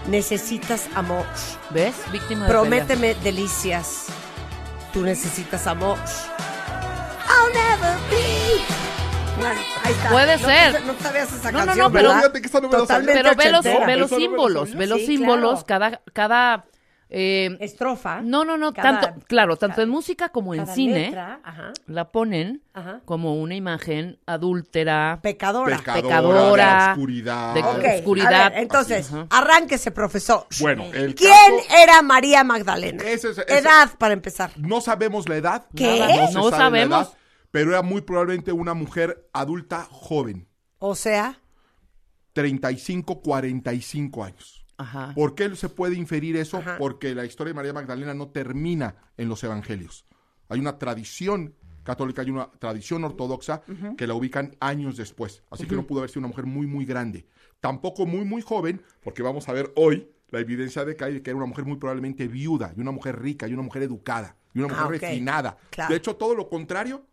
Necesitas amor. ¿Ves? Víctima de pelea. Prométeme delicias. Tú necesitas amor. I'll never be. Bueno, ahí está. Puede No ser. te- No, sabías esa No, no, canción, no, pero-. Fíjate que esa no me. Totalmente Pero ve los, ve los no símbolos, ve los Sí, símbolos, claro. cada, cada eh, Estrofa. no, no, no, Cada- tanto, claro, tanto en música como en cine letra, ajá, la ponen ajá. como una imagen adúltera, Pecadora. Pecadora, Pecadora. de oscuridad. De- oscuridad. a ver, entonces, Ajá. arránquese, profesor. Bueno, el ¿Quién caso- era María Magdalena? Ese es- ese- Edad, para empezar. No sabemos la edad. ¿Qué? No la sabemos. Pero era muy probablemente una mujer adulta joven. O sea, 35, 45 años. Ajá. ¿Por qué se puede inferir eso? Ajá. Porque la historia de María Magdalena no termina en los evangelios. Hay una tradición católica, hay una tradición ortodoxa que la ubican años después. Así que no pudo haber sido una mujer muy, muy grande. Tampoco muy, muy joven, porque vamos a ver hoy la evidencia de que que era una mujer muy probablemente viuda, y una mujer rica, y una mujer educada, y una mujer Ah, ok. refinada. Claro. De hecho, todo lo contrario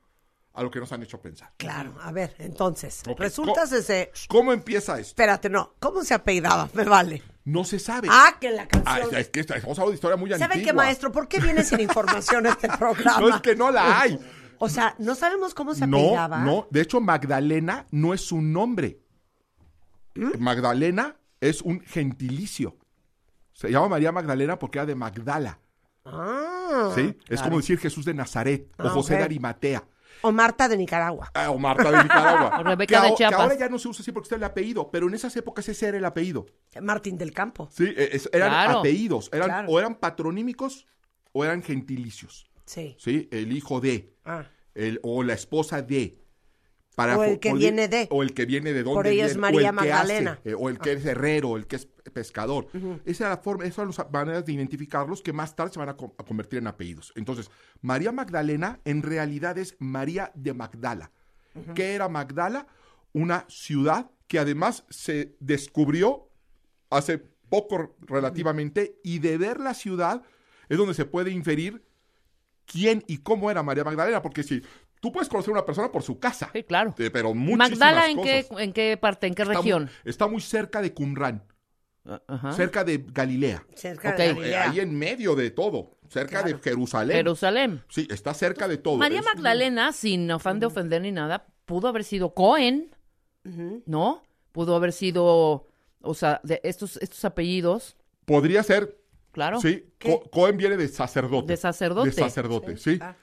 a lo que nos han hecho pensar. claro, a ver, entonces, resulta ¿cómo- ese... ¿Cómo empieza esto? Espérate, no, ¿cómo se apellidaba? Me vale. No se sabe. Ah, que la Ah, canción... es que esta- estamos hablando de historia muy ¿Sabe antigua. qué, maestro? ¿Por qué viene sin información este programa? No es que no la hay. O sea, no sabemos cómo se No, apellidaba. no. De hecho, Magdalena no es un nombre. ¿Mm? Magdalena es un gentilicio. Se llama María Magdalena porque era de Magdala. Ah. ¿sí? Es como decir Jesús de Nazaret o Ah, José de Arimatea. O Marta de Nicaragua. ah, o Marta de Nicaragua. O Rebeca que, de aho- que Chiapas. ahora ya no se usa así porque está el apellido, pero en esas épocas ese era el apellido. Martín del Campo. Sí, eh, es- eran Claro. apellidos. Eran, Claro. O eran patronímicos o eran gentilicios. Sí. ¿sí? El hijo de. Ah. el, o la esposa de. O el que viene de. O el que viene de donde Por ello es María o el que Magdalena. hace, eh, o el que es herrero, o el que es pescador. Esa era la forma, esas son las maneras de identificarlos que más tarde se van a, co- a convertir en apellidos. Entonces, María Magdalena en realidad es María de Magdala. ¿Qué era Magdala? Una ciudad que además se descubrió hace poco relativamente y de ver la ciudad es donde se puede inferir quién y cómo era María Magdalena, porque si tú puedes conocer a una persona por su casa, Sí, claro. eh, pero muchísimas Magdala, ¿en qué, cosas. ¿en qué parte? ¿En qué Está muy- región? Está muy cerca de Qumran, Ajá. cerca de Galilea. Cerca Ok. de Eh, Galilea. ahí en medio de todo, cerca de Jerusalén. Jerusalén. Sí, está cerca de todo. María Es- Magdalena, sin afán de ofender ni nada, pudo haber sido Cohen, ¿no? Pudo haber sido, o sea, de estos, estos apellidos, Podría ser, claro. sí, Co- Cohen viene de sacerdote. De sacerdote. De sacerdote, sí. Ah.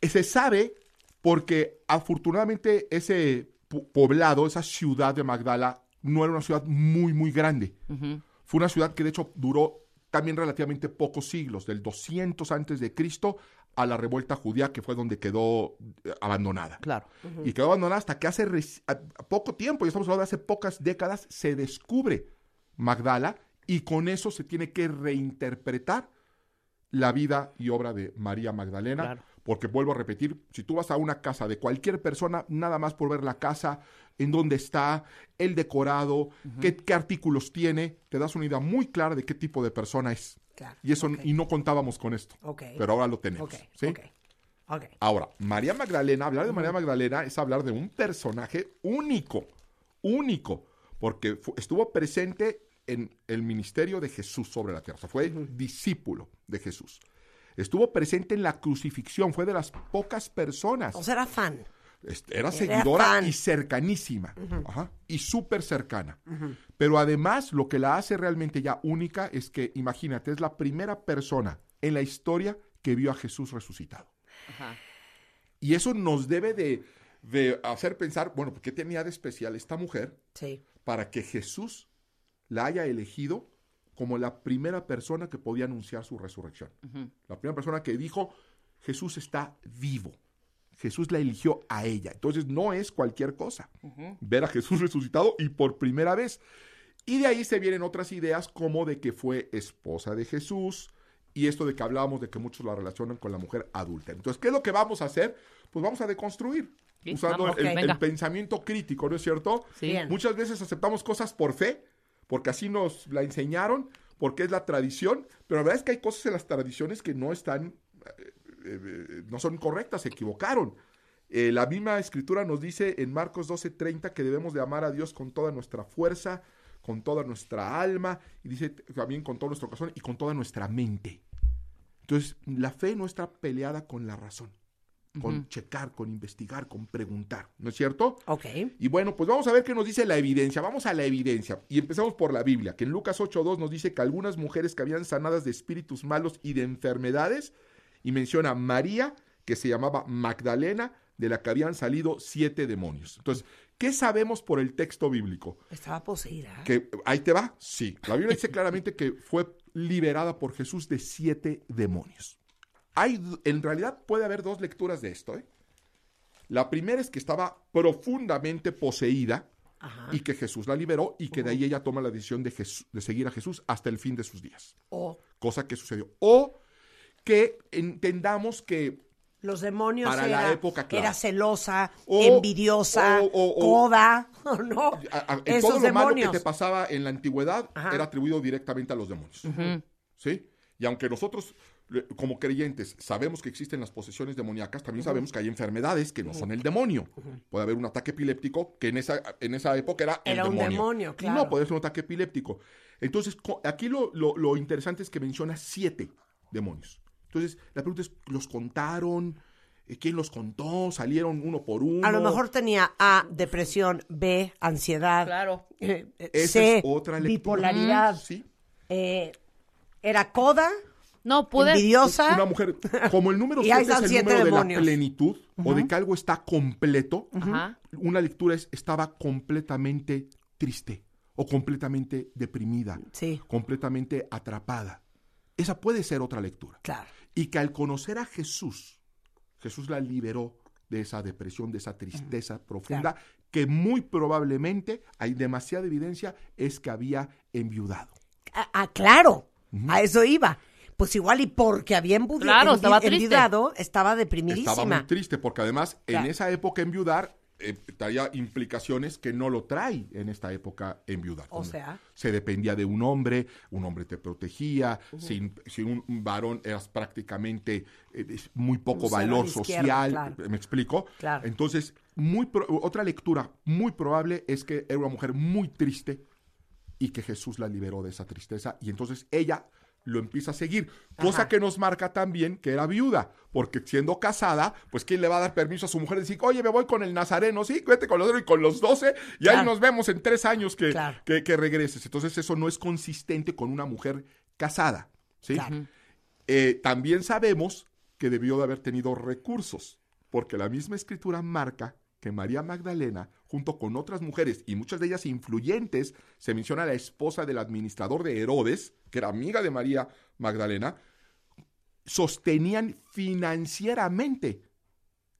Eh, Se sabe porque afortunadamente ese po- poblado, esa ciudad de Magdala, no era una ciudad muy, muy grande. Fue una ciudad que de hecho duró también relativamente pocos siglos, del 200 antes de Cristo a la revuelta judía, que fue donde quedó eh, abandonada. Claro. Y quedó abandonada hasta que hace poco tiempo, ya estamos hablando de hace pocas décadas, se descubre Magdala y con eso se tiene que reinterpretar la vida y obra de María Magdalena. Claro. Porque vuelvo a repetir, si tú vas a una casa de cualquier persona, nada más por ver la casa, en dónde está, el decorado, qué, qué artículos tiene, te das una idea muy clara de qué tipo de persona es. Claro, Y eso y no contábamos con esto. Pero ahora lo tenemos. Ahora, María Magdalena, hablar de María Magdalena es hablar de un personaje único, único, porque estuvo presente en el ministerio de Jesús sobre la tierra, o sea, fue discípulo de Jesús. Estuvo presente en la crucifixión, fue de las pocas personas. O sea, era fan. Este, Era Era seguidora fan. y cercanísima, ajá, y súper cercana. Pero además, lo que la hace realmente ya única es que, imagínate, es la primera persona en la historia que vio a Jesús resucitado. Ajá. Y eso nos debe de, de hacer pensar, bueno, ¿qué tenía de especial esta mujer Sí. para que Jesús la haya elegido como la primera persona que podía anunciar su resurrección? La primera persona que dijo, Jesús está vivo. Jesús la eligió a ella. Entonces no es cualquier cosa ver a Jesús resucitado y por primera vez. Y de ahí se vienen otras ideas como de que fue esposa de Jesús y esto de que hablábamos de que muchos la relacionan con la mujer adulta. Entonces, ¿qué es lo que vamos a hacer? Pues vamos a deconstruir. Sí, usando vamos, el, el pensamiento crítico, ¿no es cierto? Sí. Muchas veces aceptamos cosas por fe, porque así nos la enseñaron, porque es la tradición, pero la verdad es que hay cosas en las tradiciones que no están, eh, eh, no son correctas, se equivocaron. Eh, la misma escritura nos dice en Marcos 12:30 que debemos de amar a Dios con toda nuestra fuerza, con toda nuestra alma, y dice también con todo nuestro corazón y con toda nuestra mente. Entonces, la fe no está peleada con la razón, con checar, con investigar, con preguntar, ¿no es cierto? Ok. Y bueno, pues vamos a ver qué nos dice la evidencia. Vamos a la evidencia. Y empezamos por la Biblia, que en Lucas 8.2 nos dice que algunas mujeres que habían sanadas de espíritus malos y de enfermedades, y menciona a María, que se llamaba Magdalena, de la que habían salido siete demonios. Entonces, ¿qué sabemos por el texto bíblico? Estaba poseída. Que ahí te va, sí. La Biblia dice claramente que fue liberada por Jesús de siete demonios. Hay, en realidad puede haber dos lecturas de esto. ¿eh? La primera es que estaba profundamente poseída Ajá. y que Jesús la liberó y que de ahí ella toma la decisión de, Jesús- de seguir a Jesús hasta el fin de sus días. Cosa que sucedió. O que entendamos que los demonios Para la era, época, claro. era celosa, O- envidiosa, o- o- o- coda, ¿o no? a- a- Esos todo lo malo que te pasaba en la antigüedad Ajá. era atribuido directamente a los demonios. ¿Sí? Y aunque nosotros, como creyentes, sabemos que existen las posesiones demoníacas, también sabemos que hay enfermedades que no son el demonio. Puede haber un ataque epiléptico que en esa, en esa época era, Era el un demonio. demonio, Y claro. No, puede ser un ataque epiléptico. Entonces, aquí lo, lo- lo interesante es que menciona siete demonios. Entonces, la pregunta es, ¿los contaron? Eh, ¿Quién los contó? ¿Salieron uno por uno? A lo mejor tenía A, depresión, B, ansiedad, Claro. eh, eh, Esa C, es otra lectura. bipolaridad, Sí. eh, era coda, No, puede. envidiosa. Una mujer, como el número Y ahí 7 es el siete número de la plenitud o de que algo está completo, una lectura es estaba completamente triste o completamente deprimida, Sí, completamente atrapada. Esa puede ser otra lectura. claro. Y que al conocer a Jesús, Jesús la liberó de esa depresión, de esa tristeza profunda, que muy probablemente, hay demasiada evidencia, es que había enviudado. Ah, ah, claro, a eso iba. Pues igual y porque había enviudado, Claro, estaba triste. estaba deprimidísima. Estaba muy triste porque además Claro. en esa época enviudar eh, traía implicaciones que no lo trae en esta época en viuda. O sea. Se dependía de un hombre, un hombre te protegía, sin, sin un, varón eras prácticamente eh, muy poco Un valor social, claro. ¿me explico? Claro. Entonces, muy pro- otra lectura muy probable es que era una mujer muy triste y que Jesús la liberó de esa tristeza y entonces ella lo empieza a seguir, cosa Ajá. que nos marca también que era viuda, porque siendo casada, pues quién le va a dar permiso a su mujer de decir, oye, me voy con el nazareno, sí, vete con los y con los doce, y ahí nos vemos en tres años que, Claro. que, que regreses. Entonces eso no es consistente con una mujer casada, ¿sí? Claro. Eh, también sabemos que debió de haber tenido recursos, porque la misma escritura marca que María Magdalena, junto con otras mujeres, y muchas de ellas influyentes, se menciona la esposa del administrador de Herodes, que era amiga de María Magdalena, sostenían financieramente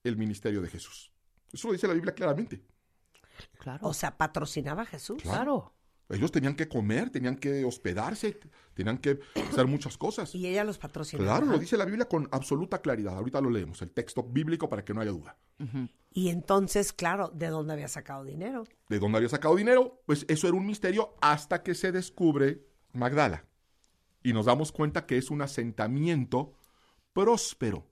el ministerio de Jesús. Eso lo dice la Biblia claramente. Claro. O sea, patrocinaba a Jesús. Claro. Ellos tenían que comer, tenían que hospedarse, tenían que hacer muchas cosas. Y ella los patrocinaba. Claro, lo dice la Biblia con absoluta claridad. Ahorita lo leemos, el texto bíblico para que no haya duda. Y entonces, claro, ¿de dónde había sacado dinero? ¿De dónde había sacado dinero? Pues eso era un misterio hasta que se descubre Magdala. Y nos damos cuenta que es un asentamiento próspero.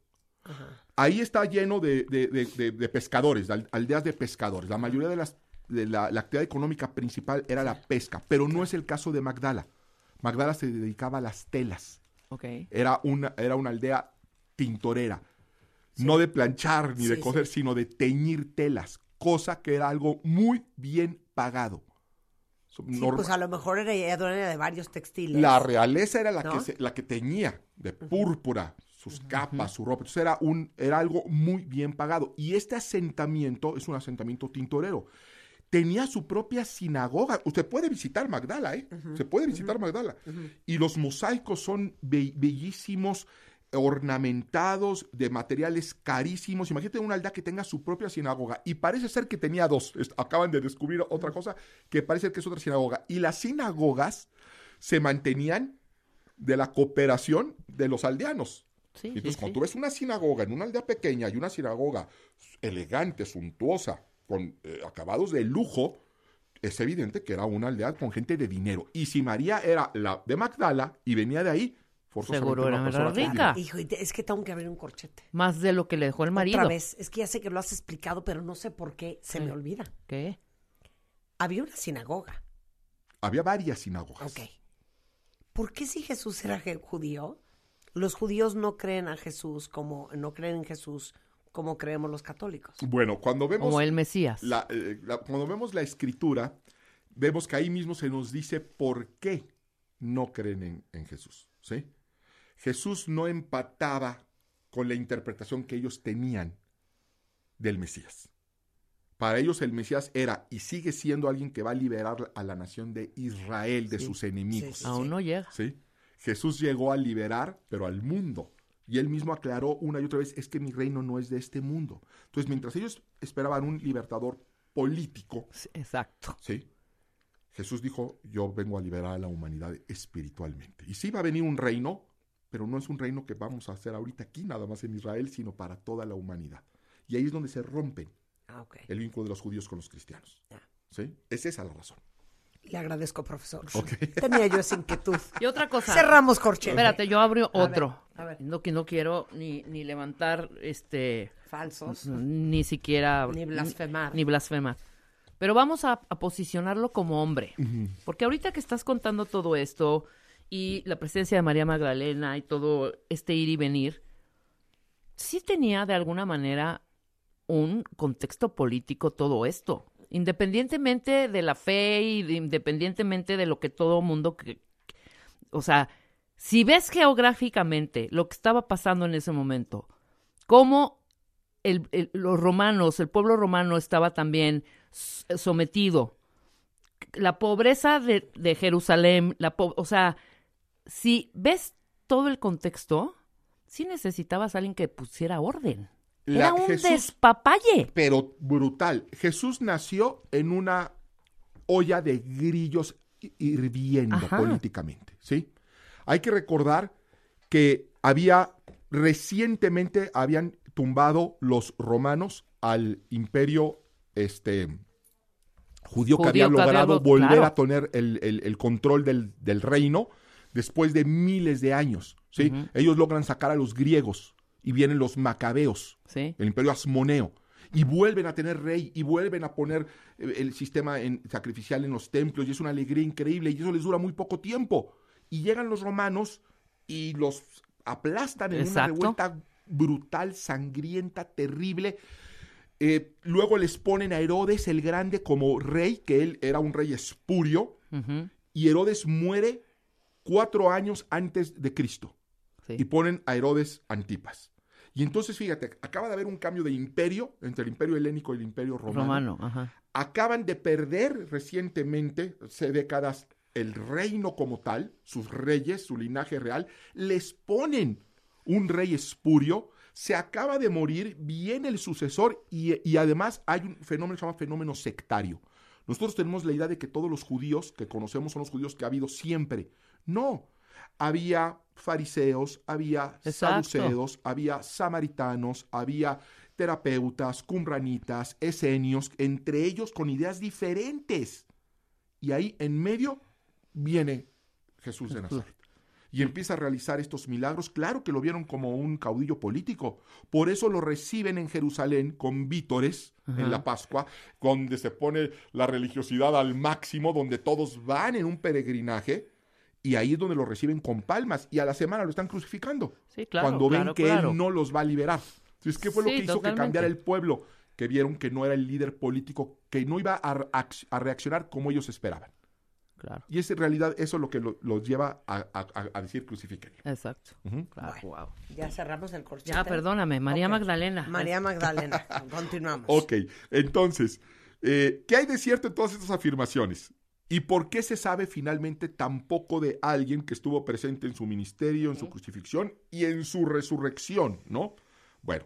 Ahí está lleno de, de- de- de- pescadores, de al- aldeas de pescadores. La mayoría de, las, la, la actividad económica principal era la pesca, pero no es el caso de Magdala. Magdala se dedicaba a las telas. Ok. Era una, era una aldea tintorera. No de planchar ni de Sí, coser, sino de teñir telas, cosa que era algo muy bien pagado. Sí, pues a lo mejor era dueña de varios textiles. la realeza era la, ¿No? que se- la que teñía de púrpura sus capas, su ropa. Entonces era, un, era algo muy bien pagado. Y este asentamiento es un asentamiento tintorero. Tenía su propia sinagoga. Usted puede visitar Magdala, ¿eh? Se puede visitar Magdala. Y los mosaicos son be- bellísimos, ornamentados, de materiales carísimos. Imagínate una aldea que tenga su propia sinagoga. Y parece ser que tenía dos. Acaban de descubrir otra cosa que parece que es otra sinagoga. Y las sinagogas se mantenían de la cooperación de los aldeanos. Sí, Entonces, sí, cuando sí. tú ves una sinagoga en una aldea pequeña y una sinagoga elegante, suntuosa, con eh, acabados de lujo, es evidente que era una aldea con gente de dinero. Y si María era la de Magdala y venía de ahí, forzosamente Seguro una era persona con rica. Hijo, es que tengo que abrir un corchete. Más de lo que le dejó el marido. Otra vez, es que ya sé que lo has explicado, pero no sé por qué se me olvida. ¿Qué? Había una sinagoga. Había varias sinagogas. Ok. ¿Por qué si Jesús era judío, los judíos no creen a Jesús como, no creen en Jesús como creemos los católicos? Bueno, cuando vemos Como el Mesías. la, eh, la- cuando vemos la escritura, vemos que ahí mismo se nos dice por qué no creen en, en Jesús. ¿sí? Jesús no empataba con la interpretación que ellos tenían del Mesías. Para ellos el Mesías era y sigue siendo alguien que va a liberar a la nación de Israel de Sí. sus enemigos. Sí, Aún no llega. ¿sí? Jesús llegó a liberar, pero al mundo. Y él mismo aclaró una y otra vez, es que mi reino no es de este mundo. Entonces, mientras ellos esperaban un libertador político, Sí, Exacto. ¿sí? Jesús dijo, yo vengo a liberar a la humanidad espiritualmente. Y sí va a venir un reino, pero no es un reino que vamos a hacer ahorita aquí, nada más en Israel, sino para toda la humanidad. Y ahí es donde se rompen Ah, el vínculo de los judíos con los cristianos. ¿Sí? Es esa la razón. Le agradezco, profesor. Tenía yo esa inquietud. Y otra cosa. Cerramos corchete. Espérate, yo abro A ver, otro. a ver. No, que no quiero ni, ni levantar este Falsos. ni siquiera Ni blasfemar. Ni, blasfemar. Pero vamos a, a posicionarlo como hombre. Porque ahorita que estás contando todo esto y la presencia de María Magdalena y todo este ir y venir, sí tenía de alguna manera un contexto político todo esto. Independientemente de la fe y de- independientemente de lo que todo mundo... o sea, si ves geográficamente lo que estaba pasando en ese momento, cómo el- los romanos, el pueblo romano estaba también sometido, la pobreza de, Jerusalén, la po- o sea, si ves todo el contexto, sí necesitabas alguien que pusiera orden. La- Era un Jesús- despapalle. pero brutal. Jesús nació en una olla de grillos hi- hirviendo Ajá. políticamente, ¿sí? Hay que recordar que había recientemente habían tumbado los romanos al imperio este judío, que Judío había que había logrado lo- volver claro. a tener el, el- el control del, del reino después de miles de años. ¿sí? Ellos logran sacar a los griegos y vienen los macabeos, Sí. el imperio asmoneo. Y vuelven a tener rey y vuelven a poner eh, el sistema en- sacrificial en los templos y es una alegría increíble y eso les dura muy poco tiempo. Y llegan los romanos y los aplastan en Exacto. una revuelta brutal, sangrienta, terrible. Eh, luego les ponen a Herodes el Grande como rey, que él era un rey espurio, y Herodes muere cuatro años antes de Cristo. Sí. Y ponen a Herodes Antipas. Y entonces, fíjate, acaba de haber un cambio de imperio entre el imperio helénico y el imperio romano. Romano, ajá. Acaban de perder recientemente, hace décadas, el reino como tal, sus reyes, su linaje real, les ponen un rey espurio, se acaba de morir, viene el sucesor y, y además hay un fenómeno que se llama fenómeno sectario. Nosotros tenemos la idea de que todos los judíos que conocemos son los judíos que ha habido siempre. No, había fariseos, había Exacto. saduceos, había samaritanos, había terapeutas, cumranitas, esenios, entre ellos con ideas diferentes. Y ahí en medio viene Jesús de Nazaret. Y empieza a realizar estos milagros. Claro que lo vieron como un caudillo político. Por eso lo reciben en Jerusalén con vítores Ajá. en la Pascua, donde se pone la religiosidad al máximo, donde todos van en un peregrinaje. Y ahí es donde lo reciben con palmas. Y a la semana lo están crucificando. Sí, claro, cuando ven claro, que claro. él no los va a liberar. Entonces, ¿qué fue lo Sí, que hizo que cambiara el pueblo? Que vieron que no era el líder político, que no iba a, a- a reaccionar como ellos esperaban. Claro. Y es en realidad eso lo que lo- los lleva a, a- a- decir crucifiquen. Exacto. Claro, wow. Ya cerramos el corchete. Ya, perdóname, María. Magdalena. María Magdalena. Continuamos. Ok, entonces, eh, ¿qué hay de cierto en todas estas afirmaciones? ¿Y por qué se sabe finalmente tan poco de alguien que estuvo presente en su ministerio, en su crucifixión y en su resurrección, no? Bueno,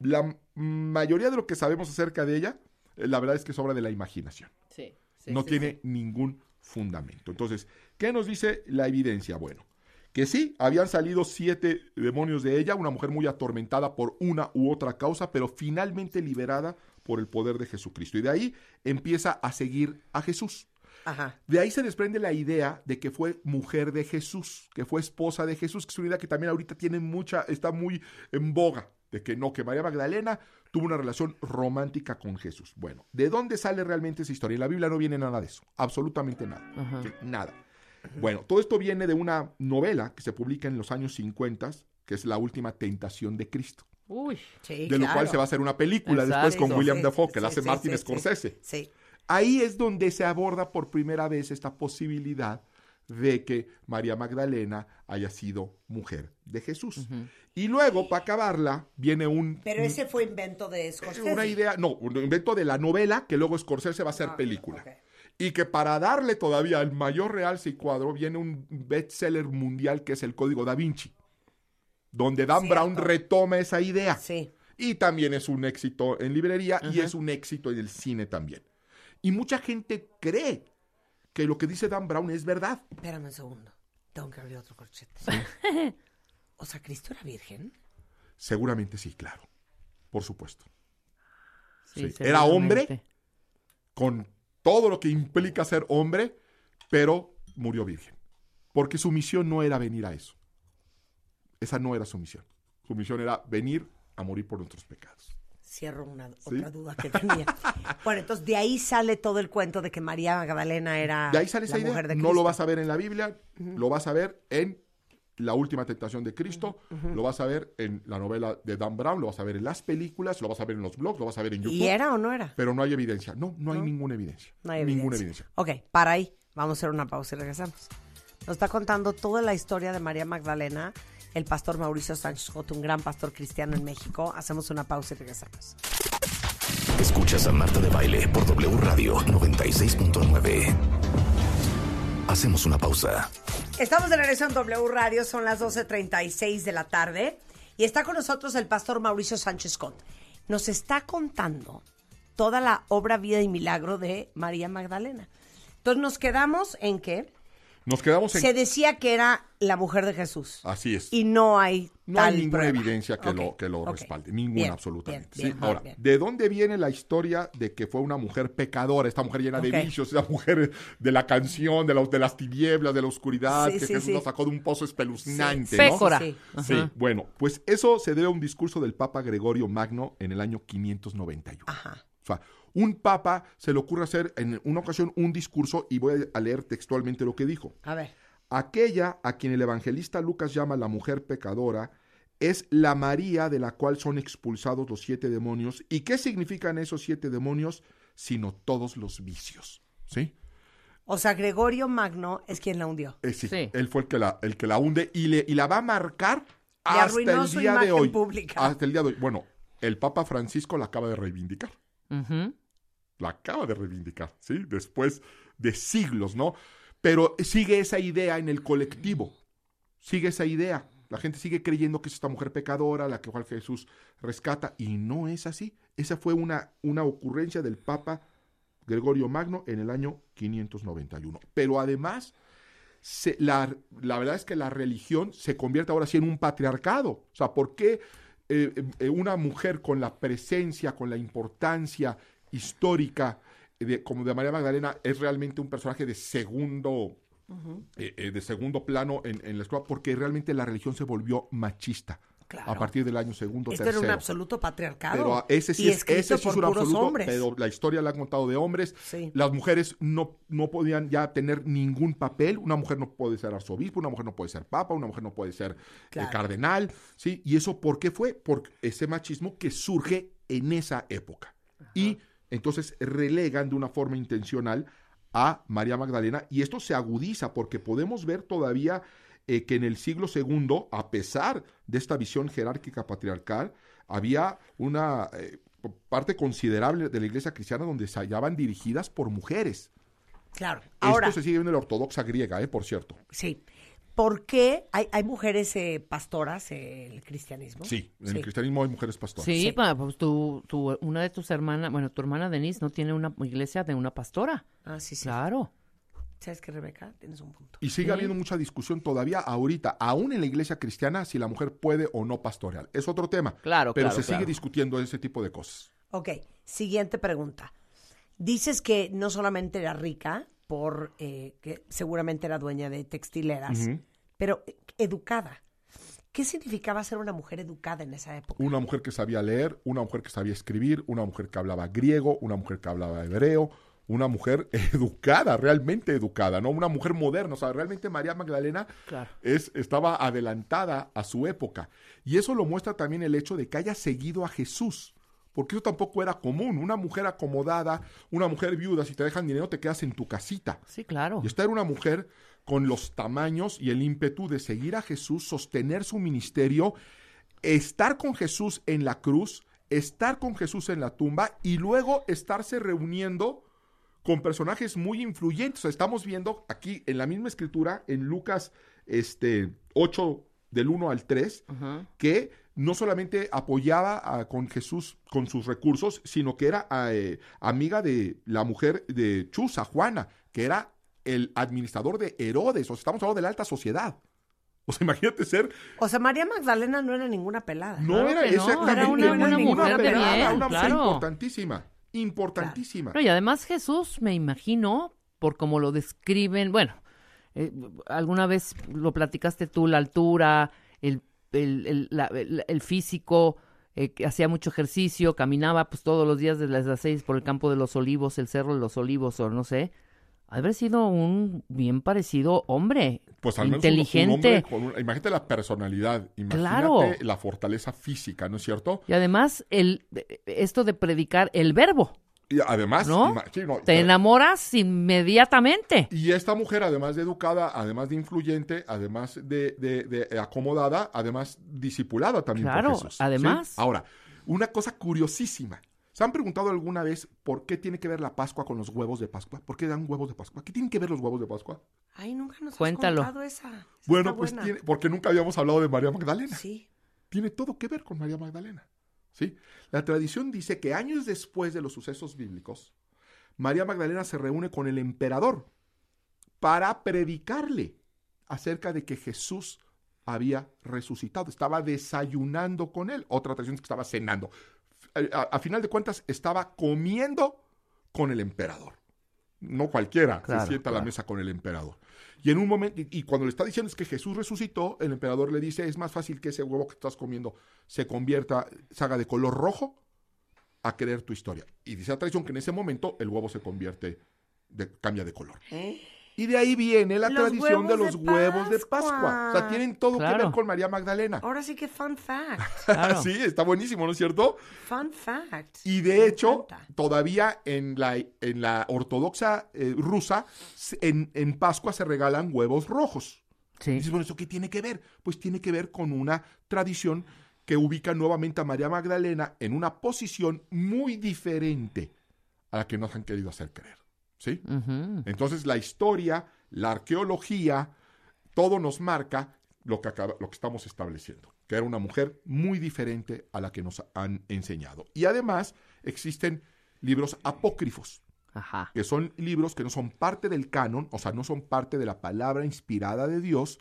la mayoría de lo que sabemos acerca de ella, eh, la verdad es que es obra de la imaginación. Sí, sí, no sí, tiene sí. ningún fundamento. Entonces, ¿qué nos dice la evidencia? Bueno, que sí, habían salido siete demonios de ella, una mujer muy atormentada por una u otra causa, pero finalmente liberada por el poder de Jesucristo. Y de ahí empieza a seguir a Jesús. Ajá. De ahí se desprende la idea de que fue mujer de Jesús, que fue esposa de Jesús, que es una idea que también ahorita tiene mucha, está muy en boga, de que no, que María Magdalena tuvo una relación romántica con Jesús. Bueno, ¿de dónde sale realmente esa historia? En la Biblia no viene nada de eso, absolutamente nada, nada. Bueno, todo esto viene de una novela que se publica en los años 50, que es La Última Tentación de Cristo, Uy. Sí, de lo claro. cual se va a hacer una película después con. William Sí, Dafoe, que la hace sí, Martin sí, sí. Scorsese. Sí. Ahí es donde se aborda por primera vez esta posibilidad de que María Magdalena haya sido mujer de Jesús. Y luego, para acabarla, viene un, Pero ese fue invento de Scorsese. una idea, no, un invento de la novela que luego Scorsese va a hacer Ah, película. Y que para darle todavía el mayor realce y cuadro viene un bestseller mundial que es el Código da Vinci, donde Dan Cierto. Brown retoma esa idea. Sí. Y también es un éxito en librería y es un éxito en el cine también. Y mucha gente cree que lo que dice Dan Brown es verdad. Espérame un segundo. Tengo que abrir otro corchete. o sea, ¿Cristo era virgen? Seguramente sí, claro. Por supuesto. Sí, Sí. Era hombre. Con todo lo que implica ser hombre, pero murió virgen. Porque su misión no era venir a eso. Esa no era su misión. Su misión era venir a morir por nuestros pecados. Cierro una ¿Sí? otra duda que tenía. bueno, entonces de ahí sale todo el cuento de que María Magdalena era De ahí sale esa la idea. mujer de No Cristo. lo vas a ver en la Biblia, lo vas a ver en La última tentación de Cristo, lo vas a ver en la novela de Dan Brown, lo vas a ver en las películas, lo vas a ver en los blogs, lo vas a ver en YouTube. ¿Y era o no era? Pero no hay evidencia. No, no hay ninguna evidencia. No hay Ninguna evidencia. evidencia. Ok, para ahí. Vamos a hacer una pausa y regresamos. Nos está contando toda la historia de María Magdalena, el pastor Mauricio Sánchez Joto, un gran pastor cristiano en México. Hacemos una pausa y regresamos. Escuchas a Marta de Baile por W Radio 96.9. Hacemos una pausa. Estamos de regreso en W Radio, son las 12.36 de la tarde y está con nosotros el pastor Mauricio Sánchez Scott. Nos está contando toda la obra, vida y milagro de María Magdalena. Entonces nos quedamos en que Nos quedamos en... se decía que era la mujer de Jesús Así es. y no hay No hay tal ninguna prueba. evidencia que lo, que lo respalde, ninguna Bien, absolutamente. bien, Sí, bien, Ahora. ¿de dónde viene la historia de que fue una mujer pecadora, esta mujer llena de vicios, esa mujer de la canción, de, la- de las tinieblas, de la oscuridad, Sí, que sí, Jesús la sacó de un pozo espeluznante, Sí, ¿no? Sí, bueno, pues eso se debe a un discurso del Papa Gregorio Magno en el año 591. Ajá. O sea, un papa se le ocurre hacer en una ocasión un discurso y voy a leer textualmente lo que dijo. A ver. Aquella a quien el evangelista Lucas llama la mujer pecadora es la María de la cual son expulsados los siete demonios. ¿Y qué significan esos siete demonios? Sino todos los vicios. ¿Sí? O sea, Gregorio Magno es quien la hundió. Eh, sí, Sí. Él fue el que la, el que la hunde y, le, y la va a marcar Le hasta el su día de hoy. pública. Hasta el día de hoy. Bueno, el Papa Francisco la acaba de reivindicar. La acaba de reivindicar, ¿sí? Después de siglos, ¿no? Pero sigue esa idea en el colectivo, sigue esa idea. La gente sigue creyendo que es esta mujer pecadora, la que Juan Jesús rescata, y no es así. Esa fue una, una ocurrencia del Papa Gregorio Magno en el año 591. Pero además, la, la verdad es que la religión se convierte ahora sí en un patriarcado. O sea, ¿por qué eh, eh, una mujer con la presencia, con la importancia histórica de, como de María Magdalena es realmente un personaje de segundo, eh, eh, de segundo plano en, en la escuela? Porque realmente la religión se volvió machista. Claro. A partir del año segundo, Esto tercero. era un absoluto patriarcado. Pero a- ese sí y es, ese sí es un absoluto, hombres. pero la historia la han contado de hombres. Sí. Las mujeres no, no podían ya tener ningún papel. Una mujer no puede ser arzobispo, una mujer no puede ser papa, una mujer no puede ser eh, cardenal, ¿sí? Y eso, ¿por qué fue? Por ese machismo que surge en esa época. Y entonces relegan de una forma intencional a María Magdalena y esto se agudiza porque podemos ver todavía eh, que en el siglo II, a pesar de esta visión jerárquica patriarcal, había una eh, parte considerable de la iglesia cristiana donde se hallaban dirigidas por mujeres. Claro. Ahora, Esto se sigue viendo en la ortodoxa griega, eh, por cierto. sí. ¿Por qué hay, hay mujeres eh, pastoras en el cristianismo? Sí, en el cristianismo hay mujeres pastoras. Sí, pues tu, tu- una de tus hermanas, bueno, tu hermana Denise no tiene una iglesia de una pastora. Ah, sí, sí. Claro. ¿Sabes qué, Rebeca? Tienes un punto. Y sigue habiendo mucha discusión todavía ahorita, aún en la iglesia cristiana, si la mujer puede o no pastorear. Es otro tema. Claro, Pero claro, se sigue claro. discutiendo ese tipo de cosas. Ok, siguiente pregunta. Dices que no solamente era rica, por eh, que seguramente era dueña de textileras. Pero eh, educada. ¿Qué significaba ser una mujer educada en esa época? Una mujer que sabía leer, una mujer que sabía escribir, una mujer que hablaba griego, una mujer que hablaba hebreo, una mujer educada, realmente educada, ¿no? Una mujer moderna. O sea, realmente María Magdalena Claro. es, estaba adelantada a su época. Y eso lo muestra también el hecho de que haya seguido a Jesús. Porque eso tampoco era común. Una mujer acomodada, una mujer viuda, si te dejan dinero, te quedas en tu casita. Sí, claro. Y esta era una mujer con los tamaños y el ímpetu de seguir a Jesús, sostener su ministerio, estar con Jesús en la cruz, estar con Jesús en la tumba y luego estarse reuniendo con personajes muy influyentes. O sea, estamos viendo aquí en la misma escritura, en Lucas este, 8 del 1 al 3, Ajá. que no solamente apoyaba a- con Jesús con sus recursos, sino que era eh, amiga de la mujer de Chuza, Juana, que era el administrador de Herodes. O sea, estamos hablando de la alta sociedad. O sea, imagínate ser O sea, María Magdalena no era ninguna pelada. no Claro era que no, exactamente era una- una mujer de pelada, bien, una mujer claro. importantísima, importantísima. No, y además Jesús, me imagino, por como lo describen, bueno, eh, alguna vez lo platicaste tú, la altura, el, el, el- la- el- el físico, eh, que hacía mucho ejercicio, caminaba pues todos los días desde las seis por el campo de los olivos, el cerro de los olivos, o no sé. Haber sido un bien parecido hombre, Pues al menos un- un inteligente. hombre con un- imagínate la personalidad, imagínate Claro. la fortaleza física, ¿no es cierto? Y además, el, esto de predicar el verbo, Y además, ¿no? ima- sí, no, Te enamoras inmediatamente. Y esta mujer, además de educada, además de influyente, además de, de- de acomodada, además discipulada también Claro, por Jesús. ¿sí? además. Ahora, una cosa curiosísima. ¿Se han preguntado alguna vez por qué tiene que ver la Pascua con los huevos de Pascua? ¿Por qué dan huevos de Pascua? ¿Qué tienen que ver los huevos de Pascua? Ay, nunca nos Cuéntalo. has contado esa. Esa Bueno, pues buena. tiene, porque nunca habíamos hablado de María Magdalena. Sí. Tiene todo que ver con María Magdalena. ¿sí? La tradición dice que años después de los sucesos bíblicos, María Magdalena se reúne con el emperador para predicarle acerca de que Jesús había resucitado, estaba desayunando con él. Otra tradición es que estaba cenando. A, a- a final de cuentas, estaba comiendo con el emperador. No cualquiera Claro, se sienta a la mesa con el emperador. Y en un momento, y, y cuando le está diciendo es que Jesús resucitó, el emperador le dice, es más fácil que ese huevo que estás comiendo se convierta, se haga de color rojo a creer tu historia. Y dice la tradición que en ese momento el huevo se convierte, de- cambia de color. ¿Eh? Y de ahí viene la Los tradición de los de huevos de Pascua. O sea, tienen todo que ver con María Magdalena. Ahora sí que fun fact. sí, está buenísimo, ¿no es cierto? Fun fact. Y de hecho, todavía en la, en la ortodoxa eh, rusa, en, en Pascua se regalan huevos rojos. Dices, bueno, ¿eso qué tiene que ver? Pues tiene que ver con una tradición que ubica nuevamente a María Magdalena en una posición muy diferente a la que nos han querido hacer creer. ¿Sí? Entonces la historia, la arqueología, todo nos marca lo que, acaba- lo que estamos estableciendo, que era una mujer muy diferente a la que nos han enseñado. Y además existen libros apócrifos, que son libros que no son parte del canon, o sea, no son parte de la palabra inspirada de Dios,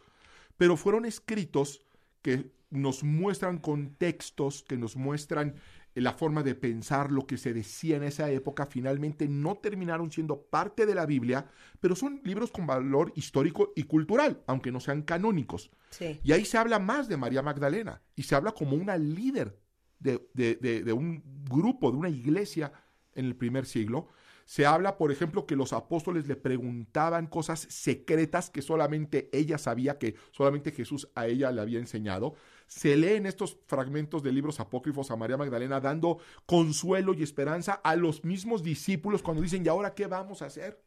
pero fueron escritos que nos muestran contextos, que nos muestran la forma de pensar, lo que se decía en esa época, finalmente no terminaron siendo parte de la Biblia, pero son libros con valor histórico y cultural, aunque no sean canónicos. Sí. Y ahí se habla más de María Magdalena y se habla como una líder de, de- de- de un grupo, de una iglesia en el primer siglo. Se habla, por ejemplo, que los apóstoles le preguntaban cosas secretas que solamente ella sabía, que solamente Jesús a ella le había enseñado. Se leen estos fragmentos de libros apócrifos a María Magdalena dando consuelo y esperanza a los mismos discípulos cuando dicen, ¿y ahora qué vamos a hacer?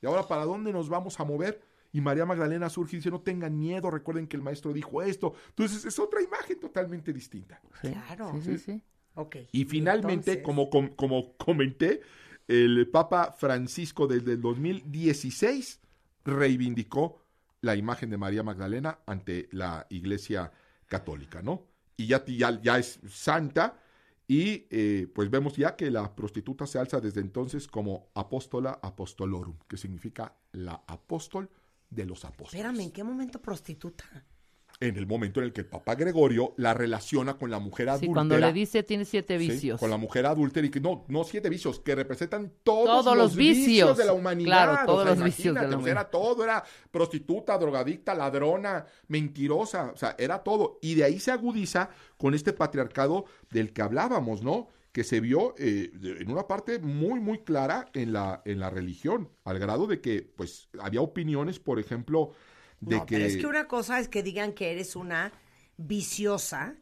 ¿Y ahora para dónde nos vamos a mover? Y María Magdalena surge y dice, no tengan miedo, recuerden que el maestro dijo esto. Entonces es otra imagen totalmente distinta. Claro. Sí, sí, sí. Ok. Y finalmente, entonces- como, com- como comenté, el Papa Francisco desde el 2016 reivindicó la imagen de María Magdalena ante la Iglesia Católica, ¿no? Y ya, ya, ya es santa y eh, pues vemos ya que la prostituta se alza desde entonces como apóstola apostolorum, que significa la apóstol de los apóstoles Espérame, ¿en qué momento prostituta? En el momento en el que el Papa Gregorio la relaciona con la mujer adúltera. Sí, cuando le dice tiene siete Sí, vicios. con la mujer adúltera y que no, no siete vicios, que representan todos, Todos los vicios. de la humanidad. Claro, todos los vicios de la humanidad. Era todo, era prostituta, drogadicta, ladrona, mentirosa, o sea, era todo. Y de ahí se agudiza con este patriarcado del que hablábamos, ¿no? Que se vio eh, en una parte muy, muy clara en la, en la religión, al grado de que, pues, había opiniones, por ejemplo, de no, que... pero es que una cosa es que digan que eres una viciosa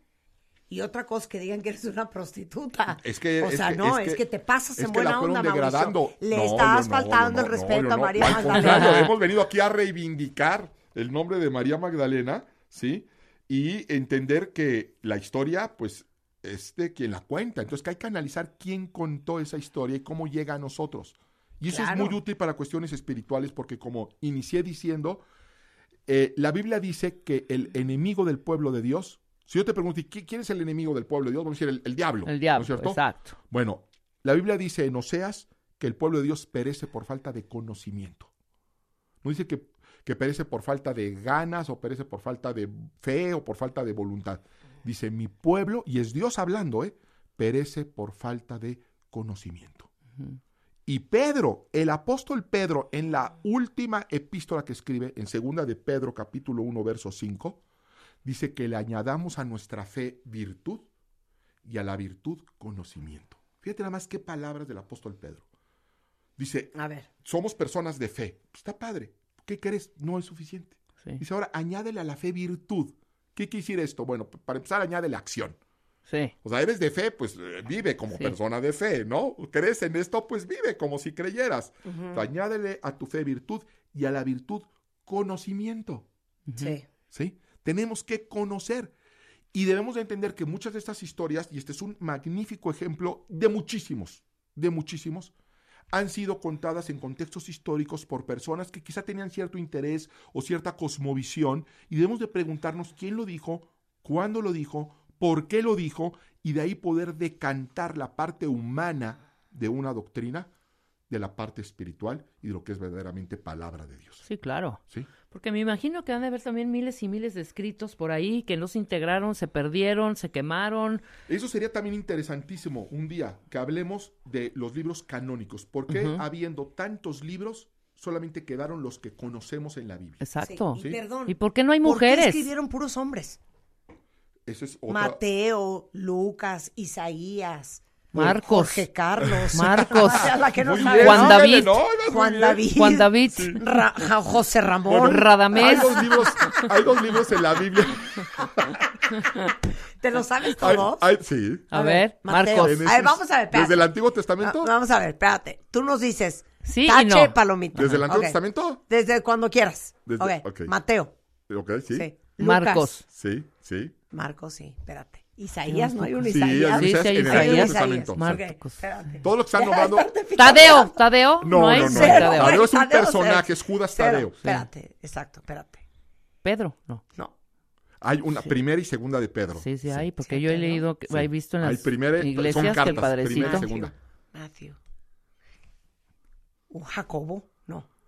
y otra cosa es que digan que eres una prostituta. Es que, o es sea, que- no, es es que- te pasas en buena onda, degradando. Le No, estás yo no, faltando el respeto a María Al Magdalena. hemos venido aquí a reivindicar el nombre de María Magdalena, ¿sí? Y entender que la historia, pues, es de quien la cuenta. Entonces, que hay que analizar quién contó esa historia y cómo llega a nosotros. Y eso Claro. es muy útil para cuestiones espirituales porque, como inicié diciendo, eh, la Biblia dice que el enemigo del pueblo de Dios, si yo te pregunto, ¿y qui- ¿quién es el enemigo del pueblo de Dios? Vamos a decir el, el diablo. El diablo, ¿no es cierto? exacto. Bueno, la Biblia dice en Oseas que el pueblo de Dios perece por falta de conocimiento. No dice que, que perece por falta de ganas o perece por falta de fe o por falta de voluntad. Dice mi pueblo, y es Dios hablando, ¿eh? perece por falta de conocimiento. Y Pedro, el apóstol Pedro, en la última epístola que escribe, en segunda de Pedro capítulo 1, verso 5, dice que le añadamos a nuestra fe virtud y a la virtud conocimiento. Fíjate nada más qué palabras del apóstol Pedro. Dice, A ver. somos personas de fe. Está padre. ¿Qué crees? No es suficiente. Dice ahora, añádele a la fe virtud. ¿Qué quiere decir esto? Bueno, para empezar, añádele acción. Sí. O sea, eres de fe, pues eh, vive como Sí. persona de fe, ¿no? Crees en esto, pues vive como si creyeras. Ujú. O sea, añádele a tu fe virtud y a la virtud conocimiento. Sí. ¿sí? Tenemos que conocer. Y debemos de entender que muchas de estas historias, y este es un magnífico ejemplo de muchísimos, de muchísimos, han sido contadas en contextos históricos por personas que quizá tenían cierto interés o cierta cosmovisión, y debemos de preguntarnos quién lo dijo, cuándo lo dijo, por qué lo dijo, y de ahí poder decantar la parte humana de una doctrina de la parte espiritual y de lo que es verdaderamente palabra de Dios. Sí, claro. ¿Sí? Porque me imagino que han de haber también miles y miles de escritos por ahí que no se integraron, se perdieron, se quemaron. Eso sería también interesantísimo un día que hablemos de los libros canónicos. ¿Por qué habiendo tantos libros solamente quedaron los que conocemos en la Biblia? Exacto. Sí, y perdón. ¿Y por qué no hay ¿Por qué mujeres? escribieron puros hombres? Eso es otra... Mateo, Lucas, Isaías. Marcos. Jorge Carlos. Marcos. A la que no Muy sabe. bien, Juan David. Juan. David. Juan David. Ra- José Ramón. Hay Radamés. dos libros, hay dos libros en la Biblia. ¿Te lo sabes todos? sí. A ver, Mateo. Marcos. A ver, vamos a ver, espérate. Desde el Antiguo Testamento. Ah, Vamos a ver, espérate. Tú nos dices Sí y tache, no. palomita. Desde el Antiguo. Testamento. Desde cuando quieras. Desde-. Mateo. Ok, sí. Sí. Marcos. Sí, sí. Marcos, sí. Espérate. Isaías, ¿no hay un Sí, Isaías? hay Sí, Isaías sí, hay en el Isaías. Testamento. Marcos. Ok, espérate. Todos los que están nombrando. Tadeo, Tadeo. No, hay no, no. Cero. Tadeo. Tadeo es un Tadeo, personaje, cero. es Judas Cero. Tadeo. Espérate, exacto, espérate. Pedro, no. No. Hay una primera y segunda de Pedro. Sí, sí, hay, porque Sí, yo he leído, que- Sí. he visto en Hay las primera- son iglesias que el cartas, primera y padrecito. segunda. Matthew. ¿Un Jacobo?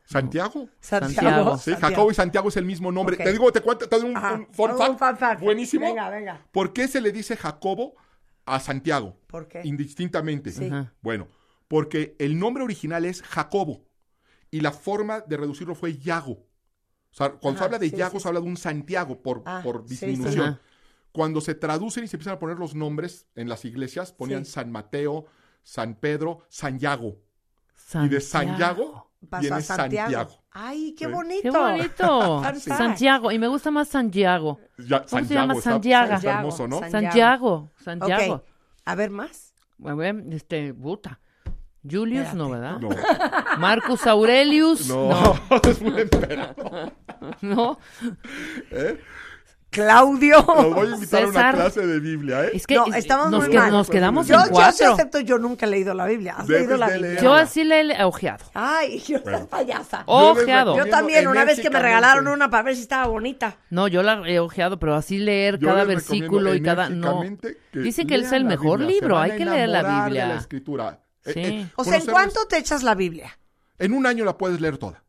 ¿Santiago? Santiago. Sí, Jacobo y Santiago es el mismo nombre. Te digo, te cuento, te doy un, un fun Un fact fun fact. buenísimo. Venga, venga. ¿Por qué se le dice Jacobo a Santiago? ¿Por qué? Indistintamente. Sí. Ajá. Bueno, porque el nombre original es Jacobo y la forma de reducirlo fue Yago. O sea, cuando se habla de sí, Yago sí, se habla de un Santiago por, Ah, por sí, sí. disminución. Cuando se traducen y se empiezan a poner los nombres en las iglesias, ponían Sí. San Mateo, San Pedro, San Yago. Y de San Pasó viene a Santiago. Santiago. Ay, qué Sí. bonito. Qué bonito. Santiago. Y me gusta más Santiago. Ya, ¿Cómo se llama? está- Santiago. está hermoso, ¿no? San- Santiago. Santiago. Ok. A ver más. A ver, este, puta. Julius, no, ¿verdad? No, Marcus Aurelius, no, no. es un emperador. no. ¿Eh? Claudio. Los voy a invitar a una César. clase de Biblia, ¿eh? Es que No, es- estamos nos, muy que- mal. nos quedamos Yo, en yo cuatro. acepto, yo nunca he leído la Biblia. ¿Has Debes leído la Biblia? leer. Yo así le he ojeado. Ay, yo Bueno. soy payasa. Ojeado. Yo también, una vez que me regalaron una para ver si estaba bonita. No, yo la he ojeado, pero así leer Yo cada versículo y cada... No. que Dicen que es el mejor Biblia, libro, hay que leer la Biblia. la escritura. Eh, Sí. eh, O sea, ¿en cuánto te echas la Biblia? En un año la puedes leer toda.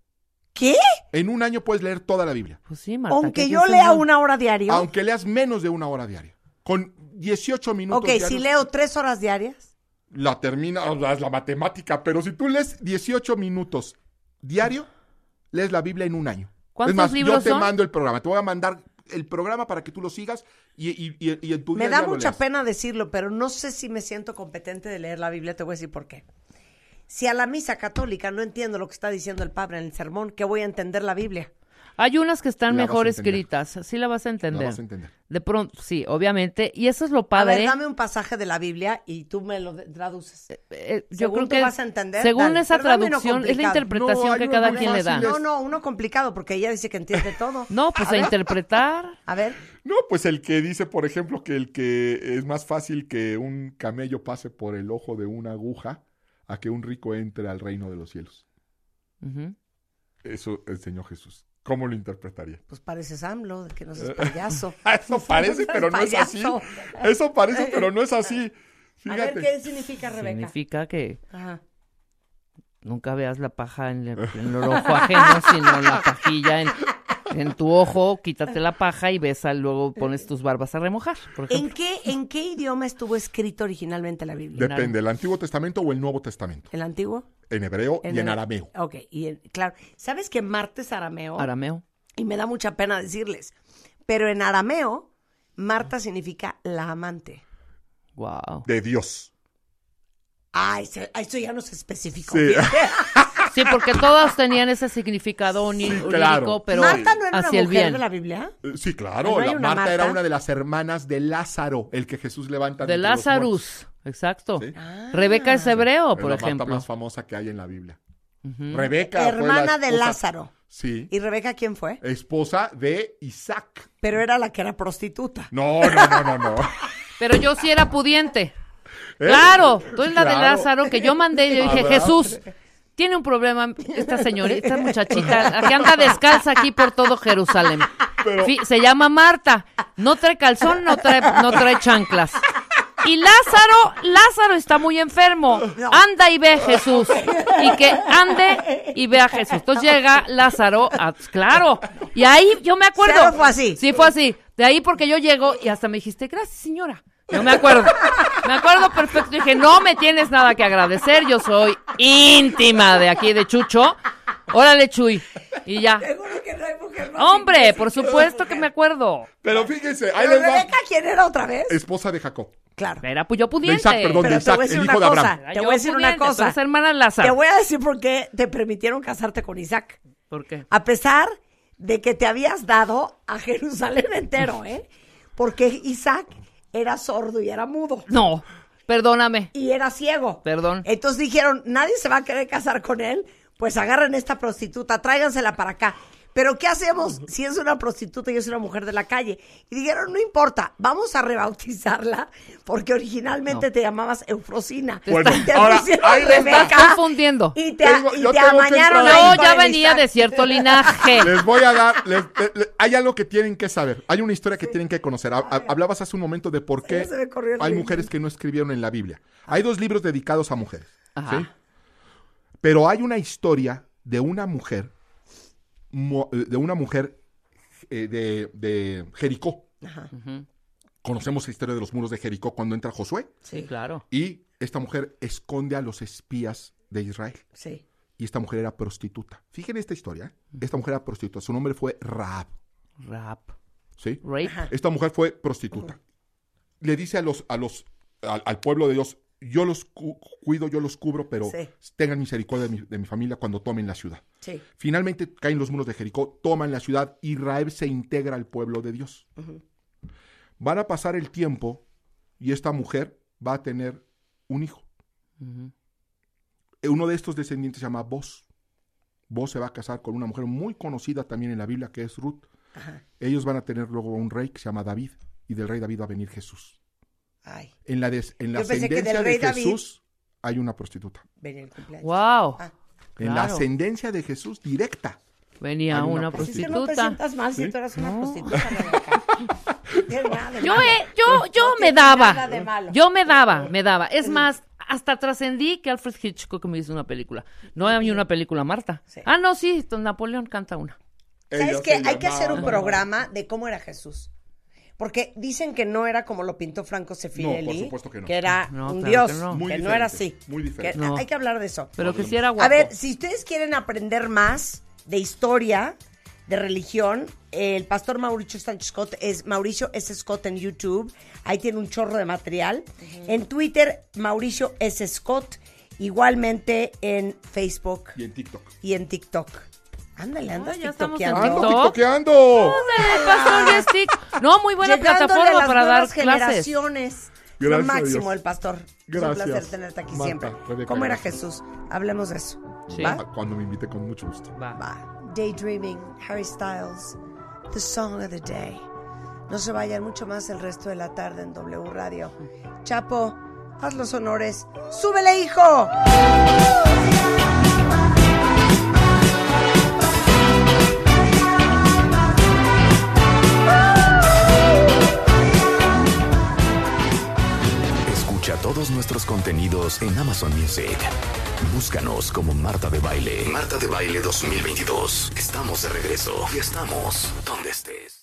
¿Qué? En un año puedes leer toda la Biblia. Pues sí, Marta. Aunque ¿qué yo lea una hora diario. Aunque leas menos de una hora diaria. Con 18 minutos ok, diarios, si leo tres horas diarias. la termina, o sea, es la matemática, pero si tú lees 18 minutos diario, lees la Biblia en un año. ¿Cuántos es más, yo te son? mando el programa, te voy a mandar el programa para que tú lo sigas y, y, y- y en tu Me día a da mucha leas. pena decirlo, pero no sé si me siento competente de leer la Biblia. Te voy a decir por qué. Si a la misa católica no entiendo lo que está diciendo el padre en el sermón, ¿qué voy a entender la Biblia? Hay unas que están La a mejor escritas, sí la vas a entender. La vas a entender. De pronto, sí, obviamente. Y eso es lo A padre. ver, dame un pasaje de la Biblia y tú me lo traduces. Eh, yo Según creo tú que vas a entender, según dale, esa pero traducción es la interpretación No, que cada quien le da. No, no, uno complicado porque ella dice que entiende todo. No, pues A a, interpretar. A ver, No, pues el que dice, por ejemplo, que el que es más fácil que un camello pase por el ojo de una aguja a que un rico entre al reino de los cielos. Ujú. Eso enseñó Jesús. ¿Cómo lo interpretaría? pues pareces AMLO, que no seas payaso. Eso parece, pero no es así. Eso parece, pero no es así. A ver, Fíjate. ¿qué significa Rebeca? Significa que Ajá. nunca veas la paja en el, en el ojo ajeno, sino la pajilla en, en tu ojo, quítate la paja y besa, luego pones tus barbas a remojar, por ¿En qué, ¿En qué idioma estuvo escrito originalmente la Biblia? Depende, ¿el Antiguo Testamento o el Nuevo Testamento? ¿El antiguo? En hebreo y en arameo. Ok, y en- claro. ¿Sabes que Marta es arameo? Arameo. Y me da mucha pena decirles. Pero en arameo, Marta significa la amante. Wow. De Dios. Ay, se- ay, eso ya no se especificó. Sí. Sí, porque todas tenían ese significado oní- Sí, claro. onírico, pero ¿Marta no era una el mujer bien. de la Biblia? Eh, Sí, claro. ¿No hay la una Marta, era Marta? una de las hermanas de Lázaro, el que Jesús levanta. De. Lazarus, exacto. Sí. Rebeca es hebreo, Es por la Marta ejemplo. más famosa que hay en la Biblia. Ujú. Rebeca. fue la Hermana de Lázaro. Sí. ¿Y Rebeca quién fue? Esposa de Isaac. Pero era la que era prostituta. No, no, no, no, no. Pero yo sí era pudiente. ¿Eh? Claro, tú eres la de. Lázaro que yo mandé y le dije, Ah, ¿verdad? Jesús, tiene un problema esta señorita, esta muchachita, que anda descalza aquí por todo Jerusalén. Pero- se llama Marta, no trae calzón, no trae, no trae chanclas. Y Lázaro, Lázaro está muy enfermo. Anda y ve a Jesús. Y que ande y ve a Jesús. Entonces llega Lázaro, a- claro. Y ahí yo me acuerdo. Claro, fue así. Sí, fue así. De ahí porque yo llego y hasta me dijiste, gracias, señora. Yo me acuerdo. Me acuerdo perfecto. Dije, no me tienes nada que agradecer. Yo soy íntima de aquí de Chucho. Órale, Chuy. Y ya. Seguro que no hay mujer más Hombre, por supuesto que me acuerdo. Pero fíjense, ahí Pero les va. Rebeca, ¿quién era otra vez? Esposa de Jacob. Claro. Era pues yo pudiente. De Isaac, perdón, Pero de te Isaac, voy a decir el una hijo de cosa. Abraham. Te yo voy a decir una cosa. eres hermana Lázaro. Te voy a decir por qué te permitieron casarte con Isaac. ¿Por qué? A pesar de que te habías dado a Jerusalén entero, ¿eh? Porque Isaac era sordo y era mudo. No, perdóname. Y era ciego. Perdón. Entonces dijeron, nadie se va a querer casar con él, pues agarren esta prostituta, tráigansela para acá. Pero ¿qué hacemos si es una prostituta y es una mujer de la calle? Y dijeron, no importa, vamos a rebautizarla porque originalmente te llamabas Eufrosina. Bueno, Y te ahora, ahí. Rebeca Estás confundiendo. Y te, Tengo- y te amañaron Yo ya venía de cierto linaje. Les voy a dar, les- hay algo que tienen que saber, hay una historia que tienen que conocer. Ha- ha- Hablabas hace un momento de por qué hay mujeres que no escribieron en la Biblia. Hay dos libros dedicados a mujeres, Ajá. ¿sí? Pero hay una historia de una mujer, de una mujer eh, de, de Jericó. Conocemos la historia de los muros de Jericó cuando entra Josué Sí, claro. y esta mujer esconde a los espías de Israel. Sí. Y esta mujer era prostituta. Fíjense esta historia. ¿eh? Esta mujer era prostituta. Su nombre fue Raab. Rap. ¿sí? Rape. Esta mujer fue prostituta. Le dice a los, a los, al, al pueblo de Dios, yo los cu- cuido, yo los cubro, pero Sí. tengan misericordia de mi, de mi familia cuando tomen la ciudad. Sí. Finalmente caen los muros de Jericó, toman la ciudad y Raab se integra al pueblo de Dios. Van a pasar el tiempo y esta mujer va a tener un hijo. Eh, Uno de estos descendientes se llama Boz. Boz se va a casar con una mujer muy conocida también en la Biblia, que es Ruth. Ajá. Ellos van a tener luego un rey que se llama David, y del rey David va a venir Jesús. Ay, En la, des- en la ascendencia de David- Jesús hay una prostituta. venía el cumpleaños. Wow. Ah. En la ascendencia de Jesús directa. Venía una no prostituta. presentas mal si tú eres una No. prostituta. No de Yo, eh, yo, yo No me daba. Yo me daba, me daba. Es más, hasta trascendí que Alfred Hitchcock me hizo una película. No hay una película, Marta. Sí. Ah, no, sí, don Napoleón canta una. ¿Sabes qué? Hay que hacer un programa de cómo era Jesús. Porque dicen que no era como lo pintó Franco Sefirelli. No, por supuesto que no. era No, un claro dios. que no. Muy que no era así. muy diferente. Que- No. Hay que hablar de eso. Pero que sí era guapo. A ver, si ustedes quieren aprender más de historia, de religión, el pastor Mauricio Sánchez Scott es Mauricio S. Scott en YouTube. Ahí tiene un chorro de material. En Twitter, Mauricio S. Scott. Igualmente en Facebook Y en TikTok. y en TikTok. Ándale, andas ya estamos en tiktokeando. ¡Ando TikTok? tiktokeando! Ándale, pastor stick. No, muy buena Llegándole plataforma las para dar nuevas clases. generaciones. Lo Gracias a máximo Dios. el pastor. Es un Gracias, placer tenerte aquí Marta, siempre. Rebeca, ¿Cómo era gracias. Jesús? Hablemos de eso. Sí. ¿Va? Ah, Cuando me invite con mucho gusto. Va. Va. Daydreaming, Harry Styles, The Song of the Day. No se vayan mucho más el resto de la tarde en W Radio. Chapo, haz los honores. ¡Súbele, hijo! Escucha todos nuestros contenidos en Amazon Music. Búscanos como Marta de Baile. Marta de Baile 2022. Estamos de regreso y estamos donde estés.